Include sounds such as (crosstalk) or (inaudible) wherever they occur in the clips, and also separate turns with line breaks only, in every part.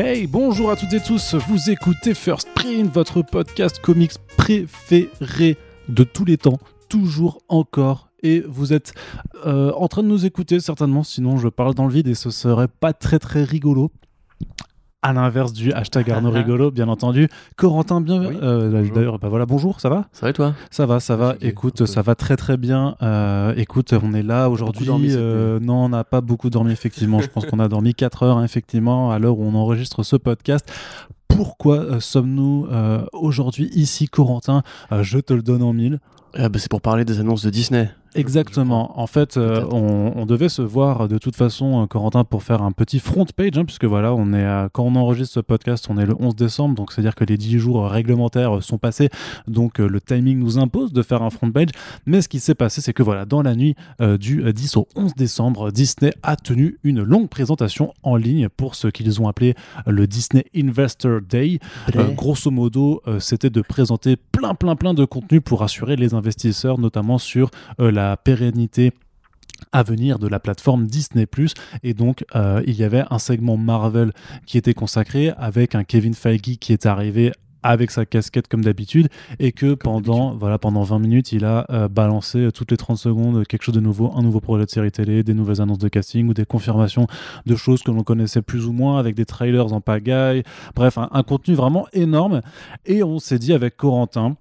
Hey bonjour à toutes et tous, vous écoutez First Print, votre podcast comics préféré de tous les temps, toujours encore. Et vous êtes euh, en train de nous écouter certainement, sinon je parle dans le vide et ce serait pas très très rigolo. À l'inverse du hashtag Arnaud rigolo, bien entendu. Corentin, bien.
Oui,
euh,
bonjour.
D'ailleurs, bah voilà, bonjour, ça va?
Ça va et toi?
Ça va, ça va. Écoute, ça va très très bien. Euh, écoute, on est là aujourd'hui. Euh, non, on n'a pas beaucoup dormi, effectivement. Je pense qu'on a dormi 4 heures, hein, effectivement, à l'heure où on enregistre ce podcast. Pourquoi euh, sommes-nous euh, aujourd'hui ici, Corentin? Euh, Je te le donne en mille.
Ah bah, C'est pour parler des annonces de Disney.
Exactement. En fait, euh, on, on devait se voir de toute façon, euh, Corentin, pour faire un petit front page, hein, puisque voilà, on est à- quand on enregistre ce podcast, on est le 11 décembre, donc c'est-à-dire que les 10 jours réglementaires euh, sont passés, donc euh, le timing nous impose de faire un front page. Mais ce qui s'est passé, c'est que voilà, dans la nuit euh, du euh, 10 au 11 décembre, Disney a tenu une longue présentation en ligne pour ce qu'ils ont appelé euh, le Disney Investor Day. Euh, grosso modo, euh, c'était de présenter plein, plein, plein de contenu pour assurer les investisseurs, notamment sur euh, la pérennité à venir de la plateforme Disney+. Et donc, euh, il y avait un segment Marvel qui était consacré avec un Kevin Feige qui est arrivé avec sa casquette comme d'habitude et que pendant voilà pendant 20 minutes il a euh, balancé euh, toutes les 30 secondes quelque chose de nouveau un nouveau projet de série télé des nouvelles annonces de casting ou des confirmations de choses que l'on connaissait plus ou moins avec des trailers en pagaille. Bref un, un contenu vraiment énorme. Et on s'est dit avec Corentin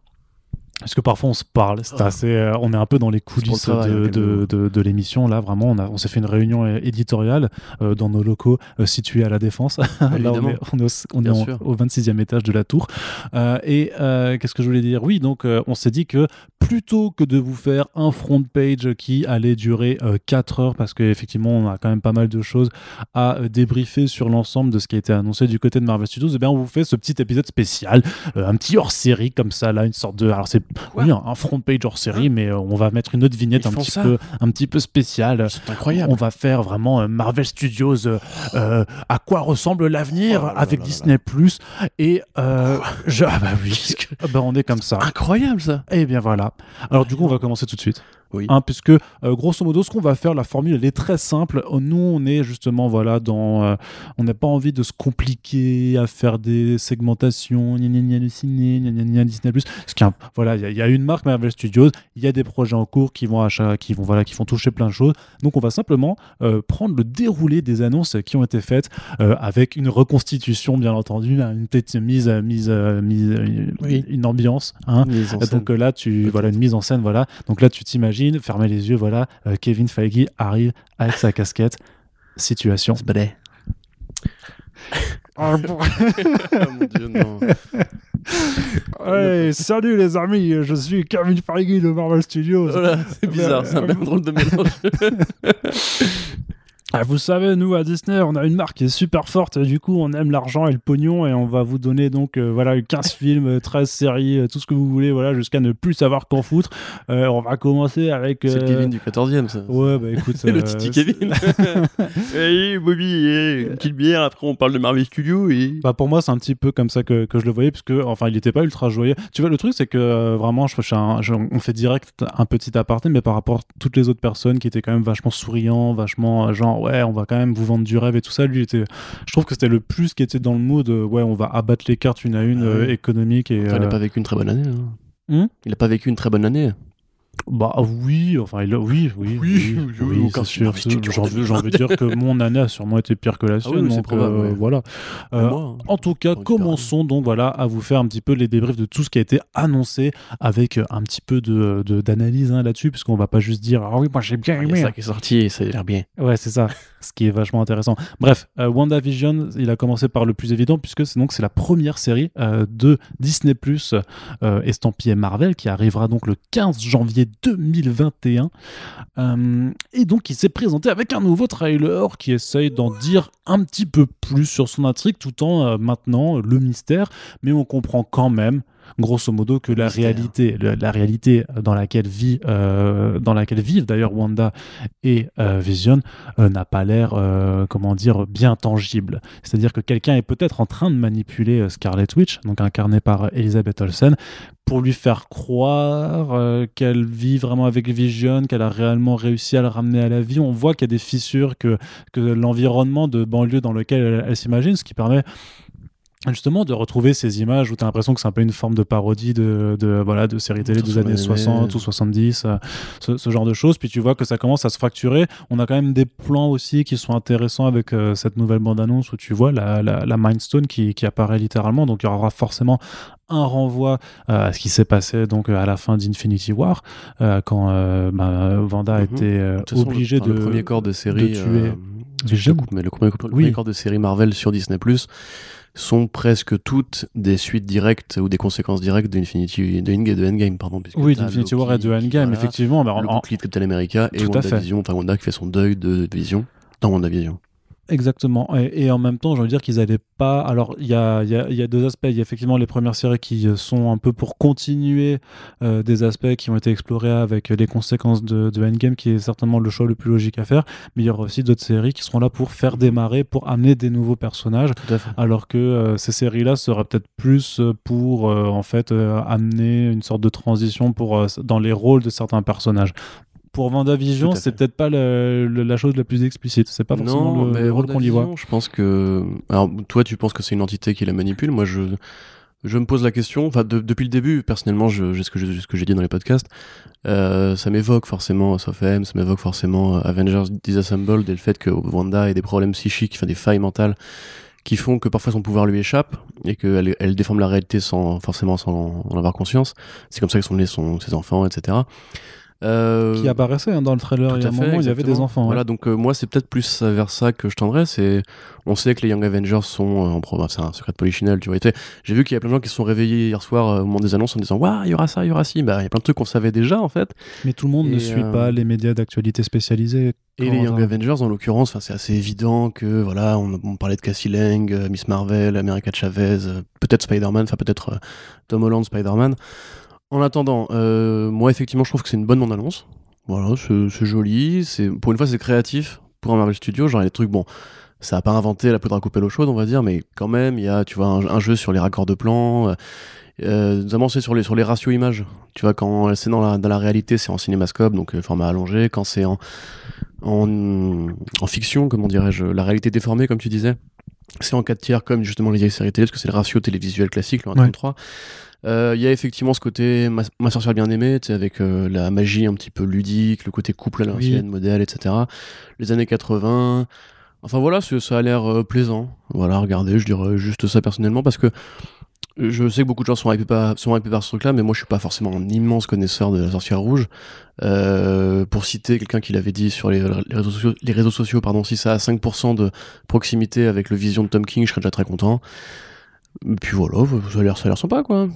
parce que parfois on se parle, c'est assez, euh, on est un peu dans les coulisses
travail,
de, de,
calmez-vous.
de- de l'émission. Là, vraiment, on, a- on s'est fait une réunion éditoriale euh, dans nos locaux euh, situés à la Défense. (laughs) Là, on est, on est au, on est en- au 26e étage de la tour. Et qu'est-ce que je voulais dire? Oui, donc on s'est dit que plutôt que de vous faire un front page qui allait durer 4 heures, parce qu'effectivement, on a quand même pas mal de choses à euh, débriefer sur l'ensemble de ce qui a été annoncé du côté de Marvel Studios, eh bien, on vous fait ce petit épisode spécial, euh, un petit hors-série comme ça, là, une sorte de. Alors, c'est oui, un, front page hors-série, mais euh, on va mettre une autre vignette un petit, peu, un petit peu spéciale.
C'est incroyable.
On va faire vraiment euh, Marvel Studios, euh, euh, à quoi ressemble l'avenir
Oh
avec
là
Disney Plus. Et euh, je, ah bah oui, Ah bah on est comme ça.
Incroyable ça.
Et bien voilà. Alors du coup, on va commencer tout de suite.
Oui.
Hein, puisque euh, grosso modo, ce qu'on va faire, la formule, elle est très simple. Euh, Nous, on est justement voilà dans, euh, on n'a pas envie de se compliquer à faire des segmentations, gna gna gna le ciné, gna gna gna Disney Plus. Parce qu'il voilà, il y, y a une marque Marvel Studios, il y a des projets en cours qui vont achat, qui vont voilà, qui vont toucher plein de choses. Donc, on va simplement euh, prendre le déroulé des annonces qui ont été faites euh, avec une reconstitution, bien entendu, hein, une petite mise, mise, euh, mise, euh,
Oui.
une ambiance. Hein,
Mise
donc là, tu voilà une mise en scène, voilà. Donc là, tu t'imagines, fermez les yeux, voilà. euh, Kevin Feige arrive avec sa casquette. Situation. Ah,
oh (laughs) mon dieu, non.
Ouais, salut les amis, je suis Kevin Feige de Marvel Studios.
Voilà, c'est bizarre, c'est un bien drôle de mélange. (laughs)
Ah, vous savez, nous à Disney, on a une marque qui est super forte. Du coup, on aime l'argent et le pognon et on va vous donner donc euh, voilà 15 (laughs) films, euh, 13 séries, euh, tout ce que vous voulez, voilà, jusqu'à ne plus savoir qu'en foutre. Euh, on va commencer avec.
C'est le
euh,
Kevin du 14e ça.
Ouais, bah écoute.
C'est (laughs) le
euh,
Titi Kevin. (laughs) hey Bobby, hey, une petite bière, après on parle de Marvel Studios et.
Bah pour moi, c'est un petit peu comme ça que, que je le voyais, puisque enfin, il n'était pas ultra joyeux. Tu vois, le truc, c'est que euh, vraiment, je, je je- on fait direct un petit aparté, mais par rapport à toutes les autres personnes qui étaient quand même vachement souriants, vachement euh, genre, ouais, on va quand même vous vendre du rêve et tout ça. Lui, était, je trouve que c'était le plus qui était dans le mood, euh, ouais, on va abattre les cartes une à une,
Ah
euh, économique et.
Il
euh,
a pas vécu une très bonne année. hein.
Hmm?
Il a pas vécu une très bonne année.
Bah oui, enfin, il a- oui, oui,
Oui,
oui,
oui, aucun
sûr.
film Studio
J'ai
en
envie, j'ai envie de dire que mon année a sûrement été pire que la
Ah oui,
sienne, donc
probable,
euh,
ouais.
voilà. Euh,
Moi, hein.
En tout cas, commençons donc voilà à vous faire un petit peu les débriefs de tout ce qui a été annoncé avec euh, un petit peu de d'analyse hein, là-dessus, puisqu'on va pas juste dire ah oui moi j'ai bien
Il y a
aimé.
ça qui est sorti et ça a l'air bien.
Ouais c'est ça, ce qui est vachement intéressant. Bref, euh, WandaVision, il a commencé par le plus évident puisque c'est donc c'est la première série de Disney Plus estampillé Marvel qui arrivera donc le 15 janvier 2021. Euh, et donc il s'est présenté avec un nouveau trailer qui essaye d'en dire un petit peu plus sur son intrigue tout en euh, maintenant le mystère, mais on comprend quand même grosso modo que la réalité, la réalité dans laquelle vit, euh, dans laquelle vivent d'ailleurs Wanda et euh, Vision euh, n'a pas l'air, comment dire, bien tangible. C'est-à-dire que quelqu'un est peut-être en train de manipuler Scarlet Witch, donc incarnée par Elizabeth Olsen, pour lui faire croire qu'elle vit vraiment avec Vision, qu'elle a réellement réussi à le ramener à la vie. On voit qu'il y a des fissures, que, que l'environnement de banlieue dans lequel elle, elle s'imagine, ce qui permet justement de retrouver ces images où tu as l'impression que c'est un peu une forme de parodie de, de, voilà, de séries télé des années
mais-
60 ou 70, euh, ce, ce genre de choses. Puis tu vois que ça commence à se fracturer. On a quand même des plans aussi qui sont intéressants avec euh, cette nouvelle bande-annonce où tu vois la, la, la Mind Stone qui, qui apparaît littéralement. Donc il y aura forcément un renvoi euh, à ce qui s'est passé donc à la fin d'Infinity War euh, quand bah, Vanda a été
De toute façon,
obligée
le,
de
le premier corps de série,
de tuer
mais le premier, le
Oui.
premier corps de série Marvel sur Disney Plus sont presque toutes des suites directes ou des conséquences directes d'Infinity, de, Endgame- de Endgame, pardon.
oui d'Infinity War et de Endgame
voilà,
effectivement en-
le
en-
bouclier de Captain America et. WandaVision, enfin Wanda qui fait son deuil de Vision dans WandaVision.
Exactement. Et, et en même temps, je veux dire qu'ils n'allaient pas. Alors, il y a, il y, a, il y a deux aspects. Il y a effectivement les premières séries qui sont un peu pour continuer euh, des aspects qui ont été explorés avec les conséquences de, de Endgame, qui est certainement le choix le plus logique à faire. Mais il y aura aussi d'autres séries qui seront là pour faire démarrer, pour amener des nouveaux personnages.
Tout à fait.
Alors que euh, ces séries-là seraient peut-être plus euh, pour euh, en fait euh, amener une sorte de transition pour euh, dans les rôles de certains personnages. Pour Vendavision, c'est peut-être pas le- le- la chose la plus explicite. C'est pas forcément le, le rôle qu'on y voit.
Je pense que. Alors, toi, tu penses que c'est une entité qui la manipule. Moi, je. Je me pose la question, enfin de- depuis le début, personnellement, je, j'ai ce que j'ai ce que j'ai dit dans les podcasts, euh, ça m'évoque forcément SOFM, ça m'évoque forcément euh, Avengers Disassembled et le fait que Wanda ait des problèmes psychiques, enfin des failles mentales qui font que parfois son pouvoir lui échappe et qu'elle elle déforme la réalité sans forcément sans en avoir conscience. C'est comme ça que sont nés son- ses enfants, etc. Euh,
qui apparaissait hein, dans le trailer.
tout
Il y a
à
un
fait,
moment, il y avait des enfants. ouais.
Voilà, donc euh, moi c'est peut-être plus vers ça que je tendrais. C'est, on sait que les Young Avengers sont euh, en province, c'est un secret de polichinelle, tu vois. J'ai vu qu'il y a plein de gens qui se sont réveillés hier soir au moment des annonces en disant waouh, il y aura ça, il y aura ci. Bah il y a plein de trucs qu'on savait déjà en fait.
Mais tout le monde ne suit pas les médias d'actualité spécialisés.
Et les Young Avengers, en l'occurrence, c'est assez évident que voilà, on, on parlait de Cassie Lang, euh, Miss Marvel, America Chavez, euh, peut-être Spider-Man, enfin peut-être euh, Tom Holland, Spider-Man. En attendant, euh, moi effectivement, je trouve que c'est une bonne bande-annonce. Voilà, c'est joli, c'est pour une fois c'est créatif pour un Marvel Studio. Genre il trucs bon, ça a pas inventé la poudre à couper l'eau chaude, on va dire, mais quand même, il y a tu vois un, un jeu sur les raccords de plan. euh, euh, notamment c'est sur les sur les ratios images. Tu vois quand c'est dans la dans la réalité, c'est en cinémascope, donc euh, format allongé. Quand c'est en en, en fiction, comment dirais-je, la réalité déformée, comme tu disais. C'est en 4 tiers, comme justement les vieilles séries télé, parce que c'est le ratio télévisuel classique, le 1,33. Euh, Il y a effectivement ce côté ma, ma sorcière bien aimée, avec euh, la magie un petit peu ludique, le côté couple à l'ancienne, modèle, etc. Les années 80. Enfin voilà, ça a l'air euh, plaisant. Voilà, regardez, je dirais juste ça personnellement, parce que je sais que beaucoup de gens sont hypés par, sont hypés par ce truc-là, mais moi je suis pas forcément un immense connaisseur de la sorcière rouge. Euh, pour citer quelqu'un qui l'avait dit sur les, les réseaux sociaux, pardon, si ça a 5% de proximité avec le vision de Tom King, je serais déjà très content. Puis voilà, ça a l'air, ça a l'air sympa, quoi.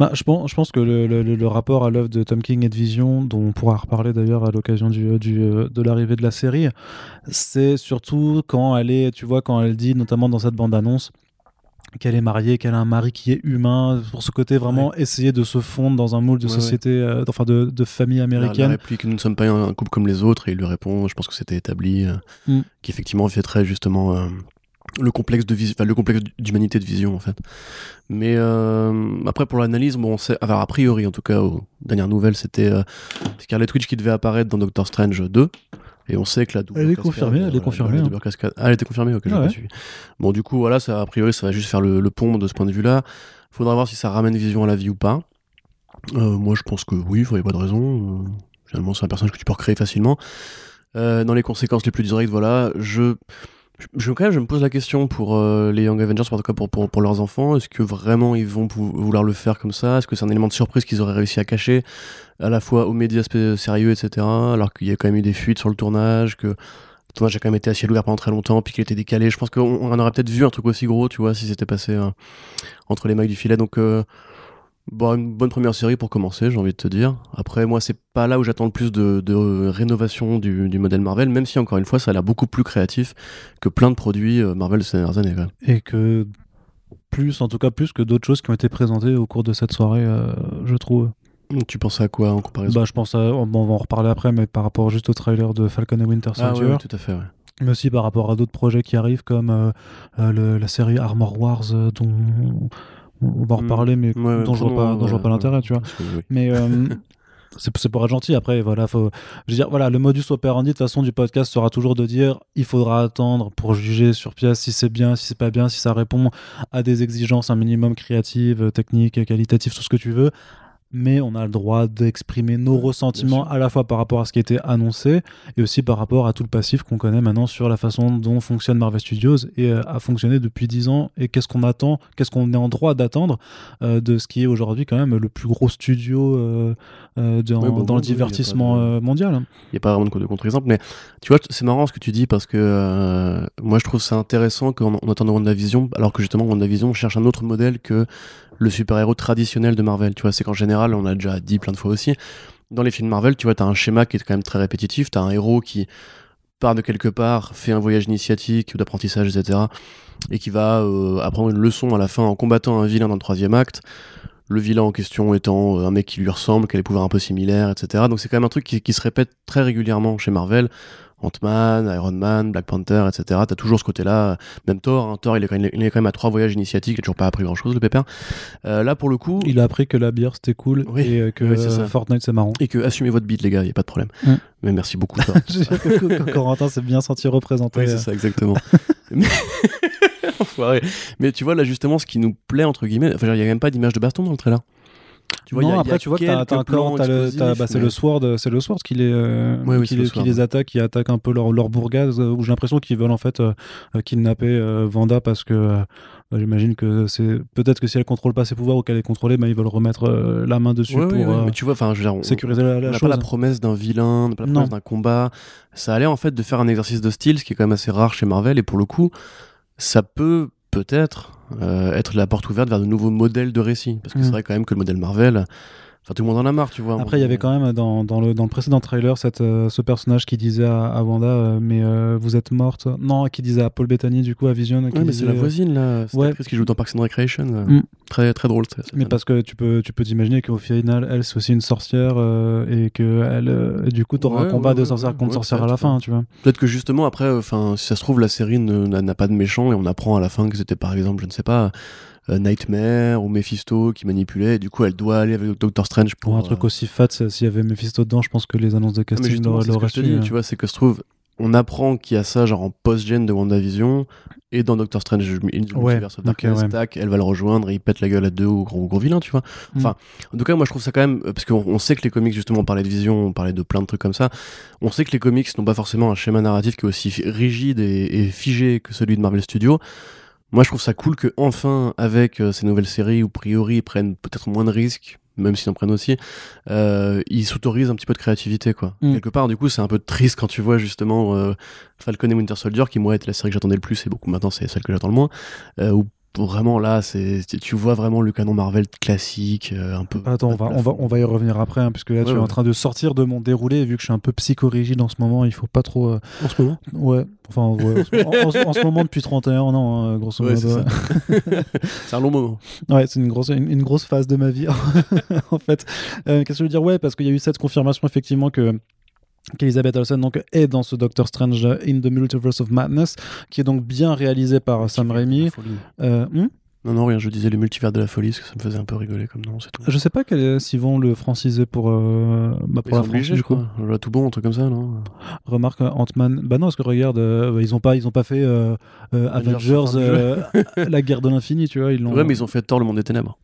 Bah, je, pense, je pense que le, le- rapport à l'œuvre de Tom King et de Vision, dont on pourra reparler d'ailleurs à l'occasion du, du, de l'arrivée de la série, c'est surtout quand elle est, tu vois, quand elle dit, notamment dans cette bande-annonce, qu'elle est mariée, qu'elle a un mari qui est humain, pour ce côté vraiment essayer de se fondre dans un moule de
Ouais,
société, euh, enfin de, de famille
La, la
américaine.
réplique Nous ne sommes pas un, couple comme les autres, et il lui répond, je pense que c'était établi, euh,
Mm.
qu'effectivement fait très justement euh, le complexe de vis- enfin, le complexe d'humanité de vision en fait. Mais après pour l'analyse, bon, on sait, enfin, a priori en tout cas aux dernières nouvelles, c'était Scarlet Witch qui devait apparaître dans Doctor Strange 2. Et on sait que la double
Elle est
cascade,
confirmée, elle est
voilà,
confirmée,
la
hein.
cascade- Ah, elle était confirmée, ok, pas suivi. Bon, du coup, voilà, ça, a priori, ça va juste faire le, le pont de ce point de vue-là. Faudra voir si ça ramène Vision à la vie ou pas. Euh, moi, je pense que oui, il n'y a pas de raison. Euh, finalement, c'est un personnage que tu peux recréer facilement. Euh, dans les conséquences les plus directes, voilà, je, je, quand même, je me pose la question pour euh, les Young Avengers, en tout cas pour, pour, pour leurs enfants. Est-ce que vraiment ils vont vouloir le faire comme ça? Est-ce que c'est un élément de surprise qu'ils auraient réussi à cacher à la fois aux médias sérieux, etc. Alors qu'il y a quand même eu des fuites sur le tournage, que le tournage a quand même été à ciel ouvert pendant très longtemps, puis qu'il était décalé? Je pense qu'on on aurait peut-être vu un truc aussi gros, tu vois, si c'était passé euh, entre les mailles du filet. Donc, euh, bon, une bonne première série pour commencer, j'ai envie de te dire. Après, moi, c'est pas là où j'attends le plus de, de rénovation du, du modèle Marvel, même si, encore une fois, ça a l'air beaucoup plus créatif que plein de produits euh, Marvel ces dernières années.
Et que plus, en tout cas plus que d'autres choses qui ont été présentées au cours de cette soirée, euh, je trouve.
Tu pensais à quoi en comparaison?
Bah, je pense à, bon, on va en reparler après, mais par rapport juste au trailer de Falcon et Winter
Ah
Soldier,
ouais, ouais, tout à fait, ouais.
mais aussi par rapport à d'autres projets qui arrivent comme euh, euh, le- la série Armor Wars, euh, dont on va en
Mm.
reparler, mais
Ouais,
dont je vois pas, dont je vois pas l'intérêt, tu vois.
oui.
Mais euh, (laughs) c'est c'est pour être gentil. Après, voilà, faut. Je veux dire, voilà, le modus operandi de toute façon du podcast sera toujours de dire il faudra attendre pour juger sur pièce si c'est bien, si c'est pas bien, si ça répond à des exigences un minimum créatives, techniques, qualitatives, tout ce que tu veux. Mais on a le droit d'exprimer nos ressentiments à la fois par rapport à ce qui était annoncé et aussi par rapport à tout le passif qu'on connaît maintenant sur la façon dont fonctionne Marvel Studios et euh, a fonctionné depuis 10 ans et qu'est-ce qu'on attend, qu'est-ce qu'on est en droit d'attendre euh, de ce qui est aujourd'hui quand même le plus gros studio euh,
Ouais, bah,
dans le divertissement
oui, de-
mondial.
Il n'y a pas vraiment de contre-exemple, mais tu vois, c'est marrant ce que tu dis parce que moi je trouve ça intéressant qu'on on attende WandaVision, alors que justement WandaVision cherche un autre modèle que le super-héros traditionnel de Marvel. Tu vois, c'est qu'en général, on a déjà dit plein de fois aussi, dans les films Marvel, tu vois, tu as un schéma qui est quand même très répétitif, tu as un héros qui part de quelque part, fait un voyage initiatique ou d'apprentissage, etc., et qui va euh, apprendre une leçon à la fin en combattant un vilain dans le troisième acte. Le vilain en question étant euh, un mec qui lui ressemble, qui a des pouvoirs un peu similaires, etc. Donc c'est quand même un truc qui se répète très régulièrement chez Marvel. Ant-Man, Iron Man, Black Panther, etc. T'as toujours ce côté-là. Même Thor, hein. Thor, il est, quand même, il est quand même à trois voyages initiatiques, il a toujours pas appris grand-chose, le pépère. Euh, là, pour le coup,
Il a appris que la bière c'était cool
Oui,
et euh, que
oui,
euh. Fortnite c'est marrant.
et que assumez votre bite, les gars, y a pas de problème.
Mm.
Mais merci beaucoup, (laughs) Thor.
Corentin s'est bien senti représenté.
Oui,
euh.
c'est ça, exactement. Mais... (laughs) (laughs) Enfoiré. Mais tu vois, là, justement, ce qui nous plaît, entre guillemets, enfin, il y a même pas d'image de baston dans le trailer. Tu vois,
non,
il y a- il y
après
a
tu vois que t'as, encore, bah, c'est
mais-
le Sword, euh, c'est le Sword qui les, euh,
Oui, oui,
qui,
c'est le
les, qui
Sword.
les attaque, qui attaque un peu leur, leur bourgade, euh, où j'ai l'impression qu'ils veulent en fait euh, kidnapper euh, Vanda parce que bah, j'imagine que c'est peut-être que si elle contrôle pas ses pouvoirs ou qu'elle est contrôlée, bah, ils veulent remettre la main dessus
Ouais,
pour
ouais, ouais, mais tu vois, enfin, je veux dire, on-
sécuriser la,
on
la
n'a
chose.
pas la promesse d'un vilain, on n'a pas la
Non.
promesse d'un combat. Ça a l'air en fait de faire un exercice de style, ce qui est quand même assez rare chez Marvel, et pour le coup, ça peut peut-être être la porte ouverte vers de nouveaux modèles de récit. Parce que c'est vrai quand même que le modèle Marvel, enfin tout le monde en a marre, tu vois.
Après, il y avait quand même dans, dans, le, dans le précédent trailer cette, euh, ce personnage qui disait à, à Wanda euh, Mais euh, vous êtes morte? Non, qui disait à Paul Bettany, du coup, à Vision. qui
Ouais, mais c'est la
euh,
voisine là, cette
ouais.
qui joue dans Parks and Recreation. euh,
Mm.
Très très drôle. ça,
Mais parce que tu peux, tu peux t'imaginer qu'au final, elle, c'est aussi une sorcière euh, et que elle, euh, du coup, t'auras
Ouais,
un combat de sorcière contre sorcière à la fin, tu vois.
Peut-être que justement après, enfin, si ça se trouve, la série n'a pas de méchant et on apprend à la fin que c'était par exemple, je ne sais pas, euh, Nightmare ou Mephisto qui manipulait. Et du coup, elle doit aller avec Doctor Strange pour
un
euh,
truc aussi fat, s'il y avait Mephisto dedans, je pense que les annonces de casting l'auraient su. euh.
tu vois, c'est que se trouve, on apprend qu'il y a ça genre en post-gen de WandaVision et dans Doctor Strange the
Ouais,
Multiverse of Darkness,
ok, ouais.
tac, elle va le rejoindre et il pète la gueule à deux au gros, gros vilain, tu vois. Enfin, en tout cas, moi je trouve ça quand même, euh, parce qu'on on sait que les comics, justement, on parlait de vision, on parlait de plein de trucs comme ça, on sait que les comics n'ont pas forcément un schéma narratif qui est aussi rigide et, et figé que celui de Marvel Studios. Moi je trouve ça cool que enfin avec euh, ces nouvelles séries où a priori ils prennent peut-être moins de risques, même s'ils en prennent aussi, euh, ils s'autorisent un petit peu de créativité quoi.
Mm.
Quelque part du coup c'est un peu triste quand tu vois justement euh, Falcon et Winter Soldier qui moi était la série que j'attendais le plus et beaucoup maintenant c'est celle que j'attends le moins, euh, où vraiment là c'est tu vois vraiment le canon Marvel classique euh, un peu.
Attends, on va, on, va, on va y revenir après, hein, puisque là, tu
Ouais,
es en train de sortir de mon déroulé, et vu que je suis un peu psychorigide en ce moment, il faut pas trop... euh,
en ce moment?
Ouais, enfin, ouais, en, ce- en- en- en ce moment, depuis 31 ans, hein, grosso
Ouais,
modo. (laughs)
c'est un long moment.
Ouais, c'est une grosse, une, une grosse phase de ma vie, (laughs) en fait. Euh, Qu'est-ce que je veux dire? Ouais, parce qu'il y a eu cette confirmation, effectivement, que qu'Elizabeth Olsen donc, est dans ce Doctor Strange in the Multiverse of Madness, qui est donc bien réalisé par Sam Raimi. Euh, hmm
Non non rien, je disais le multivers de la folie parce que ça me faisait un peu rigoler comme nom, c'est tout.
je sais pas s'ils vont le franciser pour, euh, bah, pour la France, du
je
coup.
crois. Là, tout bon, un truc comme ça, non?
Remarque euh, Ant-Man. Bah non, parce que regarde, euh, ils ont pas, ils ont pas fait euh, euh,
Avengers,
euh, (laughs) la guerre de l'infini, tu vois. Ils l'ont.
Ouais, mais ils ont fait Thor, le monde des ténèbres.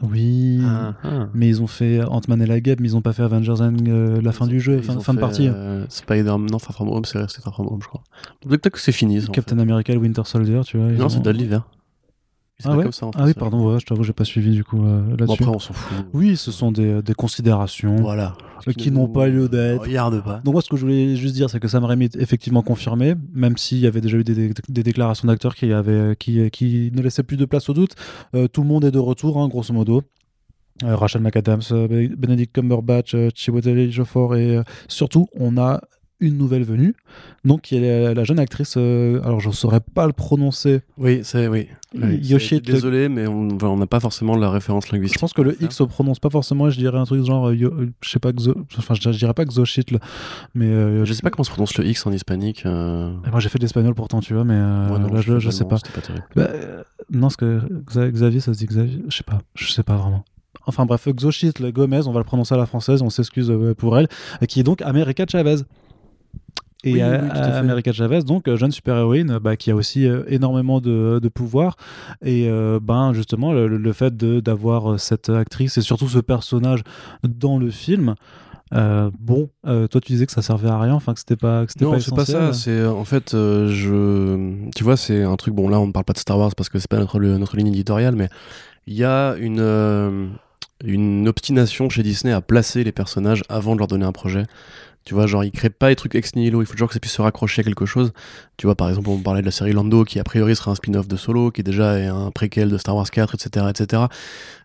Oui.
Ah.
Mais ils ont fait Ant-Man et la guêpe, mais ils ont pas fait Avengers and euh, la fin du jeu, fin, de partie.
euh, Spider-Man, non, Far From Home, c'est Far From Home, je crois. Peut-être que c'est fini. ça, en
Captain
fait.
America, le Winter Soldier, tu vois.
Non, c'est Date d'hiver.
Ah
s'appelle
ouais
comme ça, en
Ah oui, pardon, ouais, je t'avoue, j'ai pas suivi du coup euh,
Bon,
là-dessus.
après, on s'en fout.
oui, ce sont des, des considérations
Voilà.
euh, qui n'ont pas lieu d'être.
Regarde pas.
Donc moi, ce que je voulais juste dire, c'est que Sam Raimi est effectivement confirmé, même s'il y avait déjà eu des, des- des déclarations d'acteurs qui, avaient- qui, qui ne laissaient plus de place au doute. Euh, tout le monde est de retour, hein, grosso modo. Euh, Rachel McAdams, euh, Benedict Cumberbatch, euh, Chiwetel Ejiofor et euh, surtout, on a une nouvelle venue, donc qui est la, la jeune actrice, euh, alors je ne saurais pas le prononcer.
Oui, c'est oui. oui,
Yoshi,
c'est- Désolé, mais on on n'a pas forcément la référence
Je
linguistique.
pense que le X se prononce pas forcément, je dirais un truc genre, euh, yo- euh, je sais pas, enfin je, je dirais pas Xochitl, mais euh,
Je sais pas comment se prononce le X en hispanique. euh,
Moi j'ai fait de l'espagnol pourtant, tu vois, mais
non,
là je, je sais pas. Bah, non, parce que Xa- Xavier, ça se dit Xavier, je sais pas, je sais pas vraiment. Enfin bref, Xochitl Gomez, on va le prononcer à la française, on s'excuse pour elle, qui est donc America Chavez. Et
Oui, oui, à.
America Chavez, donc euh, jeune super-héroïne, euh, bah, qui a aussi euh, énormément de, de pouvoir. Et euh, ben justement, le, le fait d'avoir cette actrice et surtout ce personnage dans le film, euh, bon, toi tu disais que ça servait à rien, enfin que c'était pas, que
Non, c'est pas ça. C'est en fait, je, tu vois, c'est un truc. Bon, là, on ne parle pas de Star Wars parce que c'est pas notre notre ligne éditoriale, mais il y a une une obstination chez Disney à placer les personnages avant de leur donner un projet. Tu vois, genre, ils créent pas les trucs ex nihilo, il faut toujours que ça puisse se raccrocher à quelque chose. Tu vois, par exemple, on parlait de la série Lando, qui a priori sera un spin-off de Solo, qui est déjà un préquel de Star Wars 4, etc., etc.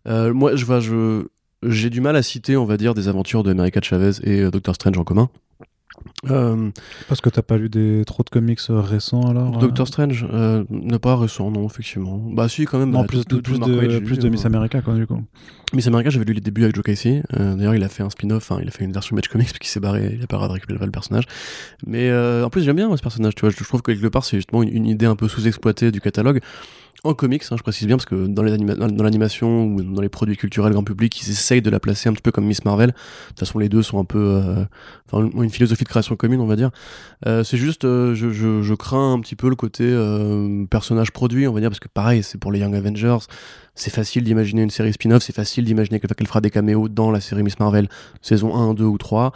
Moi, je vois, je, j'ai du mal à citer, on va dire, des aventures de America Chavez et euh, Doctor Strange en commun. Euh,
Parce que t'as pas lu des, trop de comics euh, récents alors euh
Doctor Strange, euh, n'est pas récent, non, effectivement. Bah, si, quand même.
Non,
bah,
plus,
tout-
plus,
Mark
de, plus
lu,
de Miss America, quoi, du coup.
Miss America, j'avais lu les débuts avec Joe Casey. D'ailleurs, il a fait un spin-off, hein, il a fait une version Match Comics, puis il s'est barré, il a pas de récupérer le personnage. Mais en plus, j'aime bien moi, ce personnage, tu vois. Je trouve que quelque part, c'est justement une, une idée un peu sous-exploitée du catalogue. En comics, hein, je précise bien, parce que dans les dans l'animation ou dans les produits culturels grand public, ils essayent de la placer un petit peu comme Miss Marvel. De toute façon, les deux sont un peu. euh, Enfin, ont une philosophie de création commune, on va dire. Euh, c'est juste, euh, je, je, je crains un petit peu le côté euh, personnage produit, on va dire, parce que pareil, c'est pour les Young Avengers. C'est facile d'imaginer une série spin-off, c'est facile d'imaginer qu'elle qu'elle fera des caméos dans la série Miss Marvel, saison 1, 2 ou 3.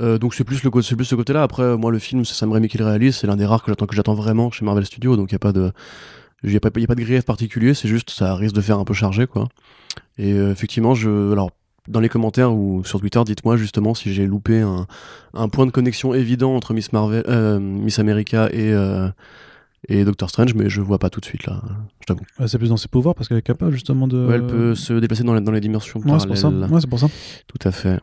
Euh, donc c'est plus le c'est plus ce côté-là. Après, moi, le film, c'est Sam Raimi qui le réalise. C'est l'un des rares que j'attends que j'attends vraiment chez Marvel Studios. Donc il y a pas de, il y a pas, de grief particulier. C'est juste, ça risque de faire un peu chargé, quoi. Et euh, effectivement, je, alors dans les commentaires ou sur Twitter, dites-moi justement si j'ai loupé un, un point de connexion évident entre Miss Marvel, euh, Miss America et euh, et Doctor Strange, mais je vois pas tout de suite là. Je t'avoue.
Ouais, c'est plus dans ses pouvoirs parce qu'elle est capable justement de.
Ouais, elle peut se déplacer dans les, dans les dimensions
Ouais, c'est pour ça.
parallèles.
Ouais, c'est pour ça.
Tout à fait.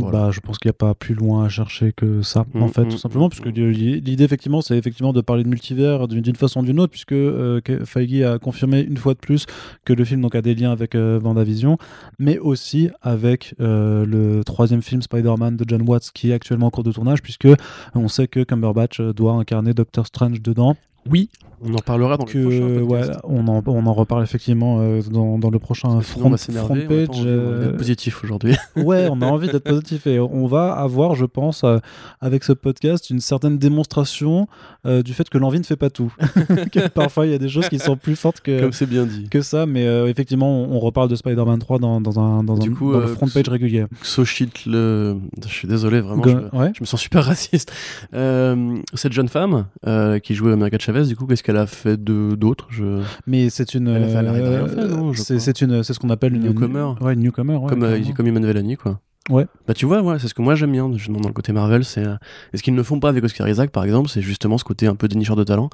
Voilà.
Bah, je pense qu'il n'y a pas plus loin à chercher que ça, en
Mm,
fait,
mm,
tout simplement,
mm,
puisque l'idée, effectivement, c'est effectivement de parler de multivers d'une façon ou d'une autre, puisque euh, Feige a confirmé une fois de plus que le film donc, a des liens avec euh, WandaVision, mais aussi avec euh, le troisième film Spider-Man de John Watts, qui est actuellement en cours de tournage, puisque on sait que Cumberbatch euh, doit incarner Doctor Strange dedans. Oui,
On en parlera dans
que
le prochain
ouais, on, en, on en reparle effectivement euh, dans, dans le prochain front, front page.
envie, on
euh,
être positif aujourd'hui. (laughs)
Ouais, on a envie d'être positif et on va avoir, je pense, euh, avec ce podcast, une certaine démonstration euh, du fait que l'envie ne fait pas tout. (laughs) que parfois, il y a des choses qui sont plus fortes que,
Comme c'est bien dit.
que ça, mais euh, effectivement, on, on reparle de Spider-Man 3 dans, dans un, dans
Du
un
coup,
dans le front page régulier.
Xochitl, le... je suis désolé, vraiment.
Go-
je...
ouais.
je me sens super (laughs) raciste. Euh, cette jeune femme euh, qui jouait America Chavez, du coup, qu'est-ce qu'elle a fait d'autre? Je...
Mais c'est une.
Elle elle
euh, c'est c'est une, c'est ce qu'on appelle une
Newcomer.
Ouais, une newcomer. ouais,
comme, euh, comme Iman Vellani, quoi.
Ouais.
Bah tu vois, ouais, c'est ce que moi j'aime bien justement dans le côté Marvel, c'est euh, et ce qu'ils ne font pas avec Oscar Isaac par exemple, c'est justement ce côté un peu dénicheur de talent.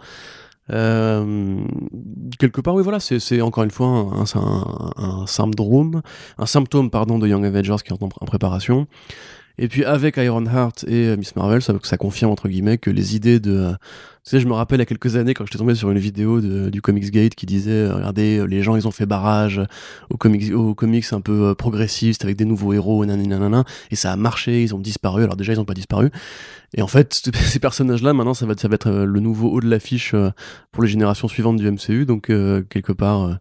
Euh, quelque part, oui, voilà, c'est c'est encore une fois un, un, un syndrome, un symptôme pardon de Young Avengers qui est en, en préparation. Et puis avec Ironheart et euh, Miss Marvel, ça, confirme entre guillemets que les idées de, euh, tu sais, je me rappelle a quelques années quand j'étais tombé sur une vidéo du Comics Gate qui disait, euh, regardez, les gens ils ont fait barrage aux comics, aux comics un peu progressistes avec des nouveaux héros, nanana, et ça a marché, ils ont disparu. Alors déjà ils ont pas disparu. Et en fait, (laughs) ces personnages-là, maintenant, ça va, être le nouveau haut de l'affiche pour les générations suivantes du MCU. Donc euh, quelque part,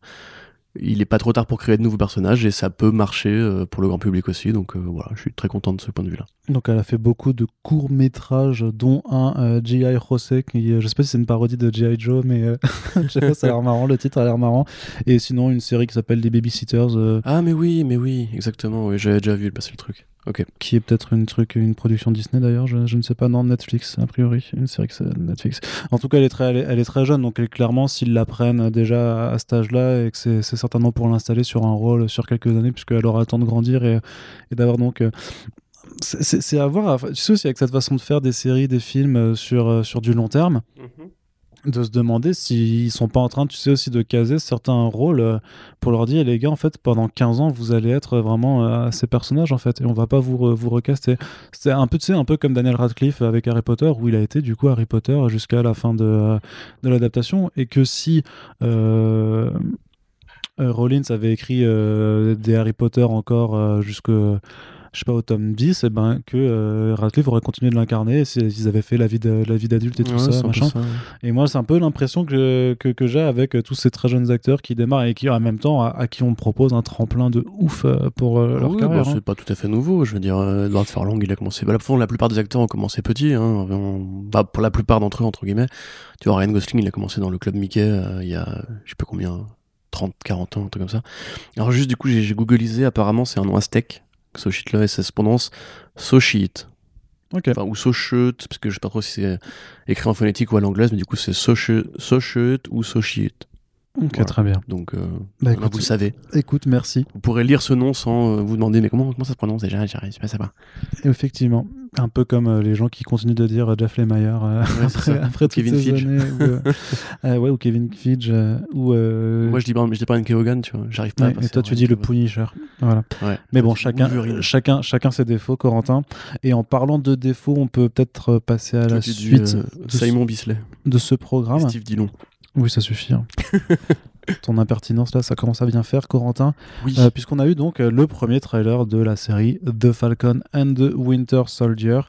il est pas trop tard pour créer de nouveaux personnages et ça peut marcher euh, pour le grand public aussi. Donc euh, voilà, je suis très content de ce point de vue-là.
Donc elle a fait beaucoup de courts métrages, dont un euh, G.I. Jose, qui euh, je sais pas si c'est une parodie de G.I. Joe, mais euh, (laughs) je sais pas, ça a l'air marrant, le titre a l'air marrant. Et sinon une série qui s'appelle Les Babysitters, euh,
Ah mais oui, mais oui, exactement. Oui, j'avais déjà vu passer le truc. Ok.
qui est peut-être une truc, une production Disney d'ailleurs, je, je ne sais pas, non Netflix a priori, une série que c'est Netflix. En tout cas, elle est très, elle est, elle est très jeune, donc elle- clairement, s'ils la prennent déjà à cet âge-là et que c'est c'est certainement pour l'installer sur un rôle sur quelques années, puisqu'elle aura le temps de grandir et, et d'avoir donc. C'est- à voir, tu sais aussi avec cette façon de faire des séries, des films euh, sur, euh, sur du long terme. de se demander s'ils sont pas en train, tu sais, aussi de caser certains rôles euh, pour leur dire, les gars, en fait, pendant 15 ans, vous allez être vraiment euh, ces personnages, en fait, et on va pas vous, re- vous recaster. C'est un peu, tu sais, un peu comme Daniel Radcliffe avec Harry Potter, où il a été, du coup, Harry Potter jusqu'à la fin de, de l'adaptation, et que si euh, Rollins avait écrit euh, des Harry Potter encore jusque je sais pas au tome 10 et ben que euh, Radcliffe aurait continué de l'incarner s'ils avaient fait la vie de- la vie d'adulte et tout
Ouais,
ça machin
ça, ouais.
et moi, c'est un peu l'impression que, que, que j'ai avec euh, tous ces très jeunes acteurs qui démarrent et qui, en même temps, à, à qui on propose un tremplin de ouf euh, pour euh, leur
Oui,
carrière.
bah,
hein.
c'est pas tout à fait nouveau. Je veux dire, Edward Furlong, il a commencé. Bah, la, plupart des acteurs ont commencé petits. Hein, On- bah, pour la plupart d'entre eux, entre guillemets. Tu vois, Ryan Gosling, il a commencé dans le club Mickey euh, il y a, je sais pas combien, 30, 40 ans, un truc comme ça. Alors, juste du coup, j'ai j'ai googlisé. Apparemment, c'est un nom aztèque. Ce shit-là, et ça se prononce Sochit.
Ok.
Enfin, ou Sochut, parce que je sais pas trop si c'est écrit en phonétique ou à l'anglaise, mais du coup, c'est Sochut ou Sochit.
Ok,
voilà.
très bien.
Donc, euh,
Bah, écoute,
vous le savez.
Écoute, merci.
Vous pourrez lire ce nom sans euh, vous demander, mais comment, comment ça se prononce déjà? J'arrive, pas, ça va.
Effectivement. Un peu comme euh, les gens qui continuent de dire Jeff Lemire euh, après, après toutes
Kevin
ces années. Ou, (laughs) ouais, ou Kevin euh, ou,
Moi, je dis pas, je dis pas N. Hogan, tu vois. J'arrive pas
ouais,
à passer
et toi, tu dis le. Punisher. Voilà. Mais bon, chacun, chacun, chacun ses défauts, Corentin. Et en parlant de défauts, on peut peut-être passer à la suite de,
Simon Bisley.
de ce programme.
Steve Dillon.
Oui, ça suffit. hein. (laughs) Ton impertinence là, ça commence à bien faire, Corentin.
Oui.
Euh, Puisqu'on a eu donc le premier trailer de la série The Falcon and the Winter Soldier.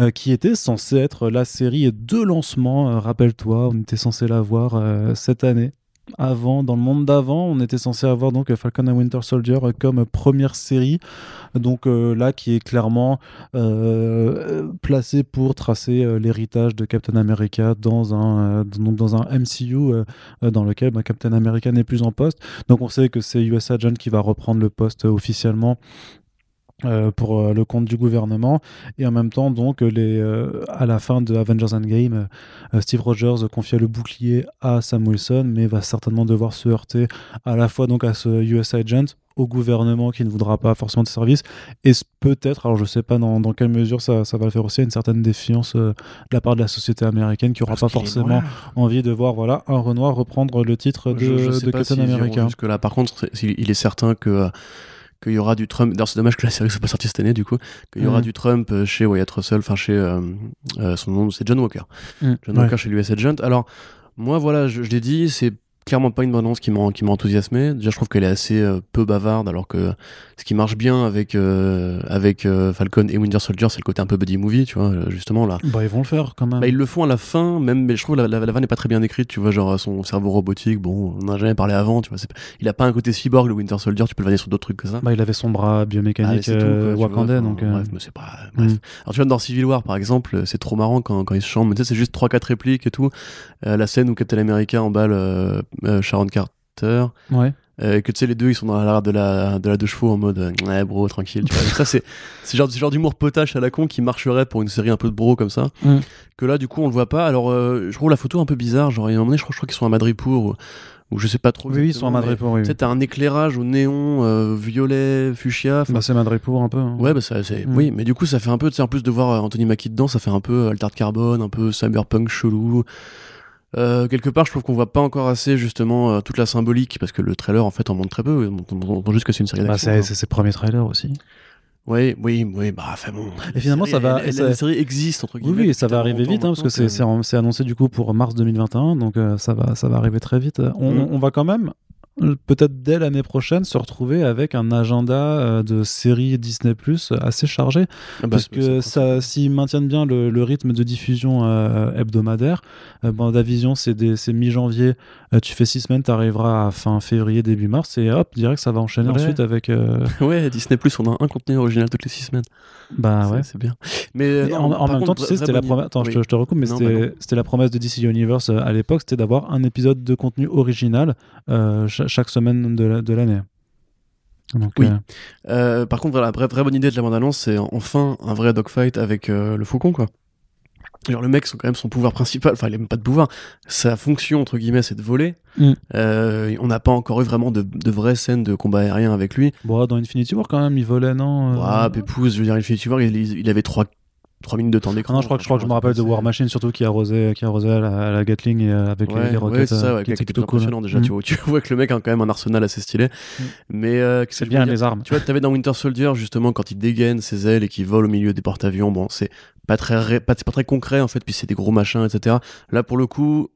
euh, qui était censé être la série de lancement, euh, rappelle-toi, on était censé la voir euh, cette année. Avant, dans le monde d'avant, on était censé avoir donc Falcon and Winter Soldier comme première série, donc euh, là qui est clairement euh, placé pour tracer euh, l'héritage de Captain America dans un euh, donc dans un MCU dans lequel bah, Captain America n'est plus en poste. Donc on sait que c'est US Agent qui va reprendre le poste officiellement. Euh, pour euh, le compte du gouvernement. Et en même temps donc les, euh, à la fin de Avengers Endgame Steve Rogers confiait le bouclier à Sam Wilson mais va certainement devoir se heurter à la fois donc à ce US Agent au gouvernement qui ne voudra pas forcément de service. Et peut-être alors je sais pas dans, dans quelle mesure ça, ça va le faire aussi à une certaine défiance de la part de la société américaine qui aura
Parce
pas forcément envie de voir voilà un Renoir reprendre le titre de,
Je, je sais
de
pas
Captain America.
Jusque là, par contre, il est certain que qu'il y aura du Trump. D'ailleurs, c'est dommage que la série soit pas sortie cette année, du coup. Qu'il y aura du Trump euh, chez Wyatt Russell, enfin chez euh, euh, son nom, c'est John Walker.
Mm,
John
ouais.
Walker chez l'US Agent. Alors, moi, voilà, je, je l'ai dit, c'est clairement pas une bande m'a qui m'a enthousiasmé. Déjà, je trouve qu'elle est assez euh, peu bavarde, alors que ce qui marche bien avec euh, avec euh, Falcon et Winter Soldier, c'est le côté un peu buddy movie, tu vois, euh, justement là.
bah ils vont le faire quand même
Bah, ils le font à la fin, même, mais je trouve la, la, la vanne n'est pas très bien écrite, tu vois, genre son cerveau robotique, bon, on n'en a jamais parlé avant, tu vois, il a pas un côté cyborg, le Winter Soldier, tu peux le vanner sur d'autres trucs que ça.
Bah, il avait son bras
Ah,
biomécanique
c'est tout, quoi, vois, enfin,
donc
Bref, mais c'est pas. Bref.
Mm.
Alors, tu vois, dans Civil War, par exemple, c'est trop marrant quand, quand ils se chantent, mais tu sais, c'est juste 3-4 répliques et tout. La scène où Captain America emballe Sharon Carter,
ouais.
Euh, que tu sais, les deux, ils sont dans l'arrière de la, de la deux chevaux en mode, ouais, bro, tranquille, tu vois. Ça, c'est (laughs) c'est genre, genre d'humour potache à la con qui marcherait pour une série un peu de bro comme ça.
Mm.
Que là, du coup, on le voit pas. Alors, euh, je trouve la photo un peu bizarre. Genre, il y a un moment donné, je crois, crois qu'ils sont à Madripour ou, ou je sais pas trop.
Oui, ils sont à Madripour, oui.
Tu sais, un éclairage au néon euh, violet, fuchsia.
Bah, c'est Madripour un peu. hein.
Ouais, bah ça, c'est.
Mm.
Oui, mais du coup, ça fait un peu, tu sais, en plus de voir Anthony Mackie dedans, ça fait un peu Altered Carbone, un peu cyberpunk chelou. Euh, quelque part, je trouve qu'on voit pas encore assez justement euh, toute la symbolique parce que le trailer en fait en montre très peu. On, on- on entend juste que c'est une série
Bah,
d'action.
c'est ses premiers trailers aussi.
Oui, oui, oui, bah, enfin bon.
Et finalement,
La
ça va-
elle-
et
elle-
ça-
La série existe entre
Oui,
guillemets.
oui, et
depuis
ça va arriver vite, hein, parce que c'est c'est en- c'est annoncé du coup pour mars 2021, donc euh, ça, va, ça va arriver très vite. On,
Mm.
on va quand même, peut-être dès l'année prochaine, se retrouver avec un agenda euh, de séries Disney Plus assez chargé,
Ah bah,
parce que ça, s'ils maintiennent bien le, le rythme de diffusion euh, hebdomadaire, euh, Bandavision, c'est des- c'est mi-janvier, euh, tu fais six semaines, tu arriveras à fin février, début mars, et hop, direct, ça va enchaîner
Ouais.
ensuite avec... euh, (laughs)
Ouais, Disney Plus, on a un contenu original toutes les six semaines.
bah ouais.
C'est bien. Mais, euh, non,
en, même
contre,
temps, tu sais, c'était la promesse. Attends, je, te, je te recoupe, mais c'était
bah
la promesse de DC Universe euh, à l'époque, c'était d'avoir un épisode de contenu original euh, chaque semaine de la- de l'année. Donc,
Oui.
euh,
Euh, par contre, voilà, la vraie, vraie bonne idée de la bande-annonce, c'est enfin un vrai dogfight avec euh, le faucon, quoi. Genre, le mec, c'est quand même son pouvoir principal, enfin, il a même pas de pouvoir. Sa fonction, entre guillemets, c'est de voler.
Mm.
On n'a pas encore eu vraiment de, de vraies scènes de combat aérien avec lui.
bon, dans Infinity War, quand même, il volait, non euh,
Ouah, Pépouze, je veux dire, Infinity War, il, il avait trois 3 minutes de temps d'écran.
Ah non, je crois que je, crois que je me rappelle de War Machine surtout qui arrosait, qui arrosait à la, à la Gatling et euh, avec les,
Ouais,
les
ouais,
roquettes.
c'est ça,
euh,
ouais,
qui
qui
était
était
plutôt cool.
déjà.
Mm.
Tu, vois, (laughs) tu vois que le mec a quand même un arsenal assez stylé.
Mm.
Mais euh,
C'est bien les armes.
Tu vois, t'avais dans Winter Soldier justement quand il dégaine ses ailes et qu'il vole au milieu des porte-avions. Bon, c'est pas très, ré- pas très concret en fait. Puis c'est des gros machins, etc. Là, pour le coup,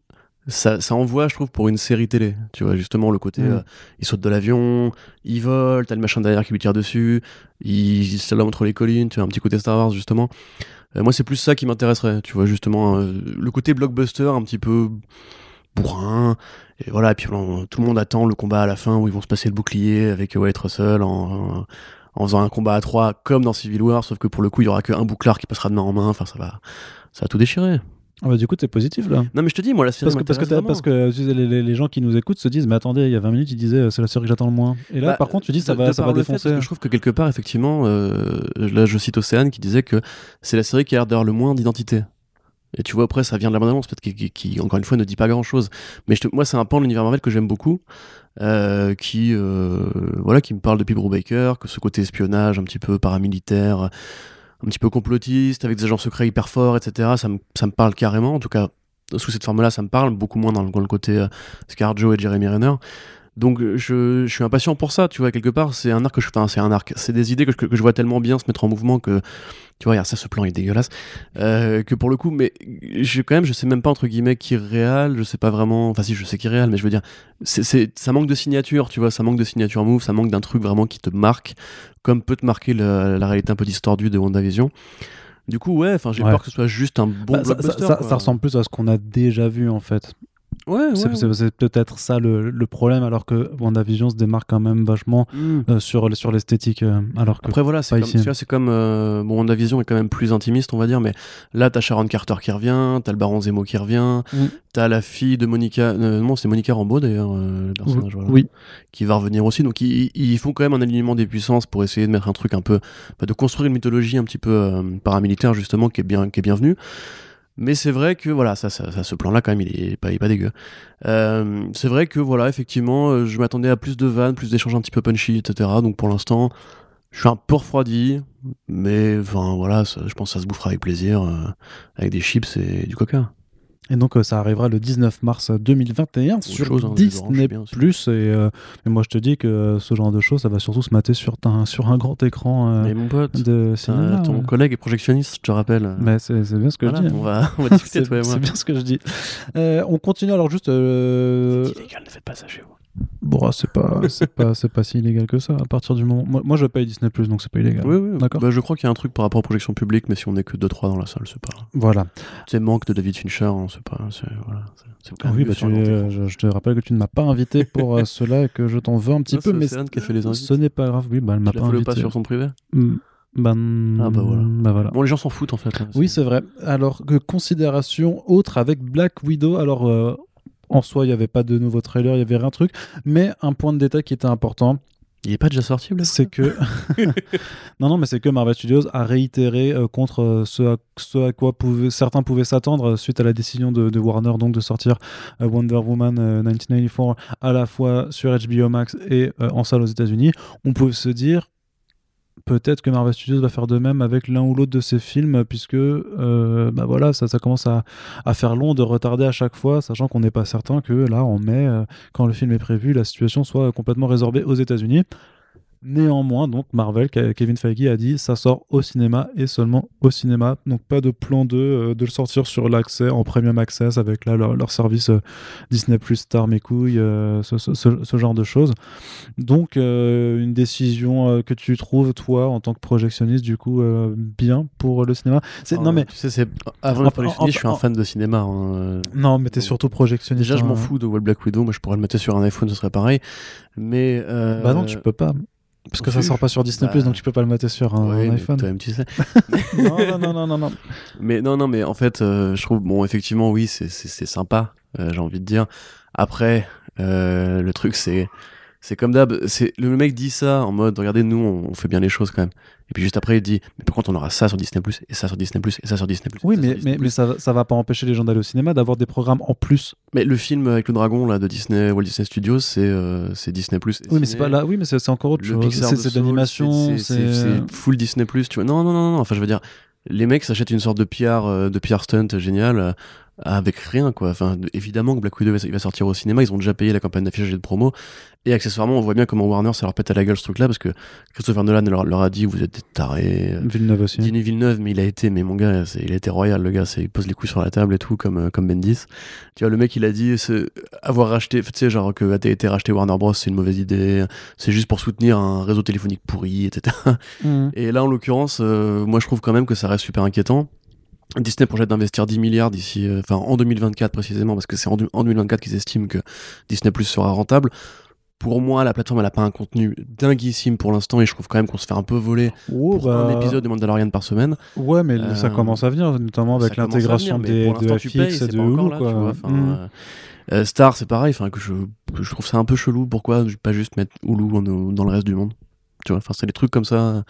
ça, ça envoie, je trouve, pour une série télé. Tu vois, justement le côté,
Mm.
euh, il saute de l'avion, il vole, t'as le machin derrière qui lui tire dessus, il, il se lame entre les collines. Tu vois, un petit côté Star Wars justement. Euh, moi, c'est plus ça qui m'intéresserait. Tu vois, justement, euh, le côté blockbuster un petit peu bourrin. Et voilà, et puis on- tout le monde attend le combat à la fin où ils vont se passer le bouclier avec Wyatt Russell en, en faisant un combat à trois comme dans Civil War, sauf que pour le coup, il y aura qu'un bouclard qui passera de main en main. Enfin, ça va, ça va tout déchirer.
Ah bah, du coup, t'es positif là.
Non, mais je te dis, moi, la série
Parce que, parce, que
m'intéresse
t'as- parce que tu sais, les, les- les gens qui nous écoutent se disent Mais attendez, il y a 20 minutes, ils disaient euh, C'est la série que j'attends le moins. Et là,
Bah,
par contre, tu dis Ça
de-
va,
de
ça va
le fait,
défoncer.
que je trouve que quelque part, effectivement, euh, là je cite Océane qui disait que c'est la série qui a l'air d'avoir le moins d'identité. Et tu vois, après, ça vient de la bande-annonce, peut-être qui, qui- qui, encore une fois, ne dit pas grand-chose. Mais je te- moi, c'est un pan de l'univers Marvel que j'aime beaucoup, euh, qui, euh, voilà, qui me parle de Pete Baker, que ce côté espionnage un petit peu paramilitaire, un petit peu complotiste, avec des agents secrets hyper forts, etc. Ça me, parle carrément. En tout cas, sous cette forme-là, ça me parle beaucoup moins dans le, dans le côté euh, Scarjo et Jeremy Renner. Donc euh, je, je suis impatient pour ça, tu vois, quelque part, c'est un arc que je enfin, c'est un arc, c'est des idées que, je- que je vois tellement bien se mettre en mouvement que, tu vois, regarde ça, ce plan est dégueulasse, euh, que pour le coup, mais je, quand même, je sais même pas, entre guillemets, qui est réel, je sais pas vraiment, enfin si, je sais qui est réel, mais je veux dire, c'est, ça manque de signature, tu vois, ça manque de signature move, ça manque d'un truc vraiment qui te marque, comme peut te marquer la, la réalité un peu distordue de WandaVision. Du coup, ouais, enfin, j'ai
Ouais.
peur que ce soit juste un bon
Bah, ça-
blockbuster.
ça- ça ressemble plus à ce qu'on a déjà vu en fait.
Ouais, ouais.
C'est
ouais.
c'est peut-être ça le, le problème, alors que WandaVision se démarque quand même vachement
Mm.
euh, sur, sur l'esthétique. euh, alors que
Après voilà, c'est comme, c'est comme euh, bon, WandaVision est quand même plus intimiste, on va dire, mais là t'as Sharon Carter qui revient, t'as le Baron Zemo qui revient,
Mm.
t'as la fille de Monica, non c'est Monica Rambeau d'ailleurs, le personnage, voilà,
oui,
qui va revenir aussi. Donc ils, ils font quand même un alignement des puissances pour essayer de mettre un truc un peu, bah, de construire une mythologie un petit peu paramilitaire justement qui est bien, qui est bienvenue. Mais c'est vrai que voilà, ça, ça, ce plan-là quand même, il est pas, il est pas dégueu. Euh, c'est vrai que voilà, effectivement, euh, je m'attendais à plus de vannes, plus d'échanges un petit peu punchy, etc. Donc pour l'instant, je suis un peu refroidi, mais voilà, je pense que ça se bouffera avec plaisir, euh, avec des chips et du coca.
Et donc euh, ça arrivera le 19 mars 2021 sur
chose, hein,
Disney+. Plus et, euh, mais moi je te dis que euh, ce genre de choses, ça va surtout se mater sur un, sur un grand écran euh,
mais mon pote,
de
euh,
cinéma.
ton
ouais.
collègue est projectionniste, je te rappelle.
Mais c'est c'est bien ce que
Voilà,
je dis.
on va, on va (laughs) discuter toi et moi.
c'est bien ce que je dis. Euh, on continue alors juste. euh,
C'est illégal, ne faites pas ça chez vous.
Bon, c'est pas, (laughs) c'est pas, c'est pas si illégal que ça. À partir du moment, moi, moi je paye Disney Plus, donc c'est pas illégal.
Oui, oui,
D'accord.
Bah, je crois qu'il y a un truc par rapport aux projections publiques, mais si on est que 2-3 dans la salle, c'est pas.
Voilà.
C'est manque de David Fincher, hein, c'est pas. C'est voilà, c'est- c'est quand
Ah oui, bah, tu- euh, je, je te rappelle que tu ne m'as pas invité pour euh, (laughs) cela et que je t'en veux un petit
Non,
peu,
c'est
mais
Océane qui a fait les invites.
ce n'est pas grave. Oui, bah, elle m'a
Tu
pas invité.
pas sur son privé?
Mm, Ben,
Ah, bah voilà.
bah voilà.
Bon, les gens s'en foutent en fait. hein,
Oui, c'est vrai. Alors, que considération autre avec Black Widow. Alors, euh, en soi, il n'y avait pas de nouveau trailer, il y avait rien de truc. Mais un point de détail qui était important,
Il est pas déjà sorti,
c'est que. (laughs) non, non, mais c'est que Marvel Studios a réitéré euh, contre euh, ce, à, ce à quoi certains pouvaient s'attendre euh, suite à la décision de, de Warner donc de sortir Wonder Woman euh, 1984 à la fois sur HBO Max et en salle aux États-Unis. On peut se dire. Peut-être que Marvel Studios va faire de même avec l'un ou l'autre de ses films, puisque euh, bah ça commence à, à faire long de retarder à chaque fois, sachant qu'on n'est pas certain que là, en mai, euh, quand le film est prévu, la situation soit complètement résorbée aux États-Unis. Néanmoins, donc Marvel, Ke- Kevin Feige a dit ça sort au cinéma et seulement au cinéma. Donc pas de plan de, euh, de le sortir sur l'accès en premium access avec là, leur, leur service euh, Disney Plus Star mes couilles, euh, ce, ce- genre de choses. Donc euh, une décision que tu trouves toi en tant que projectionniste du coup bien pour le cinéma? C'est non mais
Tu sais, c'est. Avant le projectionniste,
en-
je suis un
en-
fan de cinéma. hein,
non mais t'es surtout projectionniste.
Déjà, je m'en
hein.
fous de voir Black Widow. Moi, je pourrais le mettre sur un iPhone, ce serait pareil. Mais.
Bah non, tu peux pas. Parce que ça sort pas sur Disney+,
Bah,
donc tu peux pas le mettre sur un, iPhone.
Toi-même, tu sais. (laughs)
non, non, non, non.
Mais non, non, mais en fait, euh, je trouve, bon, effectivement, oui, c'est sympa, euh, j'ai envie de dire. Après, euh, le truc, c'est. C'est comme d'hab, le mec dit ça en mode regardez nous on, on fait bien les choses quand même. Et puis juste après il dit mais par contre on aura ça sur Disney et ça sur Disney et ça sur Disney
Oui,
ça sur
mais,
Disney+.
mais, mais ça, ça va pas empêcher les gens d'aller au cinéma d'avoir des programmes en plus.
Mais le film avec le dragon là de Disney Walt Disney Studios c'est euh, Disney Plus.
Oui, mais c'est pas là. Oui, mais c'est encore autre
Le
chose.
Pixar
C'est
de
l'animation.
c'est full Disney Plus tu vois. Non non non non enfin je veux dire les mecs s'achètent une sorte de PR, euh, de PR stunt génial euh, avec rien quoi. Enfin, évidemment que Black Widow il va sortir au cinéma, ils ont déjà payé la campagne d'affichage et de promo. Et accessoirement, on voit bien comment Warner ça leur pète à la gueule ce truc-là parce que Christopher Nolan leur, leur a dit vous êtes des tarés.
Villeneuve aussi.
Denis Villeneuve, mais il a été, mais mon gars, il a été royal le gars, il pose les couilles sur la table et tout comme euh, comme Bendis. Tu vois le mec il a dit avoir racheté, tu sais genre que a été racheté Warner Bros c'est une mauvaise idée, c'est juste pour soutenir un réseau téléphonique pourri, etc.
Mhm.
Et là, en l'occurrence, euh, moi, je trouve quand même que ça reste super inquiétant. Disney projette d'investir 10 milliards d'ici, euh, enfin en 2024 précisément, parce que c'est en, du- en 2024 qu'ils estiment que Disney Plus sera rentable. Pour moi, la plateforme, elle a pas un contenu dinguissime pour l'instant, et je trouve quand même qu'on se fait un peu voler
Oh,
pour
bah,
un épisode de Mandalorian par semaine.
Ouais, mais
Euh,
ça commence à venir, notamment avec l'intégration des
pour
de
payes,
et de Hulu,
là,
quoi.
tu vois, enfin,
Mhm.
euh, Star, c'est pareil, que je, je trouve ça un peu chelou. Pourquoi pas juste mettre Hulu dans le reste du monde? Tu vois, enfin c'est des trucs comme ça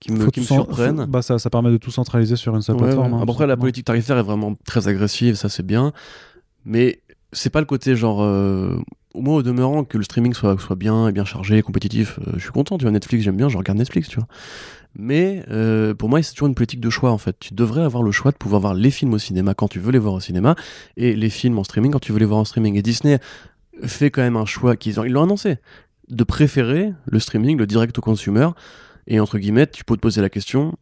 qui me, qui surprennent.
faut- bah, ça, ça permet de tout centraliser sur une seule
Ouais,
plateforme.
ouais.
hein,
Après, la politique tarifaire est vraiment très agressive, ça c'est bien. Mais c'est pas le côté genre. euh, au moins au demeurant que le streaming soit, soit bien et bien chargé, compétitif. euh, je suis content, tu vois. Netflix, j'aime bien, je regarde Netflix, tu vois. Mais euh, pour moi, c'est toujours une politique de choix en fait. Tu devrais avoir le choix de pouvoir voir les films au cinéma quand tu veux les voir au cinéma et les films en streaming quand tu veux les voir en streaming. Et Disney fait quand même un choix qu'ils ont, ils l'ont annoncé, de préférer le streaming, le direct au consumer. Et entre guillemets, tu peux te poser la question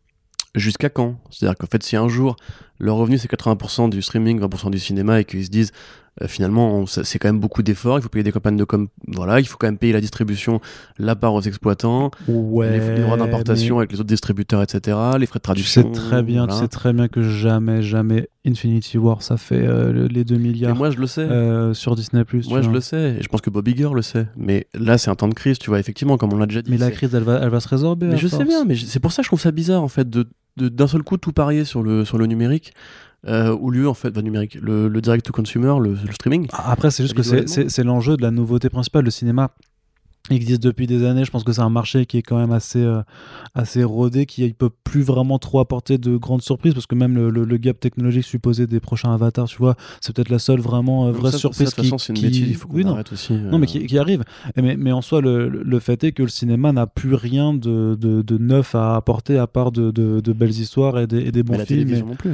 jusqu'à quand? C'est-à-dire qu'en fait, si un jour leur revenu c'est 80% du streaming, 20% du cinéma et qu'ils se disent euh, finalement c'est quand même beaucoup d'efforts, il faut payer des campagnes de com, voilà, il faut quand même payer la distribution, la part aux exploitants,
Ouais,
les, les droits d'importation
mais
avec les autres distributeurs, etc., les frais de
Tu
traduction.
sais très bien,
voilà.
tu sais très bien que jamais, jamais Infinity War, ça fait euh, le- les 2
Et
milliards
moi je le sais.
euh, sur Disney+.
Moi je le sais, et je pense que Bob Iger le sait. Mais là c'est un temps de crise, tu vois, effectivement, comme on l'a déjà dit.
Mais la crise, elle va, elle va se résorber.
Mais je sais bien, mais c'est pour ça que je trouve ça bizarre en fait de- d'un seul coup tout parier sur le sur le numérique euh, au lieu en fait bah, numérique le, le direct to consumer le, le streaming
Après, c'est juste que c'est- l'enjeu de la nouveauté principale. Le cinéma existe depuis des années. Je pense que c'est un marché qui est quand même assez, euh, assez rodé, qui ne peut plus vraiment trop apporter de grandes surprises, parce que même le, le- le gap technologique supposé des prochains avatars, tu vois, c'est peut-être la seule vraiment euh, vraie
ça,
surprise
ça, de toute
qui,
façon c'est une
qui-
bêtise il faut qu'on
Oui, non.
arrête aussi
Non, mais qui, qui arrive. Et Mais, mais en soi, le, le fait est que le cinéma n'a plus rien de, de, de neuf à apporter à part de, belles histoires et des, et des bons
mais la
films. et-
télévision non plus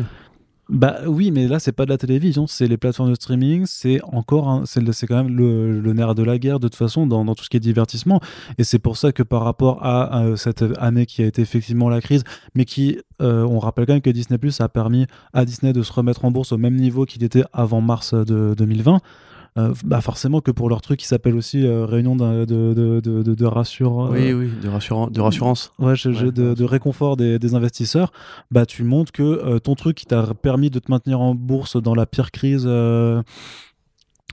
Bah oui, mais là, c'est pas de la télévision, c'est les plateformes de streaming, c'est encore, c'est quand même le, nerf de la guerre de toute façon dans, dans tout ce qui est divertissement. Et c'est pour ça que par rapport à, à cette année qui a été effectivement la crise, mais qui, euh, on rappelle quand même que Disney Plus a permis à Disney de se remettre en bourse au même niveau qu'il était avant mars de 2020. Euh, bah forcément que pour leur truc qui s'appelle aussi euh, réunion de, de, de, de, de rassure, euh,
oui oui de, rassurant, de rassurance.
Ouais, je- je-
Ouais,
de, réconfort des, des investisseurs, bah tu montres que ton truc qui t'a permis de te maintenir en bourse dans la pire crise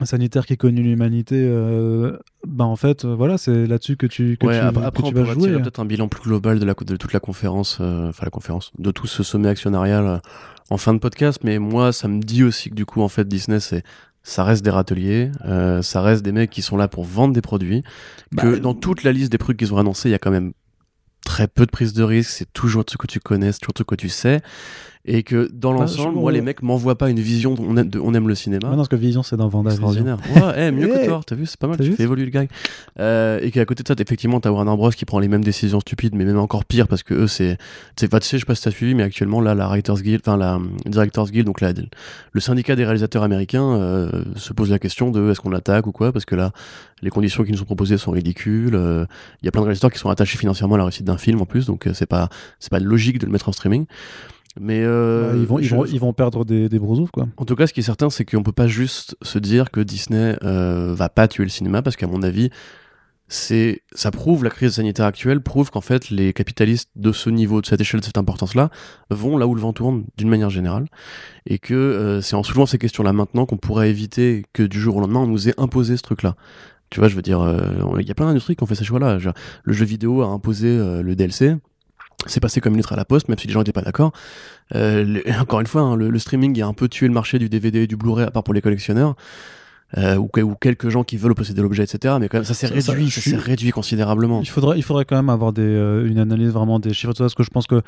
sanitaire qui connue l'humanité, euh, bah en fait, voilà, c'est là-dessus que tu, que
Ouais,
tu,
après,
que
après,
tu vas jouer.
peut-être un bilan plus global de, la, de toute la conférence, euh, enfin la conférence, de tout ce sommet actionnarial euh, en fin de podcast, mais moi ça me dit aussi que du coup en fait Disney c'est ça reste des râteliers, euh, ça reste des mecs qui sont là pour vendre des produits, que
Bah,
dans toute la liste des trucs qu'ils ont annoncés, il y a quand même très peu de prise de risque, c'est toujours un truc que tu connais, c'est toujours un truc que tu sais, et que dans
Bah,
l'ensemble, moi les mecs m'envoient pas une vision, dont on aime, de, on aime le cinéma.
Ah non, parce que Vision, c'est dans Vanda Vision.
Extraordinaire. Ouais, eh, mieux (laughs)
Eh,
que toi, t'as vu, c'est pas mal, tu fais évoluer le gag. Euh, et qu'à côté de ça, effectivement, t'as Warner Bros qui prend les mêmes décisions stupides, mais même encore pire parce que eux, c'est. c'est pas, tu sais, je sais pas si t'as suivi, mais actuellement, là, la Writers Guild, enfin, la hum, Directors Guild, donc la, le syndicat des réalisateurs américains, euh, se pose la question de est-ce qu'on attaque ou quoi, parce que là, les conditions qui nous sont proposées sont ridicules. euh, Il y a plein de réalisateurs qui sont attachés financièrement à la réussite d'un film en plus, donc euh, c'est pas, c'est pas logique de le mettre en streaming. Mais euh,
Ouais, ils, vont, ils,
je-
vont, ils vont perdre des, des quoi.
en tout cas, ce qui est certain, c'est qu'on peut pas juste se dire que Disney euh, va pas tuer le cinéma, parce qu'à mon avis, c'est ça prouve la crise sanitaire actuelle prouve qu'en fait les capitalistes de ce niveau, de cette échelle, de cette importance-là, vont là où le vent tourne d'une manière générale, et que euh, c'est en soulevant ces questions-là maintenant qu'on pourrait éviter que du jour au lendemain on nous ait imposé ce truc-là. Tu vois, je veux dire, euh, il y a plein d'industries qui ont fait ces choix-là. Le jeu vidéo a imposé le DLC. C'est passé comme une lettre à la poste, même si les gens n'étaient pas d'accord. Euh, le- (laughs) encore une fois, hein, le, le streaming a un peu tué le marché du DVD et du Blu-ray, à part pour les collectionneurs. Euh, ou, que- ou quelques gens qui veulent posséder l'objet, etc. Mais quand même, ça s'est
Ça- ça,
réduit, ça s'est réduit considérablement.
Il faudrait, il faudrait quand même avoir des, euh, une analyse vraiment des chiffres, tout ça, parce que je pense que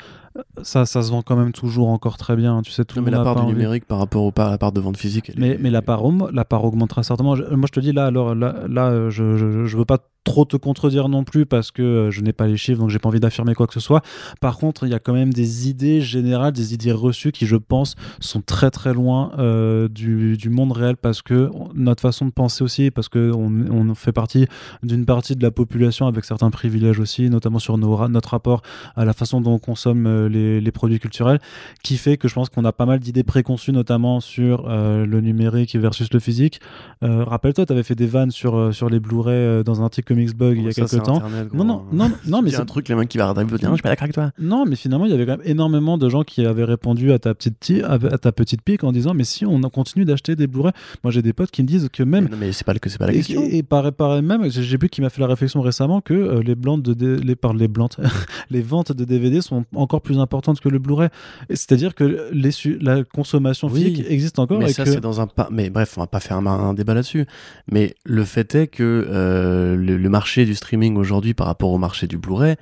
ça, ça se vend quand même toujours encore très bien. Tu sais, tout
Non, mais la part du numérique par rapport au, par, à la part de vente physique. elle
Mais,
est-
mais la, part, la part augmentera certainement. Je- moi, je te dis là, alors là, là je, je, je veux pas trop te contredire non plus parce que euh, je n'ai pas les chiffres donc j'ai pas envie d'affirmer quoi que ce soit. Par contre, il y a quand même des idées générales, des idées reçues qui, je pense, sont très très loin euh, du, du, monde réel parce que notre façon de penser aussi, parce que on, fait partie d'une partie de la population avec certains privilèges aussi, notamment sur nos, notre rapport à la façon dont on consomme euh, les, les produits culturels, qui fait que je pense qu'on a pas mal d'idées préconçues, notamment sur le numérique versus le physique. Rappelle-toi, tu avais fait des vannes sur, sur les Blu-ray dans un article Comicsbug il y a quelques temps.
non,
non, non, (laughs) non, mais
c'est un truc, les mecs qui va regarder, je suis pas d'accord avec toi.
Non, mais finalement, il y avait quand même énormément de gens qui avaient répondu à ta petite, à ta petite pique en disant, mais si on continue d'acheter des Blu-ray, moi j'ai des potes qui me disent que même.
Mais non, mais c'est pas, que c'est pas la question.
Et, pareil, pareil, même, j'ai vu qui m'a fait la réflexion récemment que euh, les blancs de les, par les blancs, (laughs) les ventes de DVD sont encore plus importantes que le Blu-ray. C'est-à-dire que les la consommation physique existe encore.
Mais
et
ça,
que...
c'est dans un. Mais bref, on va pas faire un, débat là-dessus. Mais le fait est que euh, le, le marché du streaming aujourd'hui par rapport au marché du Blu-ray.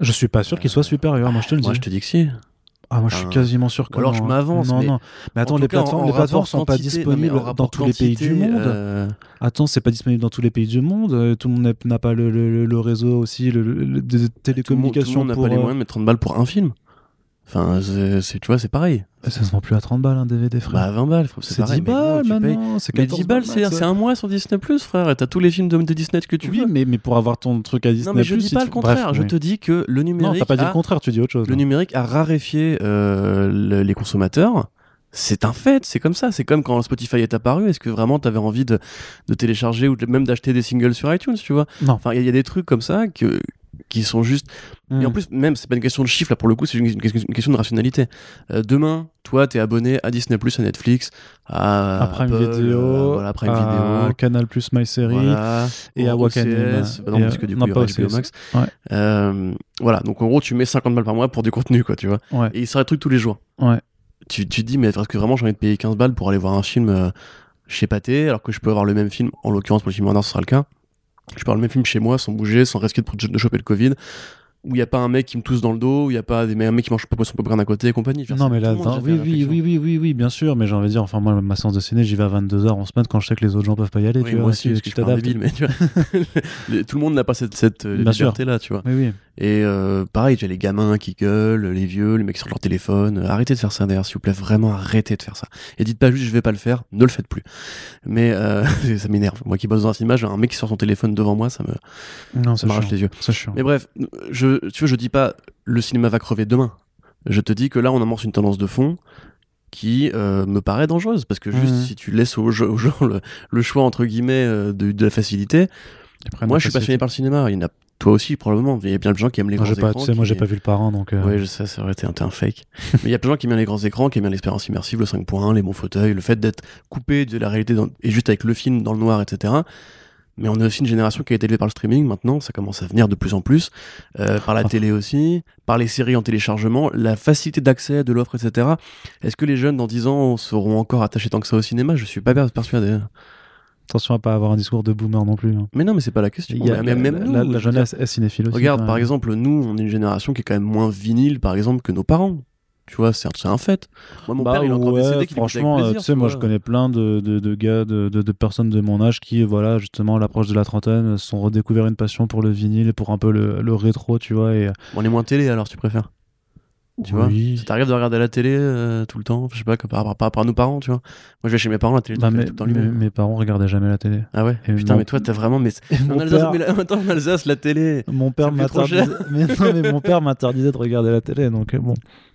Je suis pas sûr qu'il soit supérieur, moi je te le dis.
Moi je te dis que si.
Ah, moi je suis quasiment sûr que.
alors je m'avance.
Non,
mais...
non. Mais attends, les plateformes, les plateformes sont pas disponibles dans tous les pays du monde.
Euh...
Attends, c'est pas disponible dans tous les pays du monde. Euh, tout le monde n'a pas le, le, le, réseau aussi, le, des télécommunications.
Tout le monde n'a pas les moyens de mettre 30 balles pour un film. Enfin, c'est, tu vois, c'est pareil.
Ça se vend plus à 30 balles un DVD, frère.
Bah, 20 balles,
c'est, c'est 10 balles maintenant.
C'est 10 balles, c'est, c'est un mois sur Disney, frère. Et t'as tous les films de, de Disney que tu
oui,
veux.
mais, mais pour avoir ton truc à Disney.
Non, mais je dis pas le contraire.
Bref,
je
oui.
te dis que le numérique.
Non, t'as pas dit
a...
le contraire, tu dis autre chose.
Le numérique a raréfié euh, le, les consommateurs. C'est un fait, c'est comme ça. C'est comme quand Spotify est apparu. Est-ce que vraiment t'avais envie de, de télécharger ou de, même d'acheter des singles sur iTunes, tu vois?
Non.
Enfin, il y, y, a des trucs comme ça que qui sont juste.
Hmm.
Et en plus, même, c'est pas une question de chiffres, là, pour le coup, c'est une, une, question de rationalité. Euh, demain, toi, t'es abonné à Disney, à Netflix, à,
à Prime
Apple,
Video,
à, voilà, Prime
à
Video,
Canal Plus My Série,
voilà,
et à Wakanim.
Bah non, parce que du coup, il y aura HBO Max.
Ouais.
Euh, voilà, donc en gros, tu mets 50 balles par mois pour du contenu, quoi, tu vois.
Ouais.
Et il sort des trucs tous les jours.
Ouais.
Tu, tu te dis, mais est-ce que vraiment j'ai envie de payer 15 balles pour aller voir un film euh, chez Pathé, alors que je peux avoir le même film, en l'occurrence pour le film Warner, ce sera le cas. Je peux avoir le même film chez moi sans bouger, sans risquer de choper le Covid où il n'y a pas un mec qui me tousse dans le dos, où il n'y a pas des, un mec qui mange pas son popcorn à côté et compagnie.
non, mais là, oui, oui, oui, oui, oui, bien sûr, mais j'ai envie de dire, enfin, moi, ma séance de ciné, j'y vais à 22h en semaine quand je sais que les autres gens peuvent pas y aller.
Oui,
tu
moi
vois,
aussi, parce que je suis un débile, mais tu vois, (laughs) tout le monde n'a pas cette, cette liberté-là, tu vois.
Oui, oui.
Et euh, pareil, j'ai les gamins qui gueulent, les vieux, les mecs sur leur téléphone. Arrêtez de faire ça d'ailleurs, s'il vous plaît, vraiment arrêtez de faire ça. Et dites pas juste je vais pas le faire, ne le faites plus. Mais euh, (laughs) ça m'énerve. Moi qui bosse dans un cinéma, j'ai un mec qui sort son téléphone devant moi, ça me
non,
ça m'arrache les yeux.
Chiant.
Mais bref, je, tu vois, je dis pas le cinéma va crever demain. Je te dis que là, on amorce une tendance de fond qui euh, me paraît dangereuse parce que juste
Mmh.
si tu laisses aux, gens le, le, choix entre guillemets euh, de, de la facilité, moi je suis passionné par le cinéma. Il y en a toi aussi probablement. Il y a bien de gens qui aiment les
moi,
grands
pas,
écrans.
Tu sais, moi j'ai pas vu le parrain donc. Euh...
Ouais, je sais, ça aurait été un, un fake. (laughs) Mais il y a plein de gens qui aiment les grands écrans, qui aiment l'expérience immersive, le 5.1, les bons fauteuils, le fait d'être coupé de la réalité dans... et juste avec le film dans le noir, etc. Mais on a aussi une génération qui a été élevée par le streaming maintenant, ça commence à venir de plus en plus, euh, par la télé aussi, par les séries en téléchargement, la facilité d'accès de l'offre, etc. Est-ce que les jeunes dans 10 ans seront encore attachés tant que ça au cinéma? Je suis pas persuadé.
Attention à pas avoir un discours de boomer non plus. Hein.
Mais non, mais c'est pas la question.
Il y a,
même,
la,
nous,
la, la jeunesse est cinéphile aussi.
Regarde, par exemple, nous, on est une génération qui est quand même moins vinyle, par exemple, que nos parents. Tu vois, c'est un fait. Moi, mon
bah,
père, il a encore
ouais,
qui
Franchement,
plaisir,
tu sais, moi, je connais plein de, de, de gars, de, de, personnes de mon âge qui, voilà, justement, à l'approche de la trentaine, se sont redécouvert une passion pour le vinyle et pour un peu le, le rétro, tu vois. Et...
On est moins télé, alors, tu préfères? Tu
oui.
vois ça t'arrive de regarder la télé euh, tout le temps? Je sais pas par rapport, par rapport à nos parents tu vois. Moi je vais chez mes parents la télé
bah,
tout le temps
mes, mes parents regardaient jamais la télé.
Ah ouais? Et putain
mon...
mais toi t'as vraiment mais en Alsace
père...
mais la... (laughs) attends en Alsace la télé
mon père m'interdisait (laughs) mais non mais mon père m'interdisait de regarder la télé donc bon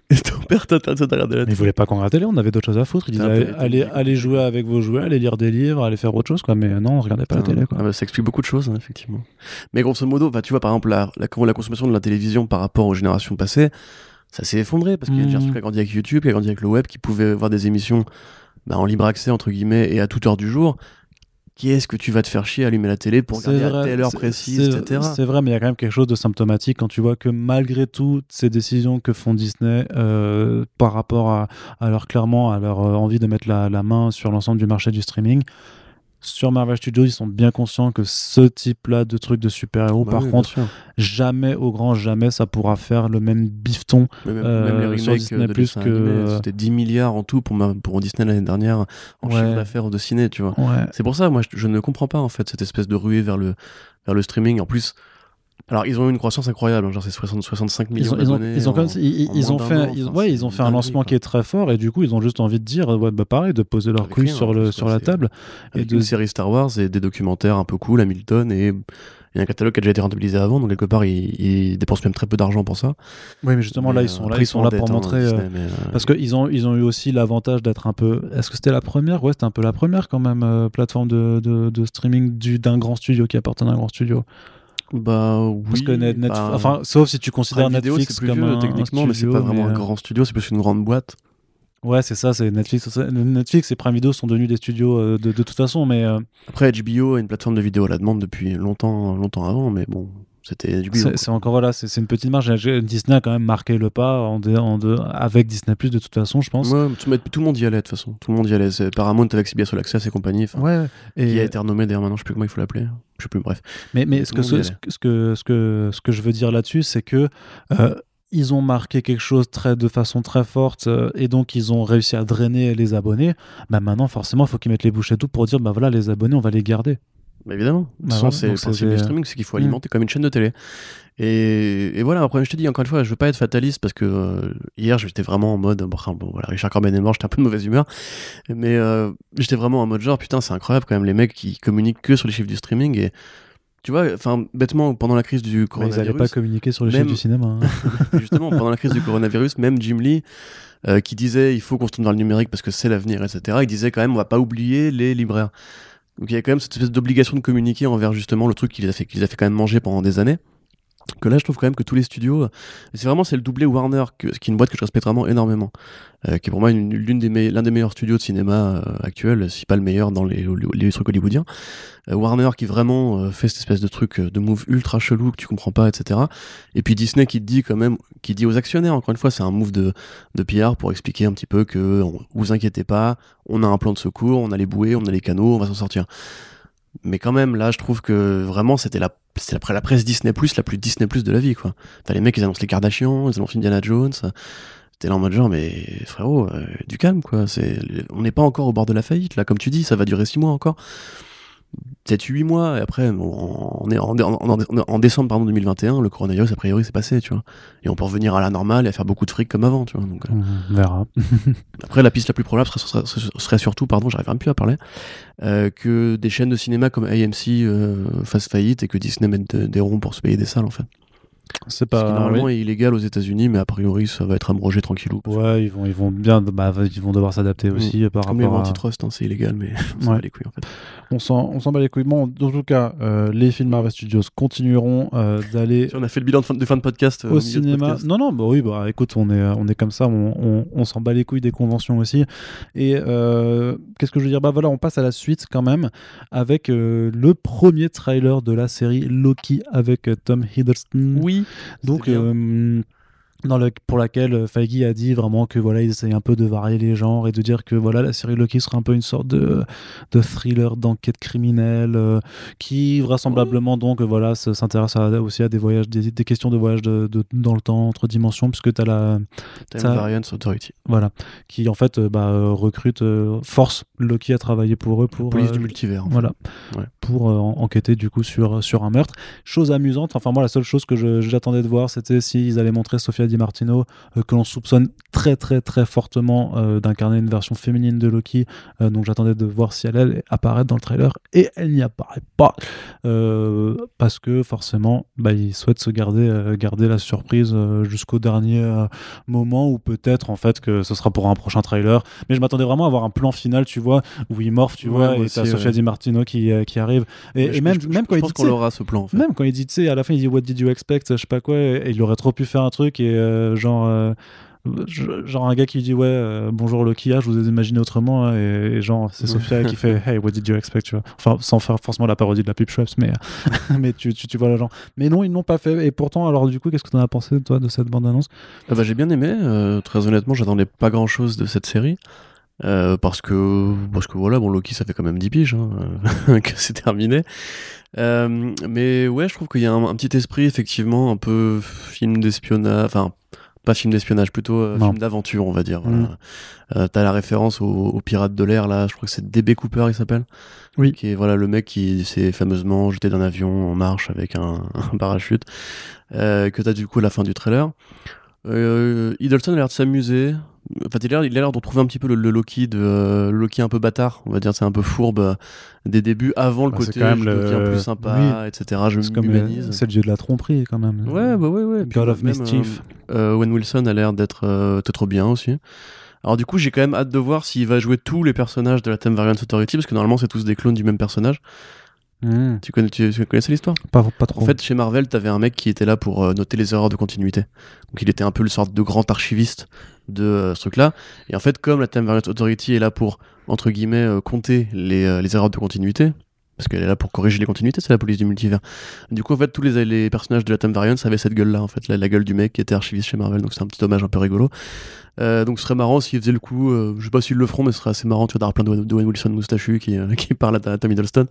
(laughs)
ton père de regarder la télé
mais il voulait pas qu'on regarde la télé on avait d'autres choses à foutre. Il disait allez, allez, allez, jouer avec vos jouets allez lire des livres allez faire autre chose quoi. Mais non on regardait pas la télé quoi.
Ah bah, ça explique beaucoup de choses hein, effectivement. Mais grosso modo bah, tu vois par exemple la, la, la consommation de la télévision par rapport aux générations passées ça s'est effondré parce qu'il y a une génération qui a grandi avec YouTube, qui a grandi avec le web, qui pouvait voir des émissions bah, en libre accès entre guillemets et à toute heure du jour. Qui est-ce que tu vas te faire chier à allumer la télé pour regarder
vrai,
à telle heure précise, etc.
C'est vrai, mais il y a quand même quelque chose de symptomatique quand tu vois que malgré toutes ces décisions que font Disney euh, par rapport à, à, leur clairement à leur euh, envie de mettre la, la main sur l'ensemble du marché du streaming, sur Marvel Studios, ils sont bien conscients que ce type-là de trucs de super-héros,
Bah
par
oui,
contre, jamais, au grand jamais, ça pourra faire le même bifton.
Même,
euh,
même
sur Disney+, que-
c'était 10 milliards en tout pour, ma- pour Disney l'année dernière en
Ouais.
chiffre d'affaires de ciné, tu vois.
Ouais.
C'est pour ça, moi, je, je ne comprends pas en fait cette espèce de ruée vers le, vers le streaming. En plus, alors ils ont eu une croissance incroyable, hein, genre c'est 60, 65 millions
Ils ont, ils ont, quand ils, ont fait, ouais, ils ont
une
fait un lancement qui est très fort et du coup, ils ont juste envie de dire, ouais, bah pareil, de poser leur
en
sur, le,
plus,
sur la table.
Avec
et
une
de-
série Star Wars et des documentaires un peu cool, Hamilton et et un catalogue qui a déjà été rentabilisé avant, donc quelque part ils, ils dépensent même très peu d'argent pour ça.
Oui, mais justement, là, ils sont
euh,
là, ils sont là pour
hein,
montrer. euh,
euh,
Parce qu'ils ont, ils ont eu aussi l'avantage d'être un peu. Est-ce que c'était la première? Ouais, c'était un peu la première quand même euh, plateforme de, de, de streaming du- d'un grand studio qui appartenait à un grand studio.
Bah oui.
Parce que
bah,
enfin, sauf si tu considères Netflix
plus
comme
vieux,
un,
techniquement,
un
mais c'est pas vraiment
mais,
un
euh,
grand studio, c'est plus une grande boîte.
Ouais, c'est ça. C'est Netflix. Netflix et Prime Video sont devenus des studios euh, de, de toute façon, mais euh,
Après, HBO est une plateforme de vidéo à la demande depuis longtemps, longtemps avant, mais bon, c'était HBO.
c'est encore voilà, c'est une petite marge. Disney a quand même marqué le pas en dé- en de- avec Disney Plus de toute façon, je pense.
Ouais, tout, tout le monde y allait de toute façon. Tout le monde y allait. Paramount avec CBS All Access et compagnie.
Ouais. Et
Qui a été renommé d'ailleurs maintenant, je sais plus comment il faut l'appeler. Je sais plus, bref.
Mais, mais
Tout
ce, que, ce, que, ce, que, ce que je veux dire là-dessus, c'est que euh, ils ont marqué quelque chose très, de façon très forte euh, et donc ils ont réussi à drainer les abonnés. Bah maintenant, forcément, il faut qu'ils mettent les bouchées doubles pour dire bah voilà, les abonnés, on va les garder.
Bah, évidemment. De
Bah
toute façon,
voilà,
c'est le principe du
c'est-
streaming, c'est qu'il faut
Mm.
alimenter comme une chaîne de télé. Et, et voilà, après, je te dis, encore une fois, je veux pas être fataliste parce que euh, hier, j'étais vraiment en mode, bon, bon, voilà, Richard Corben est mort, j'étais un peu de mauvaise humeur. Mais euh, j'étais vraiment en mode genre, putain, c'est incroyable quand même, les mecs qui communiquent que sur les chiffres du streaming. Et tu vois, enfin, bêtement, pendant la crise du
Mais ils n'allaient
coronavirus,
pas communiquer sur les
même-
chiffres du cinéma. hein. (laughs)
justement, pendant la crise du coronavirus, même Jim Lee, euh, qui disait il faut qu'on se tourne vers le numérique parce que c'est l'avenir, etc., il disait quand même on va pas oublier les libraires. Donc il y a quand même cette espèce d'obligation de communiquer envers justement le truc qui les a fait, qui les a fait quand même manger pendant des années. Que là, je trouve quand même que tous les studios, c'est vraiment c'est le doublé Warner, que, qui est une boîte que je respecte vraiment énormément, euh, qui est pour moi une- l'une des l'un des meilleurs studios de cinéma euh, actuels, si pas le meilleur dans les, les trucs hollywoodiens. Euh, Warner qui vraiment euh, fait cette espèce de truc euh, de move ultra chelou que tu comprends pas, etc. Et puis Disney qui dit quand même, qui dit aux actionnaires, encore une fois, c'est un move de, de PR pour expliquer un petit peu que on- vous inquiétez pas, on a un plan de secours, on a les bouées, on a les canaux, on va s'en sortir. Mais quand même, là, je trouve que vraiment, c'était la, la, la presse Disney la plus Disney de la vie, quoi. T'as les mecs, ils annoncent les Kardashians, ils annoncent Indiana Jones. T'es là en mode genre, mais frérot, euh, du calme, quoi. On n'est pas encore au bord de la faillite, là, comme tu dis, ça va durer six mois encore. Peut-être 8 mois, et après, on est en, en- en- en décembre pardon, 2021, le coronavirus, a priori, c'est passé, tu vois. Et on peut revenir à la normale et à faire beaucoup de fric comme avant, tu vois. Donc, euh,
On verra. (laughs)
après, la piste la plus probable serait, serait- serait surtout, pardon, j'arrive même plus à parler, euh, que des chaînes de cinéma comme AMC euh, fassent faillite et que Disney mette de- des ronds pour se payer des salles, en fait.
C'est
Ce
pas.
qui normalement
oui.
est illégal aux États-Unis, mais a priori, ça va être abrogé tranquillou.
Ouais, ils vont, ils vont bien, bah, ils vont devoir s'adapter aussi euh, par
Comme les
rapport
antitrust, hein, c'est illégal, mais (laughs) on s'en
Ouais.
bat les couilles, en fait.
On s'en, on s'en bat les couilles. Bon, dans tout cas, euh, les films Marvel Studios continueront euh, d'aller
Si on a fait le bilan de fin de, fin de podcast. euh,
au cinéma.
podcast.
Non, non, bah oui, bah écoute, on est, on est comme ça, on, on, on s'en bat les couilles des conventions aussi. Et euh, qu'est-ce que je veux dire? Bah voilà, on passe à la suite quand même avec euh, le premier trailer de la série Loki avec euh, Tom Hiddleston.
Oui.
Donc, euh, dans le, pour laquelle euh, Feige a dit vraiment que voilà, ils essayent un peu de varier les genres et de dire que voilà, la série Loki sera un peu une sorte de, de thriller d'enquête criminelle euh, qui vraisemblablement donc euh, voilà se- s'intéresse aussi à des voyages, des, des questions de voyage de, de- dans le temps entre dimensions puisque tu as la
Time Variance Authority.
voilà qui en fait euh, bah, recrute force Loki à travailler pour eux pour
Police
euh,
du multivers. en fait.
voilà.
Ouais.
Pour euh, en- enquêter du coup sur, sur un meurtre. Chose amusante, enfin moi la seule chose que j'attendais de voir c'était s'ils allaient montrer Sofia Di Martino, euh, que l'on soupçonne très très très fortement euh, d'incarner une version féminine de Loki. Euh, donc j'attendais de voir si elle allait apparaître dans le trailer et elle n'y apparaît pas. Parce que forcément bah, ils souhaitent se garder, garder la surprise jusqu'au dernier moment ou peut-être en fait que ce sera pour un prochain trailer. Mais je m'attendais vraiment à avoir un plan final, tu vois, où il morphe, tu
Ouais,
vois, et t'as Sofia
ouais.
Di Martino qui, qui arrive. Et, même,
je-
même
je
quand il dit,
qu'on aura ce plan, en fait.
même quand il dit, tu sais, à la fin, il dit What did you expect? Je sais pas quoi. Et, il aurait trop pu faire un truc et euh, genre. euh, genre un gars qui dit ouais euh, bonjour Loki ah, je vous ai imaginé autrement hein, et, et genre c'est Sofia qui fait hey what did you expect tu vois enfin sans faire forcément la parodie de la pub Schweppes mais (laughs) mais tu, tu, tu vois le genre mais non ils l'ont pas fait et pourtant alors du coup qu'est-ce que t'en as pensé toi de cette bande annonce
Ah bah, j'ai bien aimé. très honnêtement, j'attendais pas grand-chose de cette série. Euh, parce que parce que voilà bon Loki ça fait quand même 10 piges hein, euh, (laughs) que c'est terminé euh, mais ouais je trouve qu'il y a un, un petit esprit effectivement un peu film d'espionnage enfin pas film d'espionnage plutôt euh, film d'aventure on va dire
Mm.
t'as la référence au, au pirate de l'air là je crois que c'est DB Cooper il s'appelle
Oui.
qui est voilà le mec qui s'est fameusement jeté d'un avion en marche avec un, (laughs) un parachute que t'as du coup à la fin du trailer euh, Hiddleston a l'air de s'amuser. Enfin, il a l'air- de retrouver un petit peu le, le Loki de euh, Loki un peu bâtard, on va dire, c'est un peu fourbe euh, des débuts, avant le
Bah,
côté
quand même le-
plus sympa, etc. Je m'humanise.
c'est le dieu de la tromperie quand même.
Ouais, bah ouais, ouais. Puis
God of
même,
Mischief.
euh, euh, Owen Wilson a l'air d'être d'être bien aussi. Alors du coup, j'ai quand même hâte de voir s'il va jouer tous les personnages de la Theme Variance Authority, parce que normalement, c'est tous des clones du même personnage.
Mmh.
Tu, connais, tu, tu connaissais l'histoire?
Pas, pas trop.
En fait, chez Marvel, t'avais un mec qui était là pour euh, noter les erreurs de continuité. Donc, il était un peu le sorte de grand archiviste de euh, ce truc-là. Et en fait, comme la Time Variance Authority est là pour, entre guillemets, euh, compter les, euh, les erreurs de continuité, parce qu'elle est là pour corriger les continuités, c'est la police du multivers. Du coup, en fait, tous les, les personnages de la Time Variance avaient cette gueule-là, en fait, la, la gueule du mec qui était archiviste chez Marvel. Donc, c'est un petit hommage un peu rigolo. Donc, ce serait marrant s'ils faisaient le coup. je sais pas s'ils le feront, mais ce serait assez marrant, tu vois, d'avoir plein de d'Owen Wilson moustachu qui, (laughs) qui parle à, à Tom Hiddleston.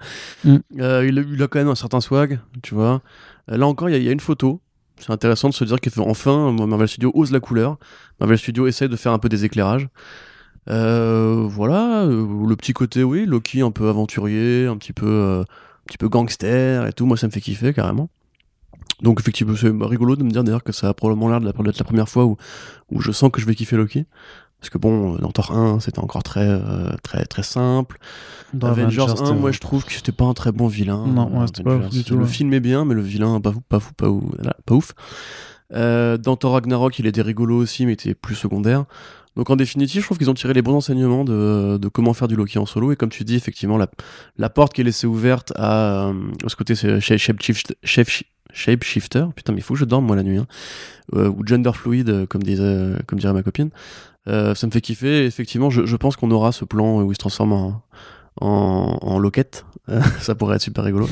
Mm.
Il, a, il a quand même un certain swag, tu vois. Là encore, il y, a- il y a une photo. C'est intéressant de se dire qu'enfin, Marvel Studios ose la couleur. Marvel Studios essaye de faire un peu des éclairages. Euh, voilà, le petit côté, oui, Loki un peu aventurier, un petit peu, euh, un petit peu gangster et tout. Moi, ça me fait kiffer carrément. Donc, effectivement, c'est rigolo de me dire d'ailleurs que ça a probablement l'air d'être la première fois où, où je sens que je vais kiffer Loki. Parce que bon, euh, dans Thor 1, c'était encore très, euh, très, très simple.
Dans
Avengers, 1,
c'était-
moi je trouve que c'était pas un très bon vilain.
Non, ouais, c'était pas ouf du tout,
Le
ouais.
film est bien, mais le vilain, pas fou, pas fou, pas ouf. pas ouf. Euh, dans Thor Ragnarok, il était rigolo aussi, mais était plus secondaire. Donc en définitive, je trouve qu'ils ont tiré les bons enseignements de, de comment faire du Loki en solo. Et comme tu dis, effectivement, la, la porte qui est laissée ouverte à, euh, à ce côté c'est shape, shapeshift- shape- shapeshifter. Putain, mais il faut que je dorme moi la nuit. hein. Euh, ou gender fluid, comme, disait, comme dirait ma copine. Euh, ça me fait kiffer. Effectivement, je, je pense qu'on aura ce plan où il se transforme en, en, en loquette. (laughs) Ça pourrait être super rigolo.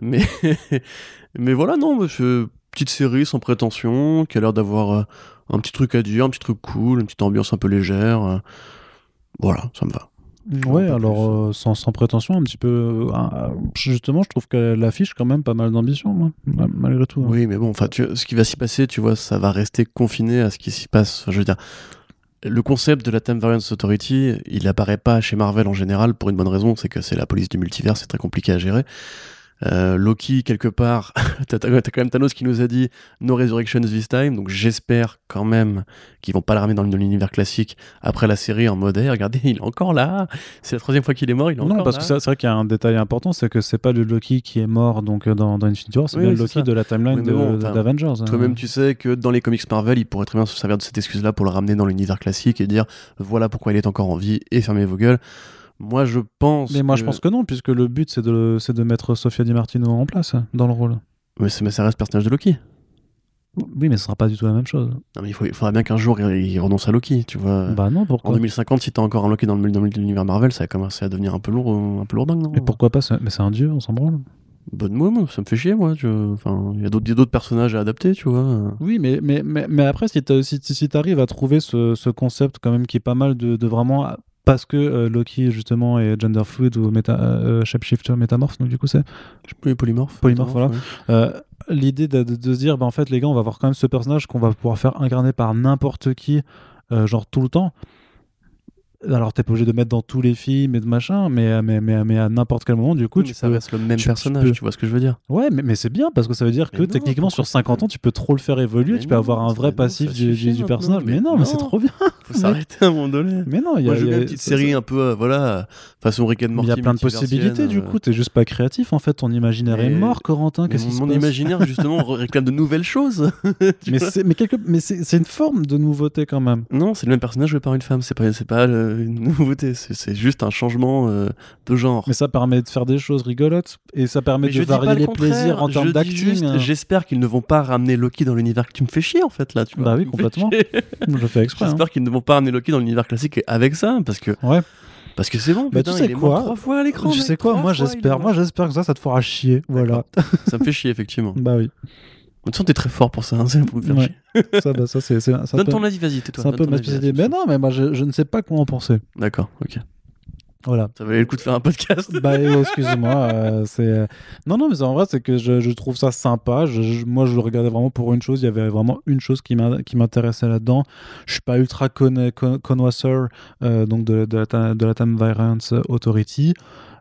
Mais, (laughs) mais voilà, non, monsieur, petite série sans prétention, qui a l'air d'avoir euh, un petit truc à dire, un petit truc cool, une petite ambiance un peu légère. euh. voilà, ça me va.
Ouais, alors euh, sans, sans prétention, un petit peu. euh, justement, je trouve qu'elle affiche quand même pas mal d'ambition, moi, ma- malgré tout. hein.
Oui, mais bon, enfin, tu- ce qui va s'y passer, tu vois, ça va rester confiné à ce qui s'y passe. Enfin, je veux dire, le concept de la Time Variance Authority, il apparaît pas chez Marvel en général pour une bonne raison, c'est que c'est la police du multivers, c'est très compliqué à gérer. Euh, Loki, quelque part, (laughs) t'as quand même Thanos qui nous a dit No Resurrections this time, donc j'espère quand même qu'ils vont pas le ramener dans l'univers classique après la série en mode, Hey, regardez, (laughs) il est encore là, c'est la troisième fois qu'il est mort, il est encore
Non, parce
là.
que c'est vrai qu'il y a un détail important, c'est que c'est pas le Loki qui est mort donc euh, dans, dans Infinity War, c'est
Oui,
bien le Loki
ça.
de la timeline
bon,
d'Avengers. hein.
Toi-même, tu sais que dans les comics Marvel, il pourrait très bien se servir de cette excuse-là pour le ramener dans l'univers classique et dire voilà pourquoi il est encore en vie et fermez vos gueules. Moi, je pense.
Mais moi, je pense que non, puisque le but, c'est de, c'est de mettre Sofia Di Martino en place dans le rôle.
Mais, c'est- mais ça reste le personnage de Loki.
Oui, mais ce sera pas du tout la même chose.
Non, mais il, faut, il faudra bien qu'un jour il, il renonce à Loki, tu vois.
Bah non,
en
pourquoi
2050, si t'as encore un Loki dans le- dans l'univers Marvel, ça va commencer à devenir un peu lourd, un peu lourdingue, non?
Et pourquoi pas Mais c'est un dieu, on s'en branle.
Bonne mot, moi, ça me fait chier, moi. tu vois. Enfin, il y a d'autres personnages à adapter, tu vois.
Oui, mais, mais, mais, mais après, si tu si, si t'arrives à trouver ce, ce concept quand même qui est pas mal de, de vraiment. Parce que euh, Loki, justement, est gender fluid ou méta, euh, shapeshifter métamorphe, donc du coup, c'est.
Plus, polymorphe.
Polymorphe, voilà.
ouais.
Euh, L'idée de, de- de se dire, bah, en fait, les gars, on va avoir quand même ce personnage qu'on va pouvoir faire incarner par n'importe qui, euh, genre tout le temps. Alors, t'es pas obligé de mettre dans tous les films et de machin, mais, mais, mais, mais à n'importe quel moment, du coup,
Oui,
tu
ça
peux.
reste le même
tu- tu
personnage,
peux-
tu vois ce que je veux dire.
Ouais, mais, mais c'est bien parce que ça veut dire que
non,
techniquement, sur 50 ans, tu peux trop le faire évoluer,
Mais
tu peux
non,
avoir un vrai passif du, du-
maintenant,
personnage. Mais, non, mais c'est trop bien. (laughs)
Faut s'arrêter à un moment donné.
Mais non, il y a,
Moi,
y a-
une petite série un peu, euh, voilà, façon Rick and Morty.
il y a plein de possibilités du
euh,
coup, t'es juste pas créatif en fait, ton imaginaire est mort, Corentin.
mon imaginaire, justement, (laughs) réclame de nouvelles choses. (laughs)
Mais c'est une forme de nouveauté quand même.
non, c'est le même personnage joué par une femme. C'est pas, euh, une (laughs) nouveauté. C'est juste un changement euh, de genre.
Mais ça permet de faire des choses rigolotes et ça permet
Mais
de varier
le
les
contraire,
plaisirs en
je
termes d'acting. hein.
J'espère qu'ils ne vont pas ramener Loki dans l'univers que tu me fais chier en fait là. Tu vois.
Bah oui, (laughs) complètement.
chier.
Je fais exprès. hein.
J'espère qu'ils ne vont pas ramener Loki dans l'univers classique avec ça parce que
Ouais.
parce que c'est bon.
Bah,
putain,
tu sais
il est mort
quoi
trois fois à l'écran.
Tu
mec,
sais quoi Moi j'espère, moi j'espère que ça, ça te fera chier. Voilà.
Ça me fait chier effectivement. (laughs)
bah oui.
De toute façon, t'es très fort pour ça, hein, (laughs) c'est pour me faire
Ouais.
chier.
ça, bah, ça c'est c'est- c'est un
Donne
peu,
ton avis, vas-y, tais-toi.
c'est un peu ma spécialité. Mais non, mais moi je, je ne sais pas quoi en penser.
D'accord, ok.
Voilà.
Ça valait le coup de faire un podcast.
bah euh, excuse-moi euh, c'est euh, non non mais en vrai c'est que je, je trouve ça sympa je, moi je le regardais vraiment pour une chose il y avait vraiment une chose qui m'intéressait là-dedans je suis pas ultra con- connoisseur euh, donc de, de la de la Time Variance Authority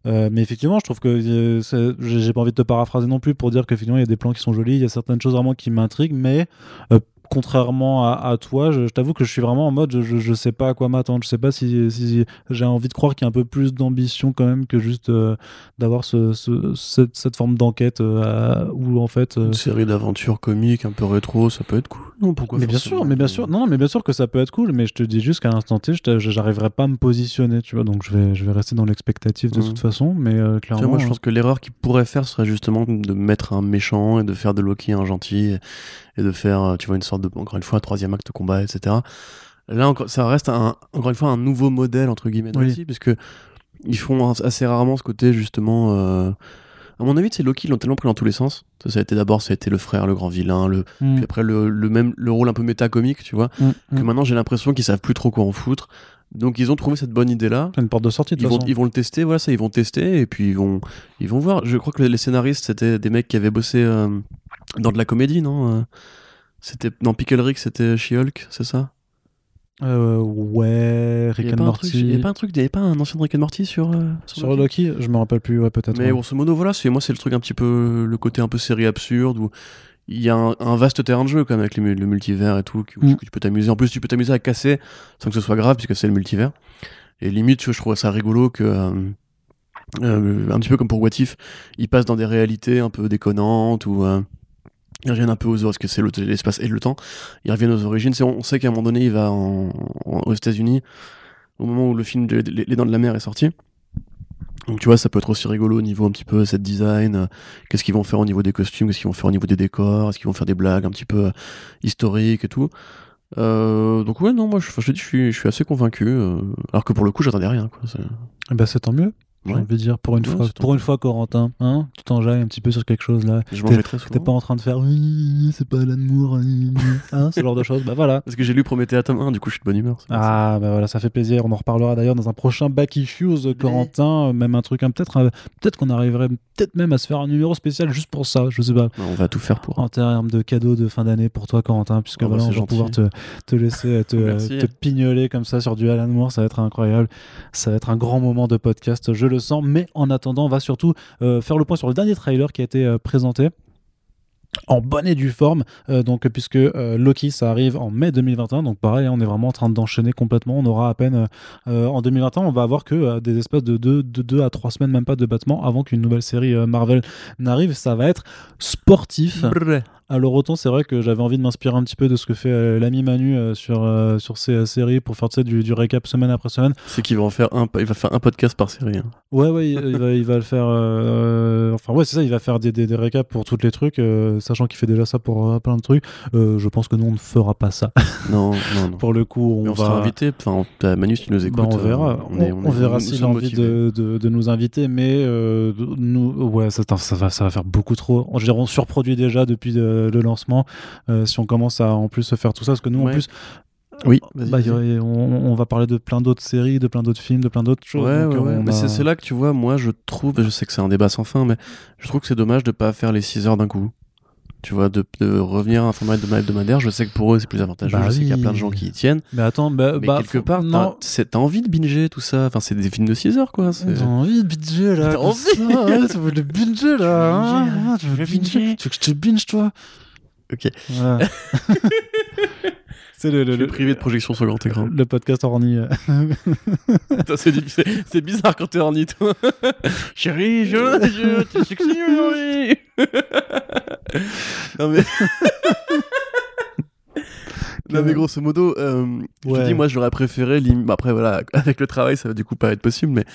Euh, mais effectivement je trouve que euh, j'ai pas envie de te paraphraser non plus pour dire qu'effectivement il y a des plans qui sont jolis il y a certaines choses vraiment qui m'intriguent mais euh, contrairement à, à toi, je, je t'avoue que je suis vraiment en mode, je, je, sais pas à quoi m'attendre. Je sais pas si, si j'ai envie de croire qu'il y a un peu plus d'ambition quand même que juste euh, d'avoir ce, ce- cette, cette forme d'enquête euh, où en fait. euh,
Une série d'aventures comiques un peu rétro, ça peut être cool. Non, pourquoi
mais bien sûr, mais bien sûr, non, mais bien sûr que ça peut être cool, mais je te dis juste qu'à l'instant T, j'arriverai pas à me positionner, tu vois, donc je vais, je vais rester dans l'expectative de
Mhm.
toute façon, mais clairement.
moi, je pense que l'erreur qu'il pourrait faire serait justement de mettre un méchant et de faire de Loki un gentil et, et de faire, euh, tu vois, une sorte de, encore une fois, troisième acte combat, etc. Là, encore, ça reste un, encore une fois un nouveau modèle, entre guillemets,
Oui.
aussi, puisque ils font assez rarement ce côté, justement. euh, À mon avis, c'est Loki, ils l'ont tellement pris dans tous les sens. Ça, ça a été d'abord, ça a été le frère, le grand vilain, le,
Mm,
puis après le, le même, le rôle un peu méta-comique, tu vois.
mm,
Que
mm.
maintenant, j'ai l'impression qu'ils savent plus trop quoi en foutre. Donc, ils ont trouvé cette bonne idée-là.
C'est une porte de sortie de
Ils vont, ils vont le tester, voilà, ça, ils vont tester et puis ils vont, ils vont voir. Je crois que les scénaristes, c'était des mecs qui avaient bossé euh, dans de la comédie, non euh, C'était dans Pickle Rick, c'était She-Hulk, c'est ça?
Euh, ouais, Rick and
truc, il y
Morty.
a pas un truc, il pas un ancien Rick and Morty sur, euh,
Sur Loki, je me rappelle plus, ouais, peut-être.
Mais
ouais.
grosso modo, voilà, c'est moi, c'est le truc un petit peu, le côté un peu série absurde où il y a un, un vaste terrain de jeu quand même avec les le multivers et tout, où
Mm.
tu peux t'amuser. En plus, tu peux t'amuser à casser sans que ce soit grave puisque c'est le multivers. Et limite, je trouve ça rigolo que, euh, euh, un petit peu comme pour What If, ils passent dans des réalités un peu déconnantes ou euh, ils reviennent un peu aux parce que c'est le- l'espace et le temps. Ils reviennent aux origines. On sait qu'à un moment donné, il va en- en- aux États-Unis au moment où le film de- Les Dents de la Mer est sorti. Donc tu vois, ça peut être aussi rigolo au niveau un petit peu set design. euh, Qu'est-ce qu'ils vont faire au niveau des costumes Qu'est-ce qu'ils vont faire au niveau des décors Est-ce qu'ils vont faire des blagues un petit peu euh, historiques et tout Euh, Donc ouais, non, moi je, je je suis, assez convaincu. euh, alors que pour le coup, j'attendais rien. Quoi.
ben, c'est tant mieux. J'ai
Ouais.
envie de dire pour une
Ouais,
fois, pour une fois, Corentin, hein, tu t'enjailles un petit peu sur quelque chose là.
Je mangeais très
T'es pas en train de faire oui, c'est pas l'amour, (laughs) hein, ce genre de choses. Bah voilà.
Parce que j'ai lu Prométhée tome 1, du coup je suis de bonne humeur.
Ah bah voilà, ça fait plaisir. On en reparlera d'ailleurs dans un prochain Back Issues, Corentin. euh, Même un truc, hein, peut-être, peut-être qu'on arriverait peut-être même à se faire un numéro spécial juste pour ça. Je sais pas.
On va tout faire pour.
En termes de cadeaux de fin d'année pour toi, Corentin, puisque
Oh, bah,
voilà,
c'est
on va
gentil.
pouvoir te, te laisser euh, te, te pignoler comme ça sur du Alan Moore. Ça va être incroyable. Ça va être un grand moment de podcast, je le sens. Mais en attendant, on va surtout euh, faire le point sur le dernier trailer qui a été euh, présenté. En bonne et due forme, euh, donc puisque Loki ça arrive en mai 2021, donc pareil, hein, on est vraiment en train d'enchaîner complètement. On aura à peine en 2021, on va avoir que des espaces de 2 de deux à 3 semaines, même pas de battement, avant qu'une nouvelle série Marvel n'arrive. Ça va être sportif. Alors autant c'est vrai que j'avais envie de m'inspirer un petit peu de ce que fait euh, l'ami Manu euh, sur, euh, sur euh, séries pour faire du, du récap semaine après semaine.
C'est qu'il va en faire un, il va faire un podcast par série. hein.
Ouais ouais il, il va, il va le faire euh, enfin ouais c'est ça il va faire des, des, des récaps pour tous les trucs euh, sachant qu'il fait déjà ça pour euh, plein de trucs. Je pense que nous on ne fera pas ça.
Non, non, non. (laughs)
pour le coup on,
Mais on,
va
sera invité. Enfin, Manu, si tu nous écoutes.
Bah, on verra, on,
est-
on
est-
verra s'il a envie de, de, de nous inviter, mais nous, ouais, ça, ça, va, ça va faire beaucoup trop. Veux dire, on surproduit déjà depuis le lancement. Euh, si on commence à en plus faire tout ça, parce que nous, en plus,
Oui, vas-y,
bah, aurait- on, on va parler de plein d'autres séries, de plein d'autres films, de plein d'autres choses.
Ouais,
donc,
ouais,
euh, on
Mais
a-
c'est là que tu vois, moi je trouve, je sais que c'est un débat sans fin, mais je trouve que c'est dommage de pas faire les 6 heures d'un coup. Tu vois, de, de revenir à un format de hebdomadaire. Je sais que pour eux c'est plus avantageux.
Bah
je sais qu'il y a plein de gens qui y tiennent.
Mais attends, bah,
Mais
bah,
quelque
faut-
part,
non.
t'as envie de binger tout ça. Enfin, c'est des films de 6 heures quoi. c'est-
T'as envie de binger là
T'as envie
ouais, (laughs) Tu veux le binger là hein,
binger,
hein, Tu veux binger
binger.
Tu veux que je te binge toi?
Ok. (laughs) (laughs)
C'est le,
privé de projection sur grand écran.
le podcast orni. euh. (laughs)
C'est bizarre quand t'es orni, toi. (laughs) Chérie, je, je, t'es sexy aujourd'hui. (laughs) non mais. Non, mais grosso modo, euh, je
Ouais.
dis, moi, j'aurais préféré. lim- bah, après, voilà, (laughs) avec le travail, ça va du coup pas être possible, mais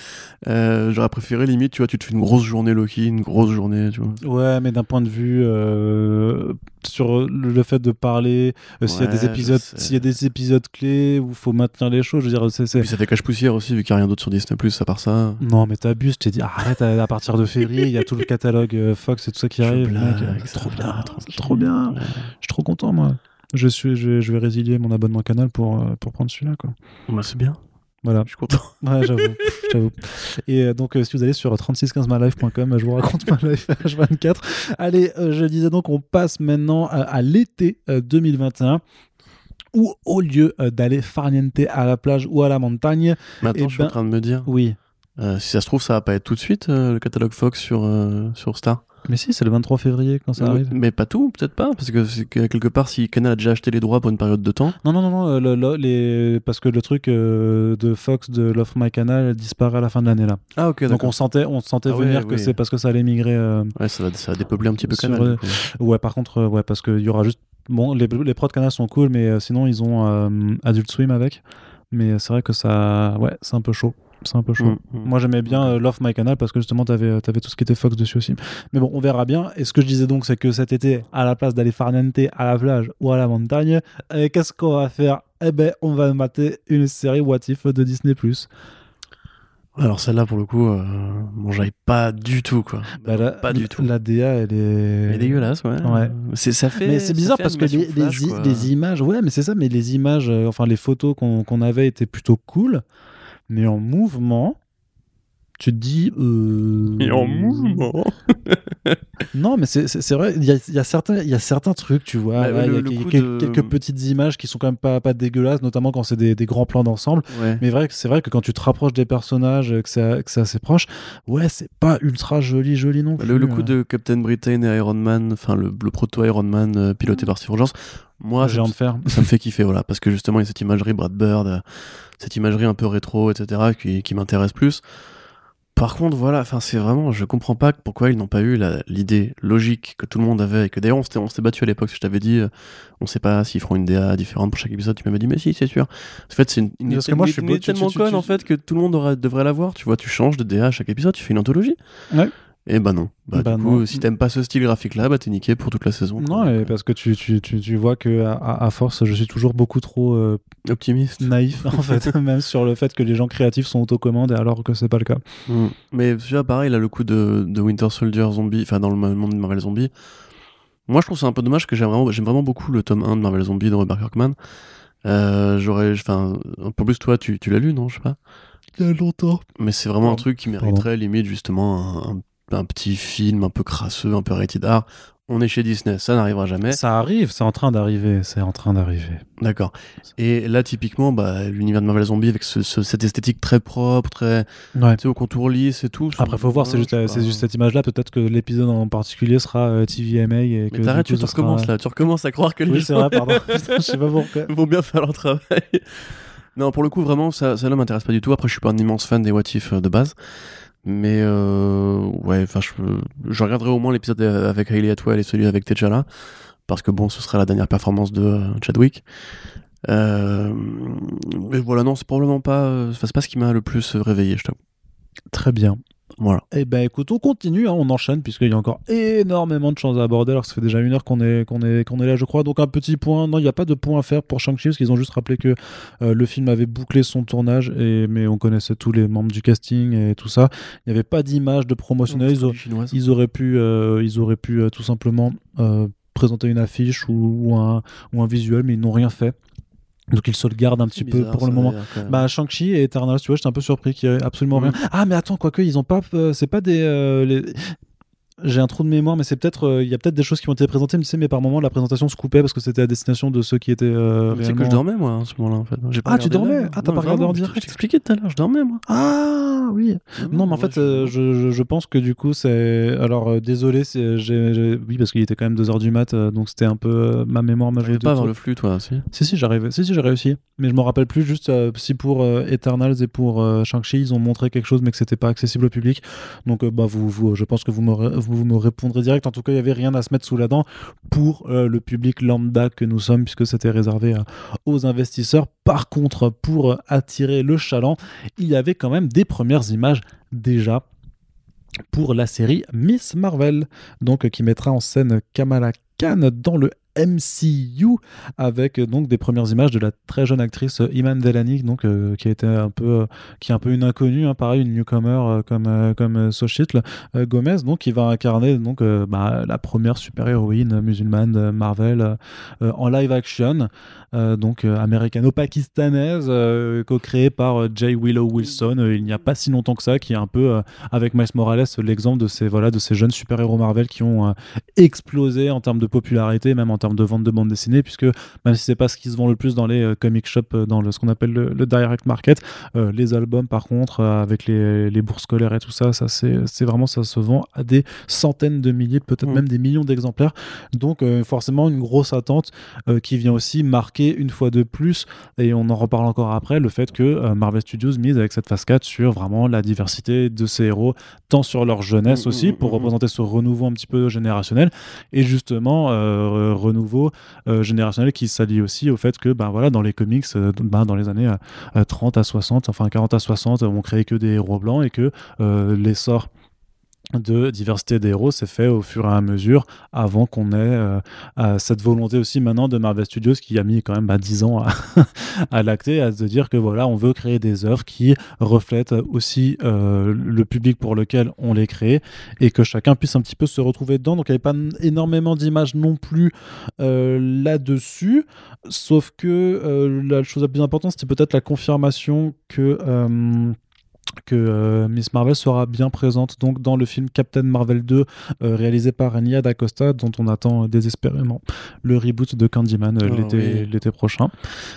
euh, j'aurais préféré limite, tu vois, tu te fais une grosse journée Loki, une grosse journée, tu vois.
Ouais, mais d'un point de vue euh, sur le, fait de parler, euh, s'il y a des épisodes, s'il y a des épisodes clés où faut maintenir les choses, je veux dire, c'est,
Puis ça fait cache-poussière aussi, vu qu'il n'y a rien d'autre sur Disney, à part ça.
Non, mais t'abuses, je t'ai dit, arrête, à, à partir de février, il y a tout le catalogue Fox et tout ça qui
Je
arrive.
blague,
mec,
ça
trop bien, trop bien.
Ouais.
Je suis trop content, moi. Je, suis, je, je vais résilier mon abonnement canal pour, euh, pour prendre celui-là, quoi.
Bah, c'est bien,
Voilà.
je suis content. (laughs)
Ouais, j'avoue. j'avoue. Et euh, donc, euh, si vous allez sur 3615mylife.com, je vous raconte ma life H24. Allez, euh, je disais donc, on passe maintenant à, à l'été euh, 2021 où au lieu d'aller farniente à la plage ou à la montagne,
attends,
Eh
je suis
ben-
en train de me dire,
oui.
si ça se trouve, ça va pas être tout de suite le catalogue Fox sur, sur Star?
Mais si, c'est le 23 février quand ça
Euh,
arrive.
Mais pas tout, peut-être pas, parce que, quelque part, si Canal a déjà acheté les droits pour une période de temps,
Non, non, non, non euh, le- le- les... parce que le truc euh, de Fox de Love My Canal disparaît à la fin de l'année là.
ah ok,
Donc
d'accord.
on sentait, on sentait
Ah
venir que
oui.
c'est parce que ça allait migrer. euh,
Ouais, ça va, ça va dépeupler un petit peu
Sur,
Canal.
Ouais, par contre, ouais, parce qu'il y aura juste. Bon, les, les prods Canal sont cool, mais sinon ils ont Adult Swim avec. Mais c'est vrai que ça. Ouais, c'est un peu chaud. C'est un peu chaud.
Mm, mm.
Moi j'aimais bien euh, Love My Canal parce que justement t'avais avais tout ce qui était Fox dessus aussi. Mais bon, on verra bien. Et ce que je disais donc, c'est que cet été, à la place d'aller farniente à la plage ou à la montagne, euh, qu'est-ce qu'on va faire? Eh ben, on va mater une série What If de Disney.
Alors celle-là, pour le coup, euh, bon, j'aille pas du tout, quoi.
Bah, la-
pas du tout.
La DA, elle est.
Elle est dégueulasse, ouais.
Ouais.
C'est, ça fait.
Mais c'est bizarre parce que les, images, ouais, mais c'est ça, mais les images, euh, enfin les photos qu'on qu'on avait étaient plutôt cool, mais en mouvement, tu te dis. euh,
Et en mouvement. (laughs)
Non, mais c'est vrai, il y a, il y, a certains- il y a certains trucs, tu vois.
Bah,
il y a
de-
quelques petites images qui sont quand même pas, pas dégueulasses, notamment quand c'est des, des grands plans d'ensemble.
Ouais.
Mais vrai que c'est vrai que quand tu te rapproches des personnages, euh, que c'est que c'est assez proche, ouais, c'est pas ultra joli, joli non
Bah,
plus.
Le, le coup de Captain Britain et Iron Man, enfin le, le proto Iron Man euh, piloté par Steve Rogers, moi ça,
de fer.
ça me fait kiffer, voilà, parce que justement il y a cette imagerie Brad Bird, euh, cette imagerie un peu rétro, etc., qui, qui m'intéresse plus. Par contre, voilà, enfin c'est vraiment, je comprends pas pourquoi ils n'ont pas eu l'idée logique que tout le monde avait, et que d'ailleurs on s'était battu à l'époque, je t'avais dit, euh, on sait pas s'ils feront une DA différente pour chaque épisode, tu m'avais dit, mais si, c'est sûr. En fait, c'est une, une
Parce que
idée-
moi,
une
je suis
idée
beau- tu-
tellement
tu- tu-
conne en fait que tout le monde aura- devrait l'avoir, tu vois, tu changes de DA à chaque épisode, tu fais une anthologie.
Ouais.
Et bah non. Bah,
Bah
du coup,
non.
si t'aimes pas ce style graphique-là, bah t'es niqué pour toute la saison.
Non,
quoi.
mais parce que tu, tu, tu, tu vois que à, force, je suis toujours beaucoup trop euh,
Optimiste.
naïf, en fait, (laughs) même sur le fait que les gens créatifs sont autocommandes, alors que c'est pas le cas.
Mm. Mais tu vois, pareil, là, le coup de, de Winter Soldier Zombie, enfin dans le monde de Marvel Zombie, moi je trouve c'est un peu dommage que j'aime vraiment, j'aime vraiment beaucoup le tome 1 de Marvel Zombie de Robert Kirkman. Euh, J'aurais, enfin, un peu plus toi, tu, tu l'as lu, non Je sais pas.
Il y a longtemps.
Mais c'est vraiment un truc qui mériterait limite justement un, un- un petit film un peu crasseux, un peu rated R. On est chez Disney, ça n'arrivera jamais.
Ça arrive, c'est en train d'arriver, c'est en train d'arriver.
D'accord. Et là, typiquement, bah, l'univers de Marvel Zombie avec ce- ce- cette esthétique très propre, très
Ouais.
tu sais, au contour lisse et tout.
Après, faut voir, c'est juste, c'est juste cette image-là. Peut-être que l'épisode en particulier sera euh, TVMA. Et que,
Mais t'arrêtes, tu
sera-
recommences là. Tu recommences à croire que les
Oui,
gens
c'est vrai, pardon. (laughs) Je sais pas pourquoi. (laughs)
vont bien faire leur travail. non, pour le coup, vraiment, ça, ça là m'intéresse pas du tout. Après, je suis pas un immense fan des What If euh, de base. Mais euh, ouais, enfin, je, regarderai au moins l'épisode avec Hayley Atwell et celui avec T'Challa. Parce que bon, ce sera la dernière performance de euh, Chadwick. Euh, mais voilà, non, c'est probablement pas, c'est pas ce qui m'a le plus réveillé, je t'avoue.
Très bien.
Voilà.
Eh ben écoute, on continue, hein, on enchaîne puisqu'il y a encore énormément de choses à aborder. Alors que ça fait déjà une heure qu'on est, qu'on est, qu'on est là, je crois. Donc un petit point, non, il n'y a pas de point à faire pour Shang-Chi parce qu'ils ont juste rappelé que euh, le film avait bouclé son tournage, et, mais on connaissait tous les membres du casting et tout ça. Il n'y avait pas d'image de promotionnel. Ils, auraient pu, euh, ils auraient pu euh, tout simplement euh, présenter une affiche ou, ou un, ou un visuel, mais ils n'ont rien fait. Donc le gardent un petit peu pour le moment. Bah Shang-Chi et Eternals, tu vois, j'étais un peu surpris qu'il y ait absolument rien. Ah mais attends, quoique ils ont pas, euh, c'est pas des, euh, les- j'ai un trou de mémoire, mais c'est peut-être, euh, il y a peut-être des choses qui ont été présentées, mais tu sais, mais par moment la présentation se coupait parce que c'était à destination de ceux qui étaient euh,
sais que je dormais moi à ce moment-là en fait. Pas
Ah, tu dormais? Ah, t'as pas regardé en direct?
Je t'expliquais tout à l'heure, je dormais moi.
Ah oui. Non, mais en
ouais,
fait, euh, je, je- pense que du coup, c'est. Alors, désolé, c'est- j'ai- j'ai- oui, parce qu'il était quand même 2h du mat, donc c'était un peu ma mémoire m'a joué
J'arrivais
de
pas à voir
trucs.
le flux toi aussi.
Si, si, j'arrivais. Si, si, j'ai réussi. Mais je me rappelle plus juste si pour Eternals et pour Shang-Chi, ils ont montré quelque chose, mais que c'était pas accessible au public. Donc, bah, vous, vous, je pense que vous me, re- vous me répondrez direct. En tout cas, il n'y avait rien à se mettre sous la dent pour le public lambda que nous sommes, puisque c'était réservé aux investisseurs. Par contre, pour attirer le chaland, il y avait quand même des premières images déjà pour la série Miss Marvel, donc qui mettra en scène Kamala Khan dans le MCU avec donc des premières images de la très jeune actrice Iman Delany donc euh, qui été un peu qui est un peu une inconnue hein, pareil une newcomer euh, comme euh, comme Sochitl Gomez donc qui va incarner donc bah, la première super héroïne musulmane Marvel en live action donc américano-pakistanaise co-créée par Jay Willow Wilson. Il n'y a pas si longtemps que ça qui est un peu avec Miles Morales l'exemple de ces voilà de ces jeunes super héros Marvel qui ont explosé en termes de popularité même en termes de vente de bande dessinée, puisque même si c'est pas ce qui se vend le plus dans les euh, comic shops, euh, dans le, ce qu'on appelle le, direct market, euh, les albums par contre, avec les, les, bourses scolaires et tout ça, ça c'est vraiment ça se vend à des centaines de milliers, peut-être mmh. même des millions d'exemplaires. Donc forcément une grosse attente qui vient aussi marquer une fois de plus, et on en reparle encore après, le fait que Marvel Studios mise avec cette phase 4 sur vraiment la diversité de ces héros, tant sur leur jeunesse mmh, aussi, mmh, pour représenter ce renouveau un petit peu générationnel, et justement euh, générationnel qui s'allie aussi au fait que ben, voilà, dans les comics, euh, ben, dans les années 30 euh, à 60, enfin 40 à 60, on créait que des héros blancs et que l'essor de diversité des héros s'est fait au fur et à mesure avant qu'on ait euh, cette volonté aussi maintenant de Marvel Studios qui a mis quand même bah, 10 ans à, (laughs) à l'acter à se dire que voilà on veut créer des œuvres qui reflètent aussi euh, le public pour lequel on les crée et que chacun puisse un petit peu se retrouver dedans. Donc il n'y avait pas énormément d'images non plus euh, là-dessus. Sauf que la chose la plus importante c'était peut-être la confirmation que que euh, Miss Marvel sera bien présente donc dans le film Captain Marvel 2 euh, réalisé par Nia D'Acosta dont on attend désespérément le reboot de Candyman euh, oh, l'été prochain.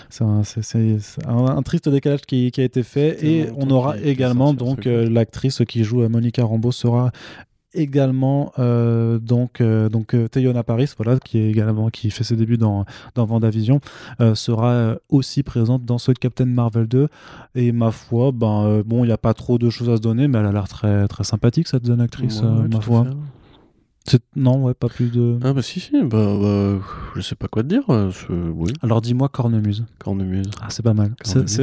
C'est un, triste décalage qui, qui, a été fait et on aura également donc l'actrice qui joue Monica Rambeau sera également euh, donc euh, donc euh, Teyona Paris voilà qui est également qui fait ses débuts dans dans Vendavision sera aussi présente dans ce Captain Marvel 2 et ma foi ben bon il n'y a pas trop de choses à se donner mais elle a l'air très très sympathique cette jeune actrice ma foi non, ouais, pas plus de.
Ah bah si, si, bah, bah je sais pas quoi te dire. Euh, oui.
Alors dis-moi Cornemuse.
Cornemuse.
Ah, c'est pas mal.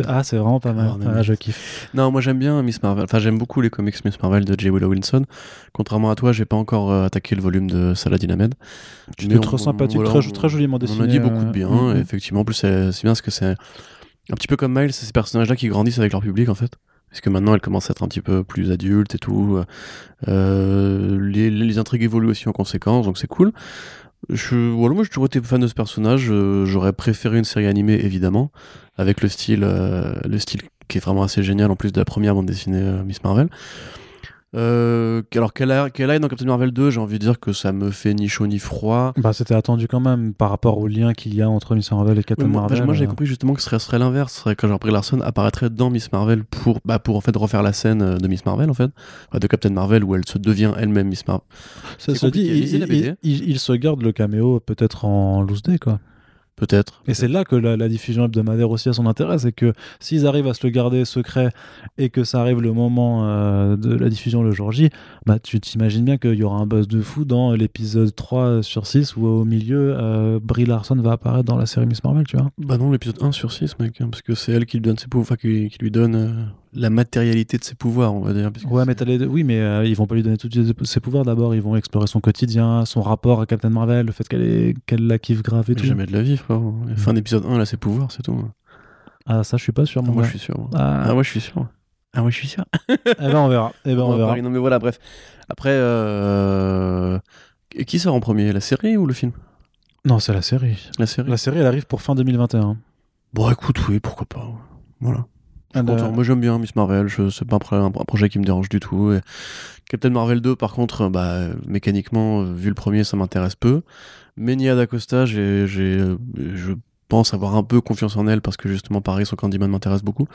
Ah, c'est vraiment pas mal. Ah, je kiffe.
Non, moi j'aime bien Miss Marvel. Enfin, j'aime beaucoup les comics Miss Marvel de J. Willow Wilson. Contrairement à toi, j'ai pas encore euh, attaqué le volume de Saladin Ahmed.
Tu trop sympathique, très, très, joliment dessiné.
On a dit beaucoup de bien, euh, mm, mm. effectivement. En plus, c'est bien parce que c'est un petit peu comme Miles, c'est ces personnages-là qui grandissent avec leur public en fait parce que maintenant elle commence à être un petit peu plus adulte et tout. Euh, les, intrigues évoluent aussi en conséquence, donc c'est cool. Moi j'ai toujours été fan de ce personnage. Euh, j'aurais préféré une série animée évidemment, avec le style, euh, le style qui est vraiment assez génial en plus de la première bande dessinée Miss Marvel. Euh, alors qu'elle aille dans Captain Marvel 2, j'ai envie de dire que ça me fait ni chaud ni froid.
Bah c'était attendu quand même par rapport au lien qu'il y a entre Miss Marvel et Captain Marvel.
Moi, j'ai euh. compris justement que ce serait, serait l'inverse, serait que Brie Larson apparaîtrait dans Miss Marvel pour bah, pour en fait refaire la scène euh, de Miss Marvel en fait, de Captain Marvel où elle se devient elle-même Miss Marvel.
Ça se dit, il, il, se garde le caméo peut-être en loose day quoi.
Peut-être.
Et c'est là que la, diffusion hebdomadaire aussi a son intérêt, c'est que s'ils arrivent à se le garder secret et que ça arrive le moment euh, de la diffusion le jour J, bah tu t'imagines bien qu'il y aura un buzz de fou dans l'épisode 3 sur 6 où au milieu, euh, Brie Larson va apparaître dans la série Miss Marvel, tu vois.
Bah non, l'épisode 1 sur 6, mec, hein, parce que c'est elle qui lui donne ses pouvoirs, qui, lui donne euh, la matérialité de ses pouvoirs, on va dire.
Ouais, mais les... oui, mais euh, ils vont pas lui donner tous ses pouvoirs d'abord. Ils vont explorer son quotidien, son rapport à Captain Marvel, le fait qu'elle est... qu'elle la kiffe grave et tout.
Jamais de la vie, frère. Fin d'épisode 1, elle a ses pouvoirs, c'est tout.
Ah, ça, je suis pas sûr.
Ah, moi, je suis sûr. Ah. ah. moi, je suis sûr. Ah, moi, je suis sûr. (laughs)
eh ben, on verra. Eh ben, on, verra.
Non, mais voilà, bref. Après, euh... qui sort en premier, la série ou le film?
Non, c'est la série.
La série.
La série, elle arrive pour fin 2021.
Bon, écoute, oui, pourquoi pas. Voilà. Ah, moi j'aime bien Miss Marvel, c'est pas un, projet qui me dérange du tout. Captain Marvel 2, par contre, bah, mécaniquement, vu le premier, ça m'intéresse peu. Mais Nia D'Acosta, j'ai, je pense avoir un peu confiance en elle parce que justement, pareil, son Candyman m'intéresse beaucoup.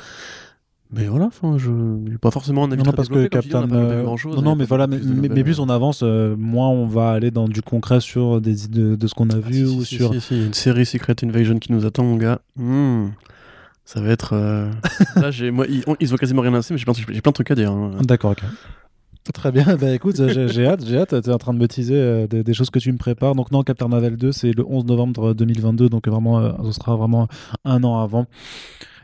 Mais voilà, je n'ai pas forcément un avis
non, parce que Captain, euh, non, non, mais voilà, mais, mais, plus on avance, euh, moins on va aller dans du concret sur des idées de, ce qu'on a ah, vu ou sur.
une série Secret Invasion qui nous attend, mon gars. Hmm. Ça va être. Euh, (laughs) là, j'ai, moi, ils, ils, ont quasiment rien lancé, mais j'ai plein, plein, de trucs à dire. Hein.
D'accord, ok. Très bien, bah écoute, j'ai hâte, j'ai hâte, tu es en train de me teaser euh, des, choses que tu me prépares. Donc non, Captain Marvel 2, c'est le 11 novembre 2022, donc vraiment, euh, ce sera vraiment un an avant.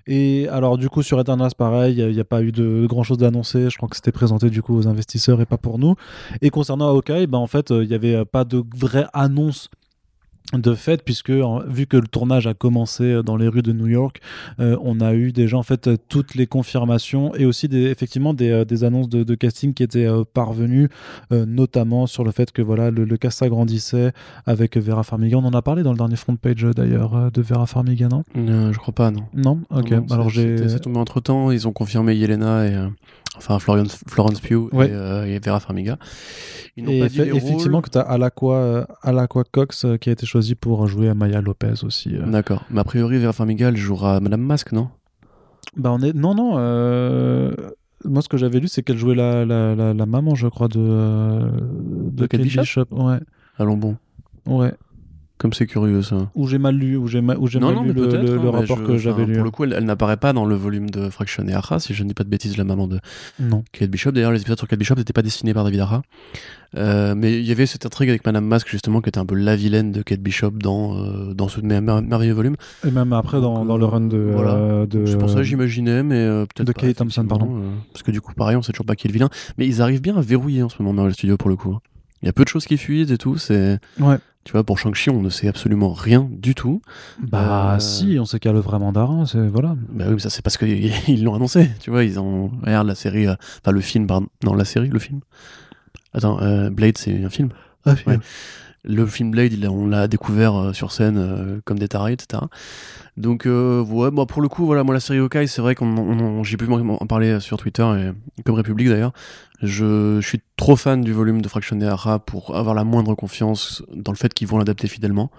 Et alors, du coup, sur Eternals, pareil, il n'y a, pas eu de grand chose d'annoncé. Je crois que c'était présenté du coup aux investisseurs et pas pour nous. Et concernant Hawkeye, bah, en fait, il n'y avait pas de vraie annonce de fait puisque vu que le tournage a commencé euh, dans les rues de New York euh, on a eu déjà en fait toutes les confirmations et aussi des, effectivement des, euh, des annonces de, casting qui étaient parvenues notamment sur le fait que voilà le, cast s'agrandissait avec Vera Farmiga. On en a parlé dans le dernier front page d'ailleurs de Vera Farmiga non?
Je crois pas non.
Non? Ok. Alors j'ai
c'est tombé entre temps ils ont confirmé Yelena et enfin Florence, Florence Pugh et, Vera Farmiga
et effectivement que tu as Alakwa, Alakwa Cox qui a été choisi pour jouer à Maya Lopez aussi. Euh.
D'accord. Mais a priori, Vera Farmiga, elle jouera Madame Masque, non?
Bah on est... Non, non. Euh, moi, ce que j'avais lu, c'est qu'elle jouait la, la, la, maman, je crois, de, euh,
de, Kate Bishop.
Ouais.
Allons bon.
Ouais.
Comme c'est curieux ça.
Ou j'ai mal lu, ou j'ai mal, lu le, le, hein, rapport que j'avais lu.
Pour le coup, elle, n'apparaît pas dans le volume de Fraction et Arra, si je ne dis pas de bêtises, la maman de
non.
Kate Bishop. D'ailleurs, les épisodes sur Kate Bishop n'étaient pas dessinés par David Arra. Euh, mais il y avait cette intrigue avec Madame Masque, justement, qui était un peu la vilaine de Kate Bishop dans, euh, dans ce merveilleux volume.
Et même après, dans, dans le run de.
Voilà.
Euh,
c'est pour ça que j'imaginais, mais peut-être.
De Kate Thompson, pardon.
parce que du coup, pareil, on sait toujours pas qui est le vilain. Mais ils arrivent bien à verrouiller en ce moment dans le studio, pour le coup. Il y a peu de choses qui fuient et tout. C'est.
Ouais.
Tu vois, pour Shang-Chi, on ne sait absolument rien du tout.
Bah euh, si, on sait qu'il y a le vrai mandarin, c'est voilà.
Bah oui, mais ça c'est parce qu'ils (laughs) l'ont annoncé, tu vois, ils ont regarde la série, euh, enfin le film, pardon, non la série, le film. Attends, euh, Blade c'est un film.
Ah,
ouais. Le film Blade, on l'a découvert sur scène comme des tarés, etc. Donc ouais, moi pour le coup, voilà, moi la série Hawkeye, c'est vrai qu'on j'ai pu en parler sur Twitter et comme République d'ailleurs. Je, suis trop fan du volume de Fraction Hara pour avoir la moindre confiance dans le fait qu'ils vont l'adapter fidèlement.